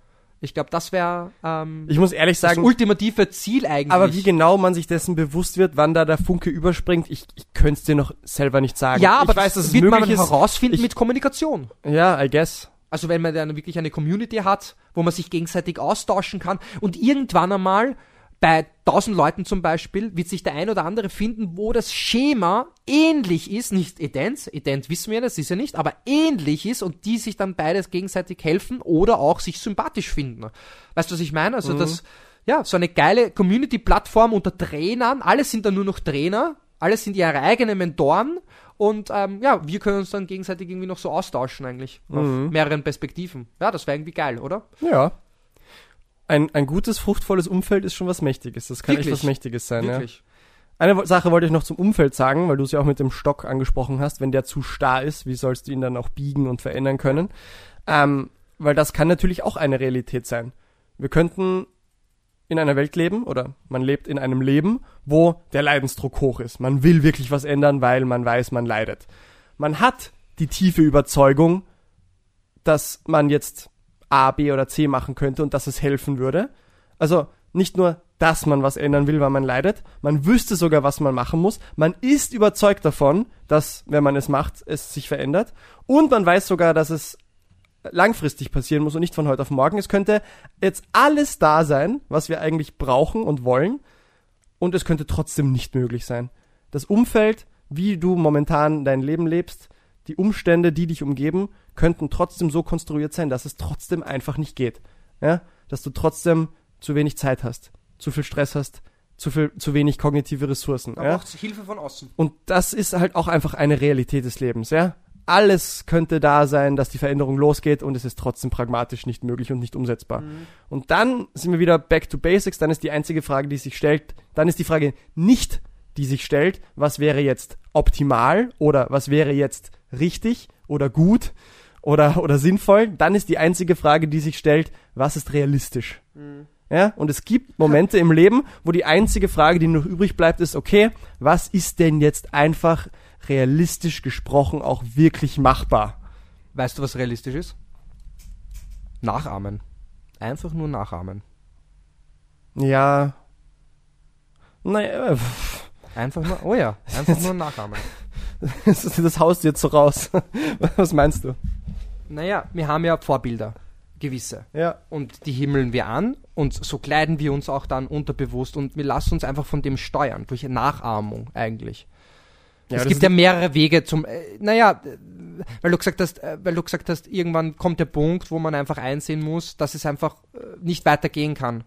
Ich glaube, das wäre ähm, ich muss ehrlich das sagen, ultimative Ziel eigentlich. aber wie genau man sich dessen bewusst wird, wann da der Funke überspringt, ich, ich könnte es dir noch selber nicht sagen. ja, aber ich weiß, das wird man ist. herausfinden Ich- mit Kommunikation. Ja, I guess. Also wenn man dann wirklich eine Community hat, wo man sich gegenseitig austauschen kann und irgendwann einmal bei 1000 Leuten zum Beispiel wird sich der ein oder andere finden, wo das Schema ähnlich ist, nicht ident, ident wissen wir, das ist ja nicht, aber ähnlich ist und die sich dann beides gegenseitig helfen oder auch sich sympathisch finden. Weißt du, was ich meine? Also das, ja, so eine geile Community-Plattform unter Trainern, alle sind dann nur noch Trainer, alle sind ihre eigenen Mentoren und ähm, ja, wir können uns dann gegenseitig irgendwie noch so austauschen eigentlich auf mehreren Perspektiven. Ja, das wäre irgendwie geil, oder? Ja. Ein, ein gutes, fruchtvolles Umfeld ist schon was Mächtiges. Das kann echt Wirklich. was Mächtiges sein. Ja. Wirklich. Eine Wo- Sache wollte ich noch zum Umfeld sagen, weil du es ja auch mit dem Stock angesprochen hast. Wenn der zu starr ist, wie sollst du ihn dann auch biegen und verändern können? Ähm, weil das kann natürlich auch eine Realität sein. Wir könnten in einer Welt leben oder man lebt in einem Leben, wo der Leidensdruck hoch ist. Man will wirklich was ändern, weil man weiß, man leidet. Man hat die tiefe Überzeugung, dass man jetzt A, B oder C machen könnte und dass es helfen würde. Also nicht nur, dass man was ändern will, weil man leidet, man wüsste sogar, was man machen muss. Man ist überzeugt davon, dass, wenn man es macht, es sich verändert. Und man weiß sogar, dass es langfristig passieren muss und nicht von heute auf morgen. Es könnte jetzt alles da sein, was wir eigentlich brauchen und wollen. Und es könnte trotzdem nicht möglich sein. Das Umfeld, wie du momentan dein Leben lebst, die Umstände, die dich umgeben, könnten trotzdem so konstruiert sein, dass es trotzdem einfach nicht geht. Ja? Dass du trotzdem zu wenig Zeit hast, zu viel Stress hast, zu viel, zu wenig kognitive Ressourcen. Da ja? braucht's Hilfe von außen. Und das ist halt auch einfach eine Realität des Lebens, ja. Alles könnte da sein, dass die Veränderung losgeht und es ist trotzdem pragmatisch nicht möglich und nicht umsetzbar. Und dann sind wir wieder back to basics, dann ist die einzige Frage, die sich stellt, dann ist die Frage nicht, die sich stellt, was wäre jetzt optimal oder was wäre jetzt richtig oder gut oder, oder sinnvoll, dann ist die einzige Frage, die sich stellt, was ist realistisch? Ja, und es gibt Momente im Leben, wo die einzige Frage, die noch übrig bleibt, ist, okay, was ist denn jetzt einfach realistisch gesprochen auch wirklich machbar? Weißt du, was realistisch ist? Nachahmen. Einfach nur nachahmen. Ja. Naja, Einfach nur, oh ja, einfach nur nachahmen. [LAUGHS] [LAUGHS] das haust du jetzt so raus. [LAUGHS] Was meinst du? Naja, wir haben ja Vorbilder, gewisse. Ja. Und die himmeln wir an und so kleiden wir uns auch dann unterbewusst und wir lassen uns einfach von dem steuern, durch Nachahmung eigentlich. ja es gibt ja mehrere Wege zum, äh, naja, äh, weil du gesagt hast, äh, weil du gesagt hast, irgendwann kommt der Punkt, wo man einfach einsehen muss, dass es einfach äh, nicht weitergehen kann.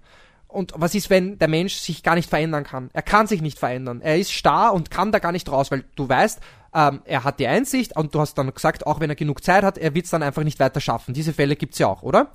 Und was ist, wenn der Mensch sich gar nicht verändern kann? Er kann sich nicht verändern. Er ist starr und kann da gar nicht raus, weil du weißt, ähm, er hat die Einsicht und du hast dann gesagt, auch wenn er genug Zeit hat, er wird es dann einfach nicht weiter schaffen. Diese Fälle gibt's ja auch, oder?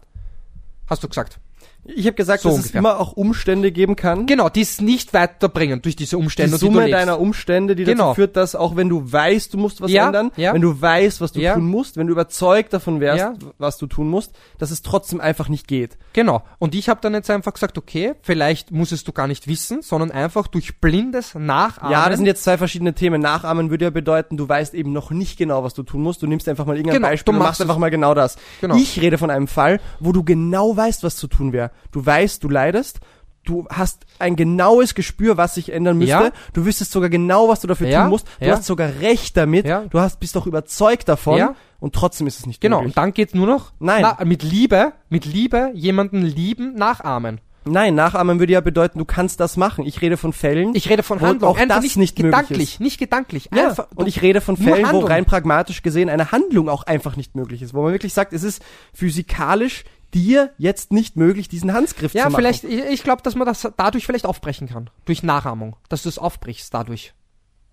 Hast du gesagt? Ich habe gesagt, So dass ungefähr. es immer auch Umstände geben kann. Genau, die es nicht weiterbringen durch diese die Umstände, die Summe lebst. deiner Umstände, die Genau. dazu führt, dass auch wenn du weißt, du musst was Ja, ändern, ja. wenn du weißt, was du Ja. tun musst, wenn du überzeugt davon wärst, was du tun musst, dass es trotzdem einfach nicht geht. Genau. Und ich habe dann jetzt einfach gesagt, okay, vielleicht musstest du gar nicht wissen, sondern einfach durch blindes Nachahmen. Ja, das sind jetzt zwei verschiedene Themen. Nachahmen würde ja bedeuten, du weißt eben noch nicht genau, was du tun musst. Du nimmst einfach mal irgendein Genau, Beispiel du und machst machst einfach mal genau das. Genau. Ich rede von einem Fall, wo du genau weißt, was zu tun wäre. Du weißt, du leidest. Du hast ein genaues Gespür, was sich ändern müsste. Ja. Du wüsstest sogar genau, was du dafür Ja, tun musst. Du ja. hast sogar recht damit. Du hast, bist doch überzeugt davon. Und trotzdem ist es nicht Genau, möglich. und dann geht's nur noch Nein. Na, mit Liebe, mit Liebe jemanden lieben, nachahmen. Nein, nachahmen würde ja bedeuten, du kannst das machen. Ich rede von Fällen. Ich rede von wo Handlung, auch das nicht, nicht möglich gedanklich, ist. nicht gedanklich. Ja, einfach, und ich rede von Fällen, wo rein pragmatisch gesehen eine Handlung auch einfach nicht möglich ist, wo man wirklich sagt, es ist physikalisch dir jetzt nicht möglich, diesen Handgriff Ja, zu machen. vielleicht, ich, ich glaube, dass man das dadurch vielleicht aufbrechen kann. Durch Nachahmung. Dass du es aufbrichst dadurch.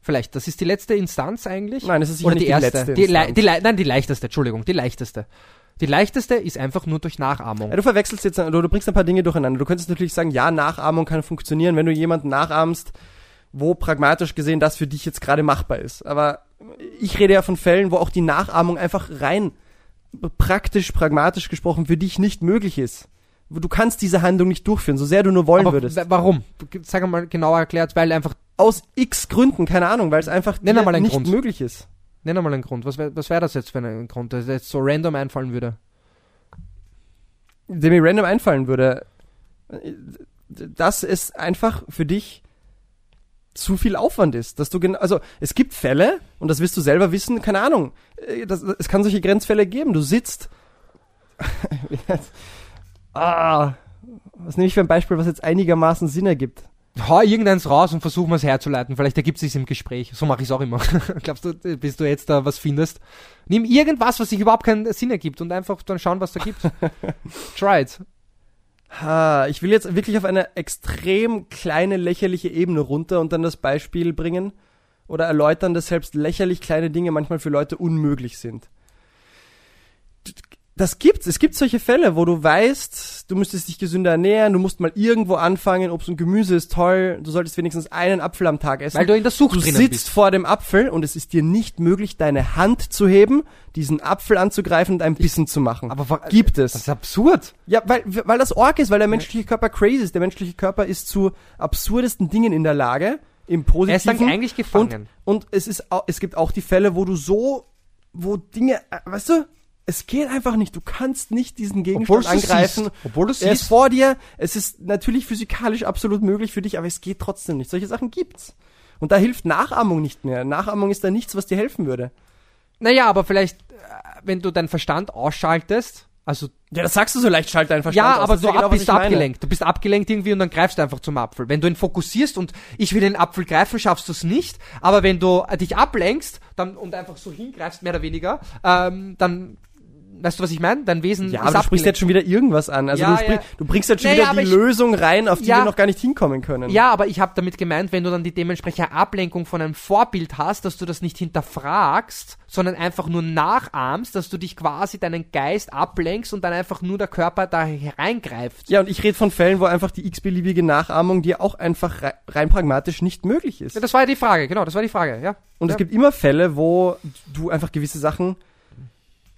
Vielleicht. Das ist die letzte Instanz eigentlich. Nein, das ist sicher Oder nicht die erste. letzte die, die, lei- nein, die leichteste, Entschuldigung, die leichteste. Die leichteste ist einfach nur durch Nachahmung. Ja, du verwechselst jetzt, du, du bringst ein paar Dinge durcheinander. Du könntest natürlich sagen, ja, Nachahmung kann funktionieren, wenn du jemanden nachahmst, wo pragmatisch gesehen das für dich jetzt gerade machbar ist. Aber ich rede ja von Fällen, wo auch die Nachahmung einfach rein praktisch, pragmatisch gesprochen für dich nicht möglich ist. Du kannst diese Handlung nicht durchführen, so sehr du nur wollen Aber würdest. warum? Sag mal genauer erklärt, weil einfach, Aus x Gründen, keine Ahnung, weil es einfach Nenn einmal einen nicht Grund. möglich ist. nenn mal einen Grund. Was wäre was wär das jetzt für ein Grund, der jetzt so random einfallen würde? der mir random einfallen würde, dass es einfach für dich zu viel Aufwand ist, dass du genau, also es gibt Fälle und das wirst du selber wissen, keine Ahnung, äh, das, es kann solche Grenzfälle geben. Du sitzt, [LAUGHS] ah, was nehme ich für ein Beispiel, was jetzt einigermaßen Sinn ergibt? Hau irgendeins raus und versuch mal es herzuleiten. Vielleicht ergibt es sich im Gespräch. So mache ich es auch immer. [LAUGHS] Glaubst du, bis du jetzt da was findest? Nimm irgendwas, was sich überhaupt keinen Sinn ergibt und einfach dann schauen, was da gibt. [LAUGHS] Try it. Ha, ich will jetzt wirklich auf eine extrem kleine lächerliche Ebene runter und dann das Beispiel bringen oder erläutern, dass selbst lächerlich kleine Dinge manchmal für Leute unmöglich sind. Das gibt's. Es gibt solche Fälle, wo du weißt, du müsstest dich gesünder ernähren, du musst mal irgendwo anfangen, Obst und Gemüse ist toll, du solltest wenigstens einen Apfel am Tag essen. Weil du in der Sucht Du drinnen sitzt bist. vor dem Apfel und es ist dir nicht möglich, deine Hand zu heben, diesen Apfel anzugreifen und ein Bissen zu machen. Aber gibt es. Das ist absurd. Ja, weil, weil das Org ist, weil der menschliche Körper crazy ist. Der menschliche Körper ist zu absurdesten Dingen in der Lage, im Er ist dann Positiven. eigentlich gefangen. Und es ist, es gibt auch die Fälle, wo du so, wo Dinge, äh, weißt du, es geht einfach nicht. Du kannst nicht diesen Gegenstand angreifen. siehst. Obwohl du Er ist vor dir. Es ist natürlich physikalisch absolut möglich für dich, aber es geht trotzdem nicht. Solche Sachen gibt's. Und da hilft Nachahmung nicht mehr. Nachahmung ist da nichts, was dir helfen würde. Naja, aber vielleicht, äh, wenn du deinen Verstand ausschaltest, also Ja, das sagst du so leicht, schalt deinen Verstand ja, aus. aber du ja genau, ab, was bist meine. abgelenkt. Du bist abgelenkt irgendwie und dann greifst du einfach zum Apfel. Wenn du ihn fokussierst und ich will den Apfel greifen, schaffst du es nicht. Aber wenn du äh, dich ablenkst dann, und einfach so hingreifst, mehr oder weniger, ähm, dann, weißt du, was ich meine? Dein Wesen Ja, ist aber du sprichst jetzt schon wieder irgendwas an. Also Ja, du, ja. du bringst jetzt schon Naja, wieder die ich- Lösung rein, auf die Ja. wir noch gar nicht hinkommen können. Ja, aber ich habe damit gemeint, wenn du dann die dementsprechende Ablenkung von einem Vorbild hast, dass du das nicht hinterfragst, sondern einfach nur nachahmst, dass du dich quasi deinen Geist ablenkst und dann einfach nur der Körper da hereingreift. Ja, und ich rede von Fällen, wo einfach die x-beliebige Nachahmung dir auch einfach rei- rein pragmatisch nicht möglich ist. Ja, das war ja die Frage, genau, das war die Frage, ja. Und es gibt immer Fälle, wo du einfach gewisse Sachen,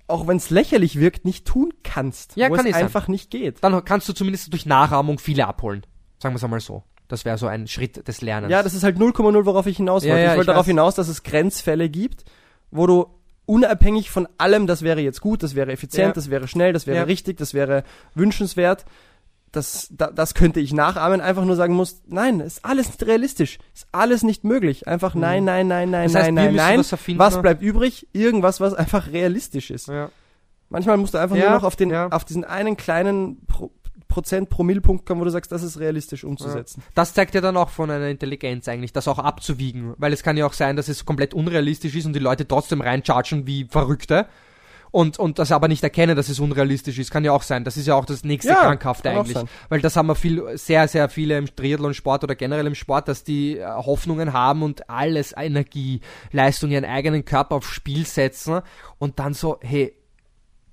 auch wenn es lächerlich wirkt, nicht tun kannst. Ja, wo kann es einfach nicht geht. dann kannst du zumindest durch Nachahmung viele abholen. Sagen wir es einmal so. Das wäre so ein Schritt des Lernens. Ja, das ist halt 0,0, worauf ich hinaus Ja, wollte. ja, ich ich wollte darauf weiß. hinaus, dass es Grenzfälle gibt, wo du unabhängig von allem, das wäre jetzt gut, das wäre effizient, Ja. das wäre schnell, das wäre Ja. richtig, das wäre wünschenswert, das, da, das könnte ich nachahmen, einfach nur sagen muss, nein, ist alles nicht realistisch, ist alles nicht möglich. Einfach nein, nein, nein, nein, Mhm. Das heißt, nein, nein, nein. was Was ne? bleibt übrig? Irgendwas, was einfach realistisch ist. ja. Manchmal musst du einfach Ja, nur noch auf den, ja. auf diesen einen kleinen Pro Prozent Promillpunkt kommen, wo du sagst, das ist realistisch umzusetzen. Das zeigt ja dann auch von einer Intelligenz eigentlich, das auch abzuwiegen. Weil es kann ja auch sein, dass es komplett unrealistisch ist und die Leute trotzdem reinchargen wie Verrückte. Und, und das aber nicht erkennen, dass es unrealistisch ist, kann ja auch sein. Das ist ja auch das nächste Ja, Krankhafte eigentlich. Weil das haben wir viel, sehr, sehr viele im Triathlon-Sport oder generell im Sport, dass die äh, Hoffnungen haben und alles, Energie, Leistung, ihren eigenen Körper aufs Spiel setzen und dann so, hey,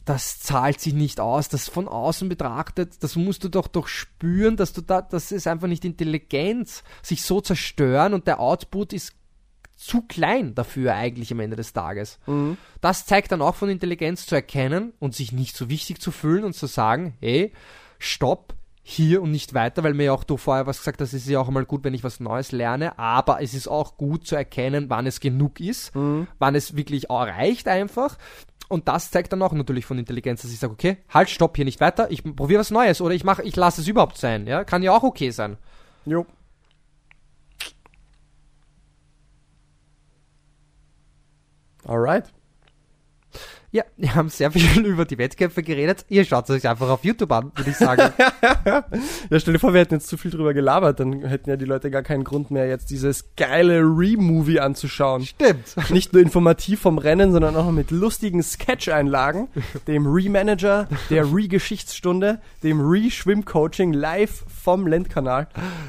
das zahlt sich nicht aus, das von außen betrachtet, das musst du doch doch spüren, dass du da, das ist einfach nicht Intelligenz, sich so zerstören und der Output ist zu klein dafür eigentlich am Ende des Tages. Mhm. Das zeigt dann auch von Intelligenz zu erkennen und sich nicht so wichtig zu fühlen und zu sagen, hey, stopp, hier und nicht weiter, weil mir ja auch du vorher was gesagt hast, es ist ja auch einmal gut, wenn ich was Neues lerne, aber es ist auch gut zu erkennen, wann es genug ist, Mhm. wann es wirklich auch reicht einfach. Und das zeigt dann auch natürlich von Intelligenz, dass ich sage, okay, halt, stopp, hier nicht weiter, ich probiere was Neues oder ich mache, ich lasse es überhaupt sein, ja, kann ja auch okay sein. Jo. Alright. Ja, wir haben sehr viel [LAUGHS] über die Wettkämpfe geredet. Ihr schaut es euch einfach auf YouTube an, würde ich sagen. [LAUGHS] Ja, stell dir vor, wir hätten jetzt zu viel drüber gelabert, dann hätten ja die Leute gar keinen Grund mehr, jetzt dieses geile Re-Movie anzuschauen. Stimmt. Nicht nur informativ vom Rennen, sondern auch mit lustigen Sketch-Einlagen, dem Re-Manager, der Re-Geschichtsstunde, dem Re-Schwimm-Coaching live vom Lendkanal.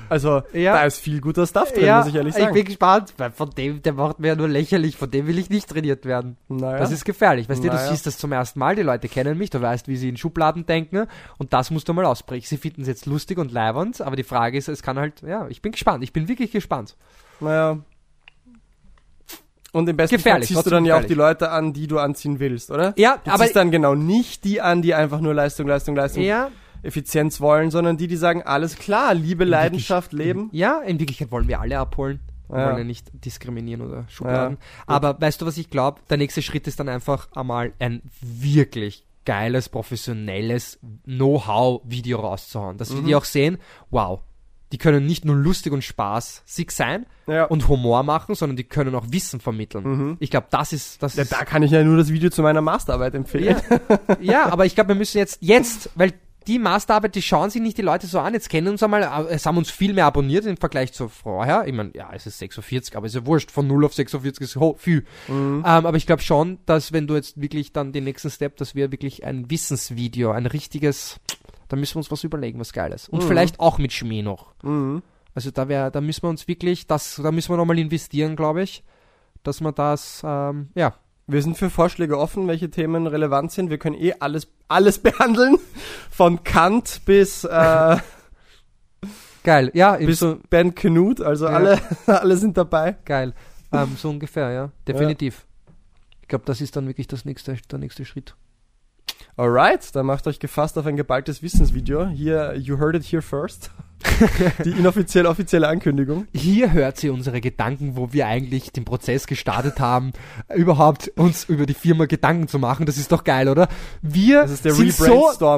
Also, Ja. da ist viel guter Stuff drin, ja, muss ich ehrlich ich sagen. bin gespannt, weil von dem, der macht mir ja nur lächerlich, von dem will ich nicht trainiert werden. naja. Das ist gefährlich. Weißt du, du Naja. siehst das zum ersten Mal, die Leute kennen mich, du weißt, wie sie in Schubladen denken und das musst du mal ausbrechen. Sie finden es jetzt lustig und leibernd, aber die Frage ist, es kann halt, ja, ich bin gespannt, ich bin wirklich gespannt. Naja. Und im besten Gefährlich, Fall ziehst du dann ja auch gefährlich. die Leute an, die du anziehen willst, oder? Ja, Du aber ziehst dann genau nicht die an, die einfach nur Leistung, Leistung, Leistung, ja, Effizienz wollen, sondern die, die sagen, alles klar, Liebe, Leidenschaft, Leben. ja, in Wirklichkeit wollen wir alle abholen. Wir Ja. wollen ja nicht diskriminieren oder Schubladen. aber weißt du, was ich glaube? Der nächste Schritt ist dann einfach einmal ein wirklich geiles, professionelles Know-how-Video rauszuhauen. Dass wir Mhm. die auch sehen, wow, die können nicht nur lustig und spaßig sein Ja. und Humor machen, sondern die können auch Wissen vermitteln. Ich glaube, das ist, das ja, ist, da kann ich ja nur das Video zu meiner Masterarbeit empfehlen. ja, ja, aber ich glaube, wir müssen jetzt, jetzt, weil die Masterarbeit, die schauen sich nicht die Leute so an. Jetzt kennen uns einmal, es haben uns viel mehr abonniert im Vergleich zu vorher. Ich meine, ja, es ist 46, aber ist ja wurscht. Von 0 auf 46 ist ho viel. Ähm, aber ich glaube schon, dass wenn du jetzt wirklich dann den nächsten Step, dass wir wirklich ein Wissensvideo, ein richtiges, da müssen wir uns was überlegen, was Geiles. Und vielleicht auch mit Schmäh noch. Mhm. Also da wäre, da müssen wir uns wirklich, das, da müssen wir nochmal investieren, glaube ich, dass man das, ähm, ja, Wir sind für Vorschläge offen, welche Themen relevant sind. Wir können eh alles, alles [LAUGHS] behandeln. Von Kant bis, äh, geil. Ja, bis so, Ben Knut. Also Ja. alle, [LAUGHS] alle sind dabei. Geil. Ähm, so ungefähr, ja. Definitiv. Ich glaube, das ist dann wirklich das nächste, der nächste Schritt. Alright, dann macht euch gefasst auf ein geballtes Wissensvideo. Hier, you heard it here first. [LAUGHS] Die inoffizielle, offizielle Ankündigung. Hier hört sie unsere Gedanken, wo wir eigentlich den Prozess gestartet haben, überhaupt uns über die Firma Gedanken zu machen. Das ist doch geil, oder? Wir Das ist der sind so,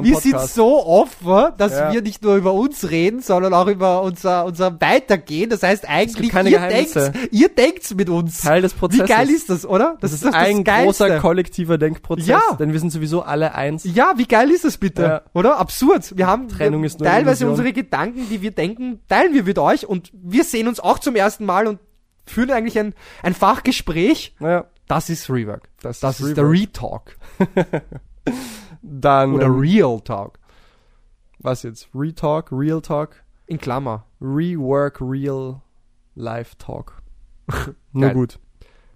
wir sind so offen, dass Ja. wir nicht nur über uns reden, sondern auch über unser, unser Weitergehen. Das heißt eigentlich, ihr Geheimnisse. denkt, ihr denkt's mit uns. Teil des Wie Prozesses. geil ist das, oder? Das ist doch ein Geilste. großer kollektiver Denkprozess, Ja. denn wir sind sowieso alle eins. Ja, wie geil ist das bitte? Ja. Oder? Absurd. Wir haben Trennung ist nur teilweise unsere Gedanken, die wir denken, teilen wir mit euch und wir sehen uns auch zum ersten Mal und führen eigentlich ein, ein Fachgespräch. Naja, Das ist Rework. das, Das ist ist der. Retalk. [LAUGHS] Dann, Oder ähm, Real Talk. was jetzt? Retalk, Real Talk, In Klammer. Rework, Real Life Talk. [LAUGHS] Geil. gut.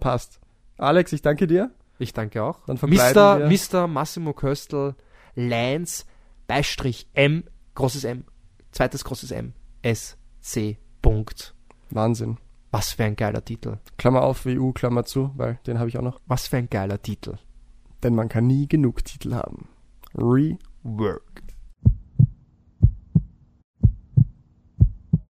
Passt. Alex, ich danke dir. Ich danke auch. Dann Mr. Mr. Massimo Köstl, Lance, Beistrich M, großes M, zweites großes M, S, C, Punkt. Wahnsinn. Was für ein geiler Titel. Klammer auf, WU, Klammer zu, weil den habe ich auch noch. Was für ein geiler Titel. Denn man kann nie genug Titel haben. Rework.